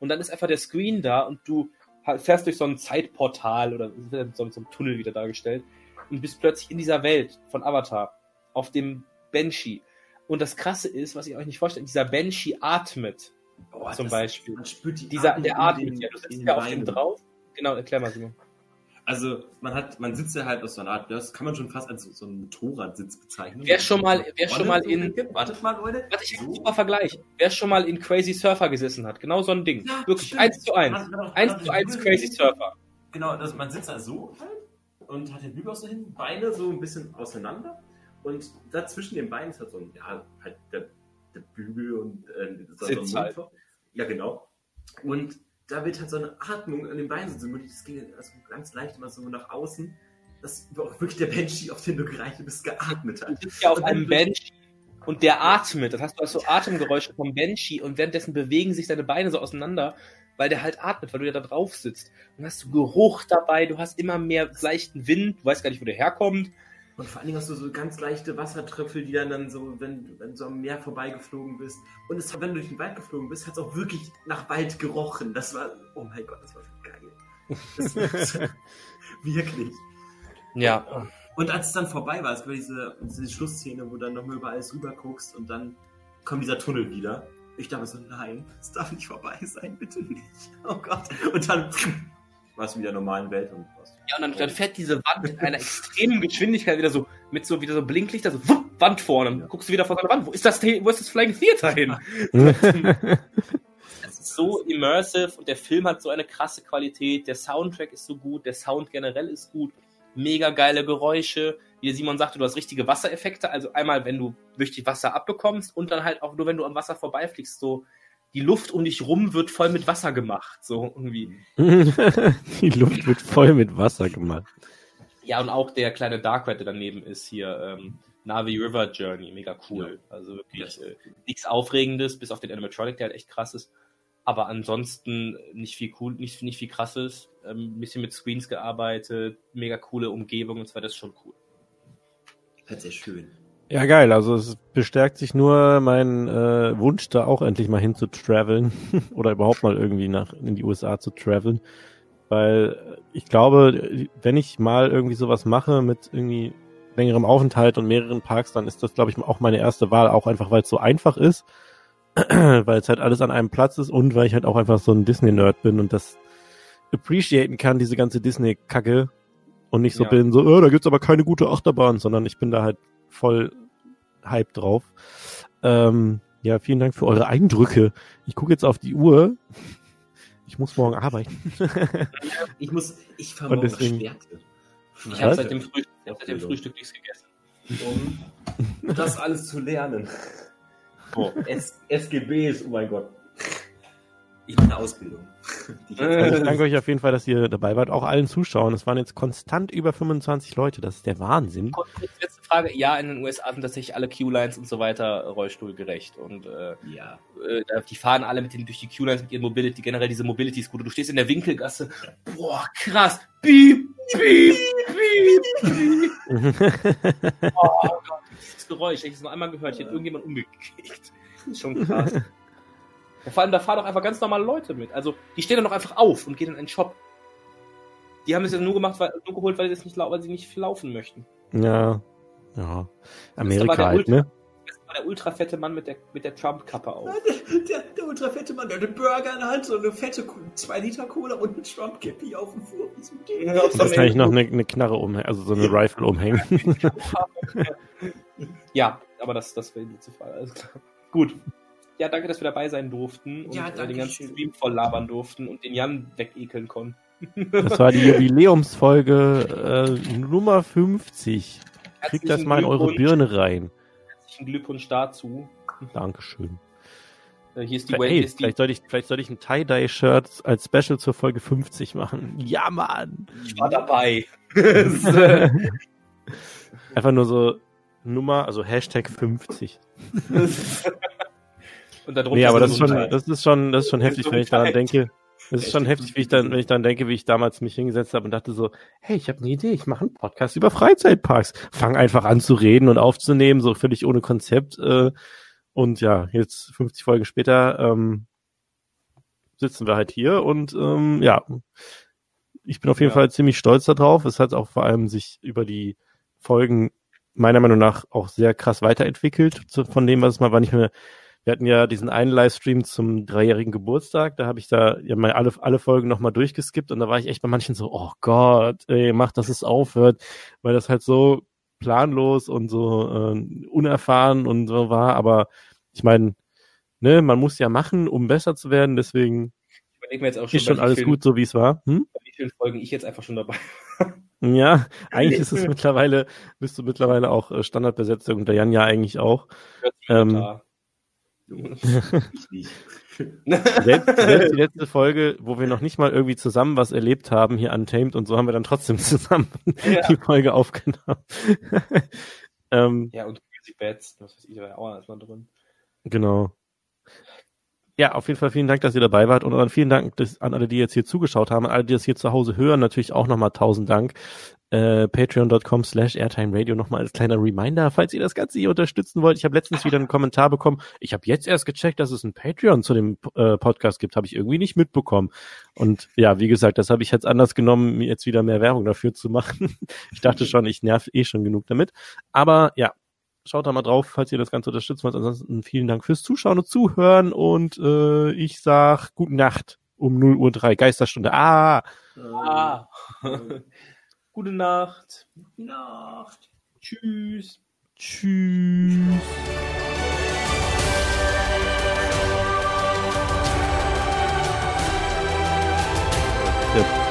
Und dann ist einfach der Screen da und du fährst durch so ein Zeitportal oder so, so ein Tunnel wieder dargestellt und bist plötzlich in dieser Welt von Avatar auf dem Banshee. Und das Krasse ist, was ich euch nicht vorstelle, dieser Banshee atmet. Oh, Zum das- Beispiel. Man spürt die Dieser, Atmung der atmet den- ja. Du sitzt ja auf dem drauf. Genau, erklär mal, Simon. Also man hat, man sitzt ja halt aus so einer Art, das kann man schon fast als so, so einen Motorradsitz bezeichnen. Wer schon mal- wer schon mal in- wartet mal Leute, Warte, ich hab einen So. super Vergleich. Wer schon mal in Crazy Surfer gesessen hat, genau so ein Ding. Ja, Wirklich, stimmt. eins zu eins. Hat- Eins zu die eins Bügel- Crazy Surfer. Genau, das, man sitzt da so halt und hat den Bügel aus dahin, Beine so ein bisschen auseinander und da zwischen den Beinen ist halt so ein, ja, halt der Bügel und äh, so, Sitz halt. Ja, genau. Und da wird halt so eine Atmung an den Beinen so möglich. Das ging also ganz leicht immer so nach außen, dass auch wirklich der Banshee, auf den du gereicht bist, geatmet Du hat. sitzt ja auf dann einem Banshee und der atmet. Das heißt, du hast so Atemgeräusche vom Banshee und währenddessen bewegen sich deine Beine so auseinander, weil der halt atmet, weil du ja da drauf sitzt. Und hast du Geruch dabei, du hast immer mehr leichten Wind, du weißt gar nicht, wo der herkommt. Und vor allen Dingen hast du so ganz leichte Wassertröpfel, die dann, dann so, wenn, wenn du so am Meer vorbeigeflogen bist. Und es, wenn du durch den Wald geflogen bist, hat es auch wirklich nach Wald gerochen. Das war, oh mein Gott, das war so geil. Das, das, *laughs* *laughs* wirklich. Ja. Und als es dann vorbei war, es war diese, diese Schlussszene, wo du dann nochmal über alles rüber guckst und dann kommt dieser Tunnel wieder. Ich dachte so, nein, es darf nicht vorbei sein, bitte nicht. Oh Gott. Und dann du wieder in der normalen Welt und warst. Ja, und dann, dann fährt diese Wand in einer extremen Geschwindigkeit wieder so, mit so, wieder so Blinklichter, so, wupp, Wand vorne. Dann guckst du wieder vor eine Wand. Wo ist das, wo ist das Flying Theater hin? *laughs* Es ist so immersive und der Film hat so eine krasse Qualität. Der Soundtrack ist so gut, der Sound generell ist gut. Mega geile Geräusche. Wie der Simon sagte, du hast richtige Wassereffekte. Also einmal, wenn du richtig Wasser abbekommst und dann halt auch nur, wenn du am Wasser vorbeifliegst, so die Luft um dich rum wird voll mit Wasser gemacht. So irgendwie. *laughs* Die Luft wird voll mit Wasser gemacht. Ja, und auch der kleine Dark Red, der daneben ist hier, ähm, Navi River Journey, mega cool. Also wirklich Ja. äh, nichts Aufregendes, bis auf den Animatronic, der halt echt krass ist. Aber ansonsten nicht viel cool, nicht, nicht viel krasses. Ähm, ein bisschen mit Screens gearbeitet, mega coole Umgebung und zwar das ist schon cool. Halt sehr schön. Ja, geil. Also es bestärkt sich nur mein äh, Wunsch, da auch endlich mal hin zu traveln *laughs* oder überhaupt mal irgendwie nach in die USA zu traveln. Weil ich glaube, wenn ich mal irgendwie sowas mache mit irgendwie längerem Aufenthalt und mehreren Parks, dann ist das, glaube ich, auch meine erste Wahl, auch einfach, weil es so einfach ist, *clears throat* weil es halt alles an einem Platz ist und weil ich halt auch einfach so ein Disney-Nerd bin und das appreciaten kann, diese ganze Disney-Kacke und nicht so Ja. bin, so, oh, da gibt's aber keine gute Achterbahn, sondern ich bin da halt voll Hype drauf. Ähm, ja, vielen Dank für eure Eindrücke. Ich gucke jetzt auf die Uhr. Ich muss morgen arbeiten. *laughs* Ich muss, ich fahre morgen deswegen- Stärke. Ich habe seit dem Frühstück, hab seit dem. Frühstück nichts gegessen. um *laughs* das alles zu lernen. Oh. S SGBs, oh mein Gott. Ich mache eine Ausbildung. *laughs* Ich Also ich danke euch auf jeden Fall, dass ihr dabei wart. Auch allen Zuschauern. Es waren jetzt konstant über 25 Leute. Das ist der Wahnsinn. Letzte Frage. Ja, in den USA sind tatsächlich alle Q-Lines und so weiter rollstuhlgerecht. Und äh, ja. äh, die fahren alle mit den, durch die Q-Lines mit ihren Mobility, generell diese Mobility-Scooter. Du stehst in der Winkelgasse. Boah, krass. Piep, piep, piep, piep. *laughs* Oh Gott, dieses Geräusch, ich habe es noch einmal gehört, hier hat irgendjemand umgekickt. Das ist schon krass. Ja, vor allem, da fahren doch einfach ganz normale Leute mit. Also, die stehen dann doch einfach auf und gehen in einen Shop. Die haben es ja nur gemacht, weil, nur geholt, weil sie, das nicht, weil sie nicht laufen möchten. ja. Ja. Amerika halt, Ultra- ne? Das war der ultrafette Mann mit der, mit der Trump-Kappe auf. Der, der ultrafette Mann, der hat einen Burger in der Hand, so eine fette 2 Liter Cola und ein Trump Cappy auf dem Fuß. Und wahrscheinlich noch eine, eine Knarre umhängen, also so eine Rifle umhängen. *laughs* Ja, aber das, das wäre zu Fall. Alles klar. Gut. Ja, danke, dass wir dabei sein durften und Ja, äh, danke den ganzen. Stream voll labern durften und den Jan wegekeln konnten. Das war die *laughs* Jubiläumsfolge äh, Nummer 50. Kriegt das mal in eure. Birne rein. Herzlichen Glückwunsch dazu. Dankeschön. Äh, Hier ist die, Hey, die vielleicht sollte ich, vielleicht sollte ich ein Tie-Dye-Shirt als Special zur Folge 50 machen. Ja, Mann! ich war dabei. *laughs* Einfach nur so Nummer, also Hashtag 50. *laughs* und darunter Nee, aber das ist so schon, Teil. das ist schon, das ist schon heftig, wenn ich daran denke. Das ist schon heftig, wie ich dann, wenn ich dann denke, wie ich damals mich hingesetzt habe und dachte so, hey, ich habe eine Idee, ich mache einen Podcast über Freizeitparks. Fang einfach an zu reden und aufzunehmen, so völlig ohne Konzept. Äh, und ja, jetzt 50 Folgen später ähm, sitzen wir halt hier und ähm, ja, ich bin auf jeden Ja. Fall ziemlich stolz darauf. Es hat auch vor allem sich über die Folgen meiner Meinung nach auch sehr krass weiterentwickelt zu, von dem, was es mal war. Nicht mehr, wir hatten ja diesen einen Livestream zum dreijährigen Geburtstag, da habe ich da ja mal alle, alle Folgen nochmal durchgeskippt. Und da war ich echt bei manchen so, oh Gott, ey, mach, dass es aufhört, weil das halt so planlos und so äh, unerfahren und so war, aber ich meine, ne, man muss ja machen, um besser zu werden, deswegen überlege mir jetzt auch schon, ist schon alles vielen- gut, so wie es war. Hm? Bei wie vielen Folgen ich jetzt einfach schon dabei Ja, *laughs* eigentlich ist es mittlerweile, bist du mittlerweile auch äh, Standardbesetzung und der Jan ja eigentlich auch. Ähm, Da. *laughs* Ich nicht. Selbst, selbst die *laughs* letzte Folge, wo wir noch nicht mal irgendwie zusammen was erlebt haben, hier Untamed und so haben wir dann trotzdem zusammen Ja. die Folge aufgenommen. *laughs* ähm, ja, und Crazy Bats, was weiß ich, da war ja auch alles mal drin. genau. Ja, auf jeden Fall vielen Dank, dass ihr dabei wart und dann vielen Dank dass, an alle, die jetzt hier zugeschaut haben, an alle, die das hier zu Hause hören, natürlich auch nochmal tausend Dank. Äh, Patreon.com slash Airtime Radio nochmal als kleiner Reminder, falls ihr das Ganze hier unterstützen wollt. Ich habe letztens wieder einen Kommentar bekommen. Ich habe jetzt erst gecheckt, dass es ein Patreon zu dem äh, Podcast gibt. Habe ich irgendwie nicht mitbekommen. Und ja, wie gesagt, das habe ich jetzt anders genommen, mir jetzt wieder mehr Werbung dafür zu machen. *laughs* ich dachte schon, ich nerv eh schon genug damit. Aber ja, schaut da mal drauf, falls ihr das Ganze unterstützen wollt. Ansonsten vielen Dank fürs Zuschauen und Zuhören und äh, ich sag gute Nacht um 0 Uhr 3, Geisterstunde. Ah! Ah. *laughs* Gute Nacht. Nacht. Tschüss. Tschüss. Der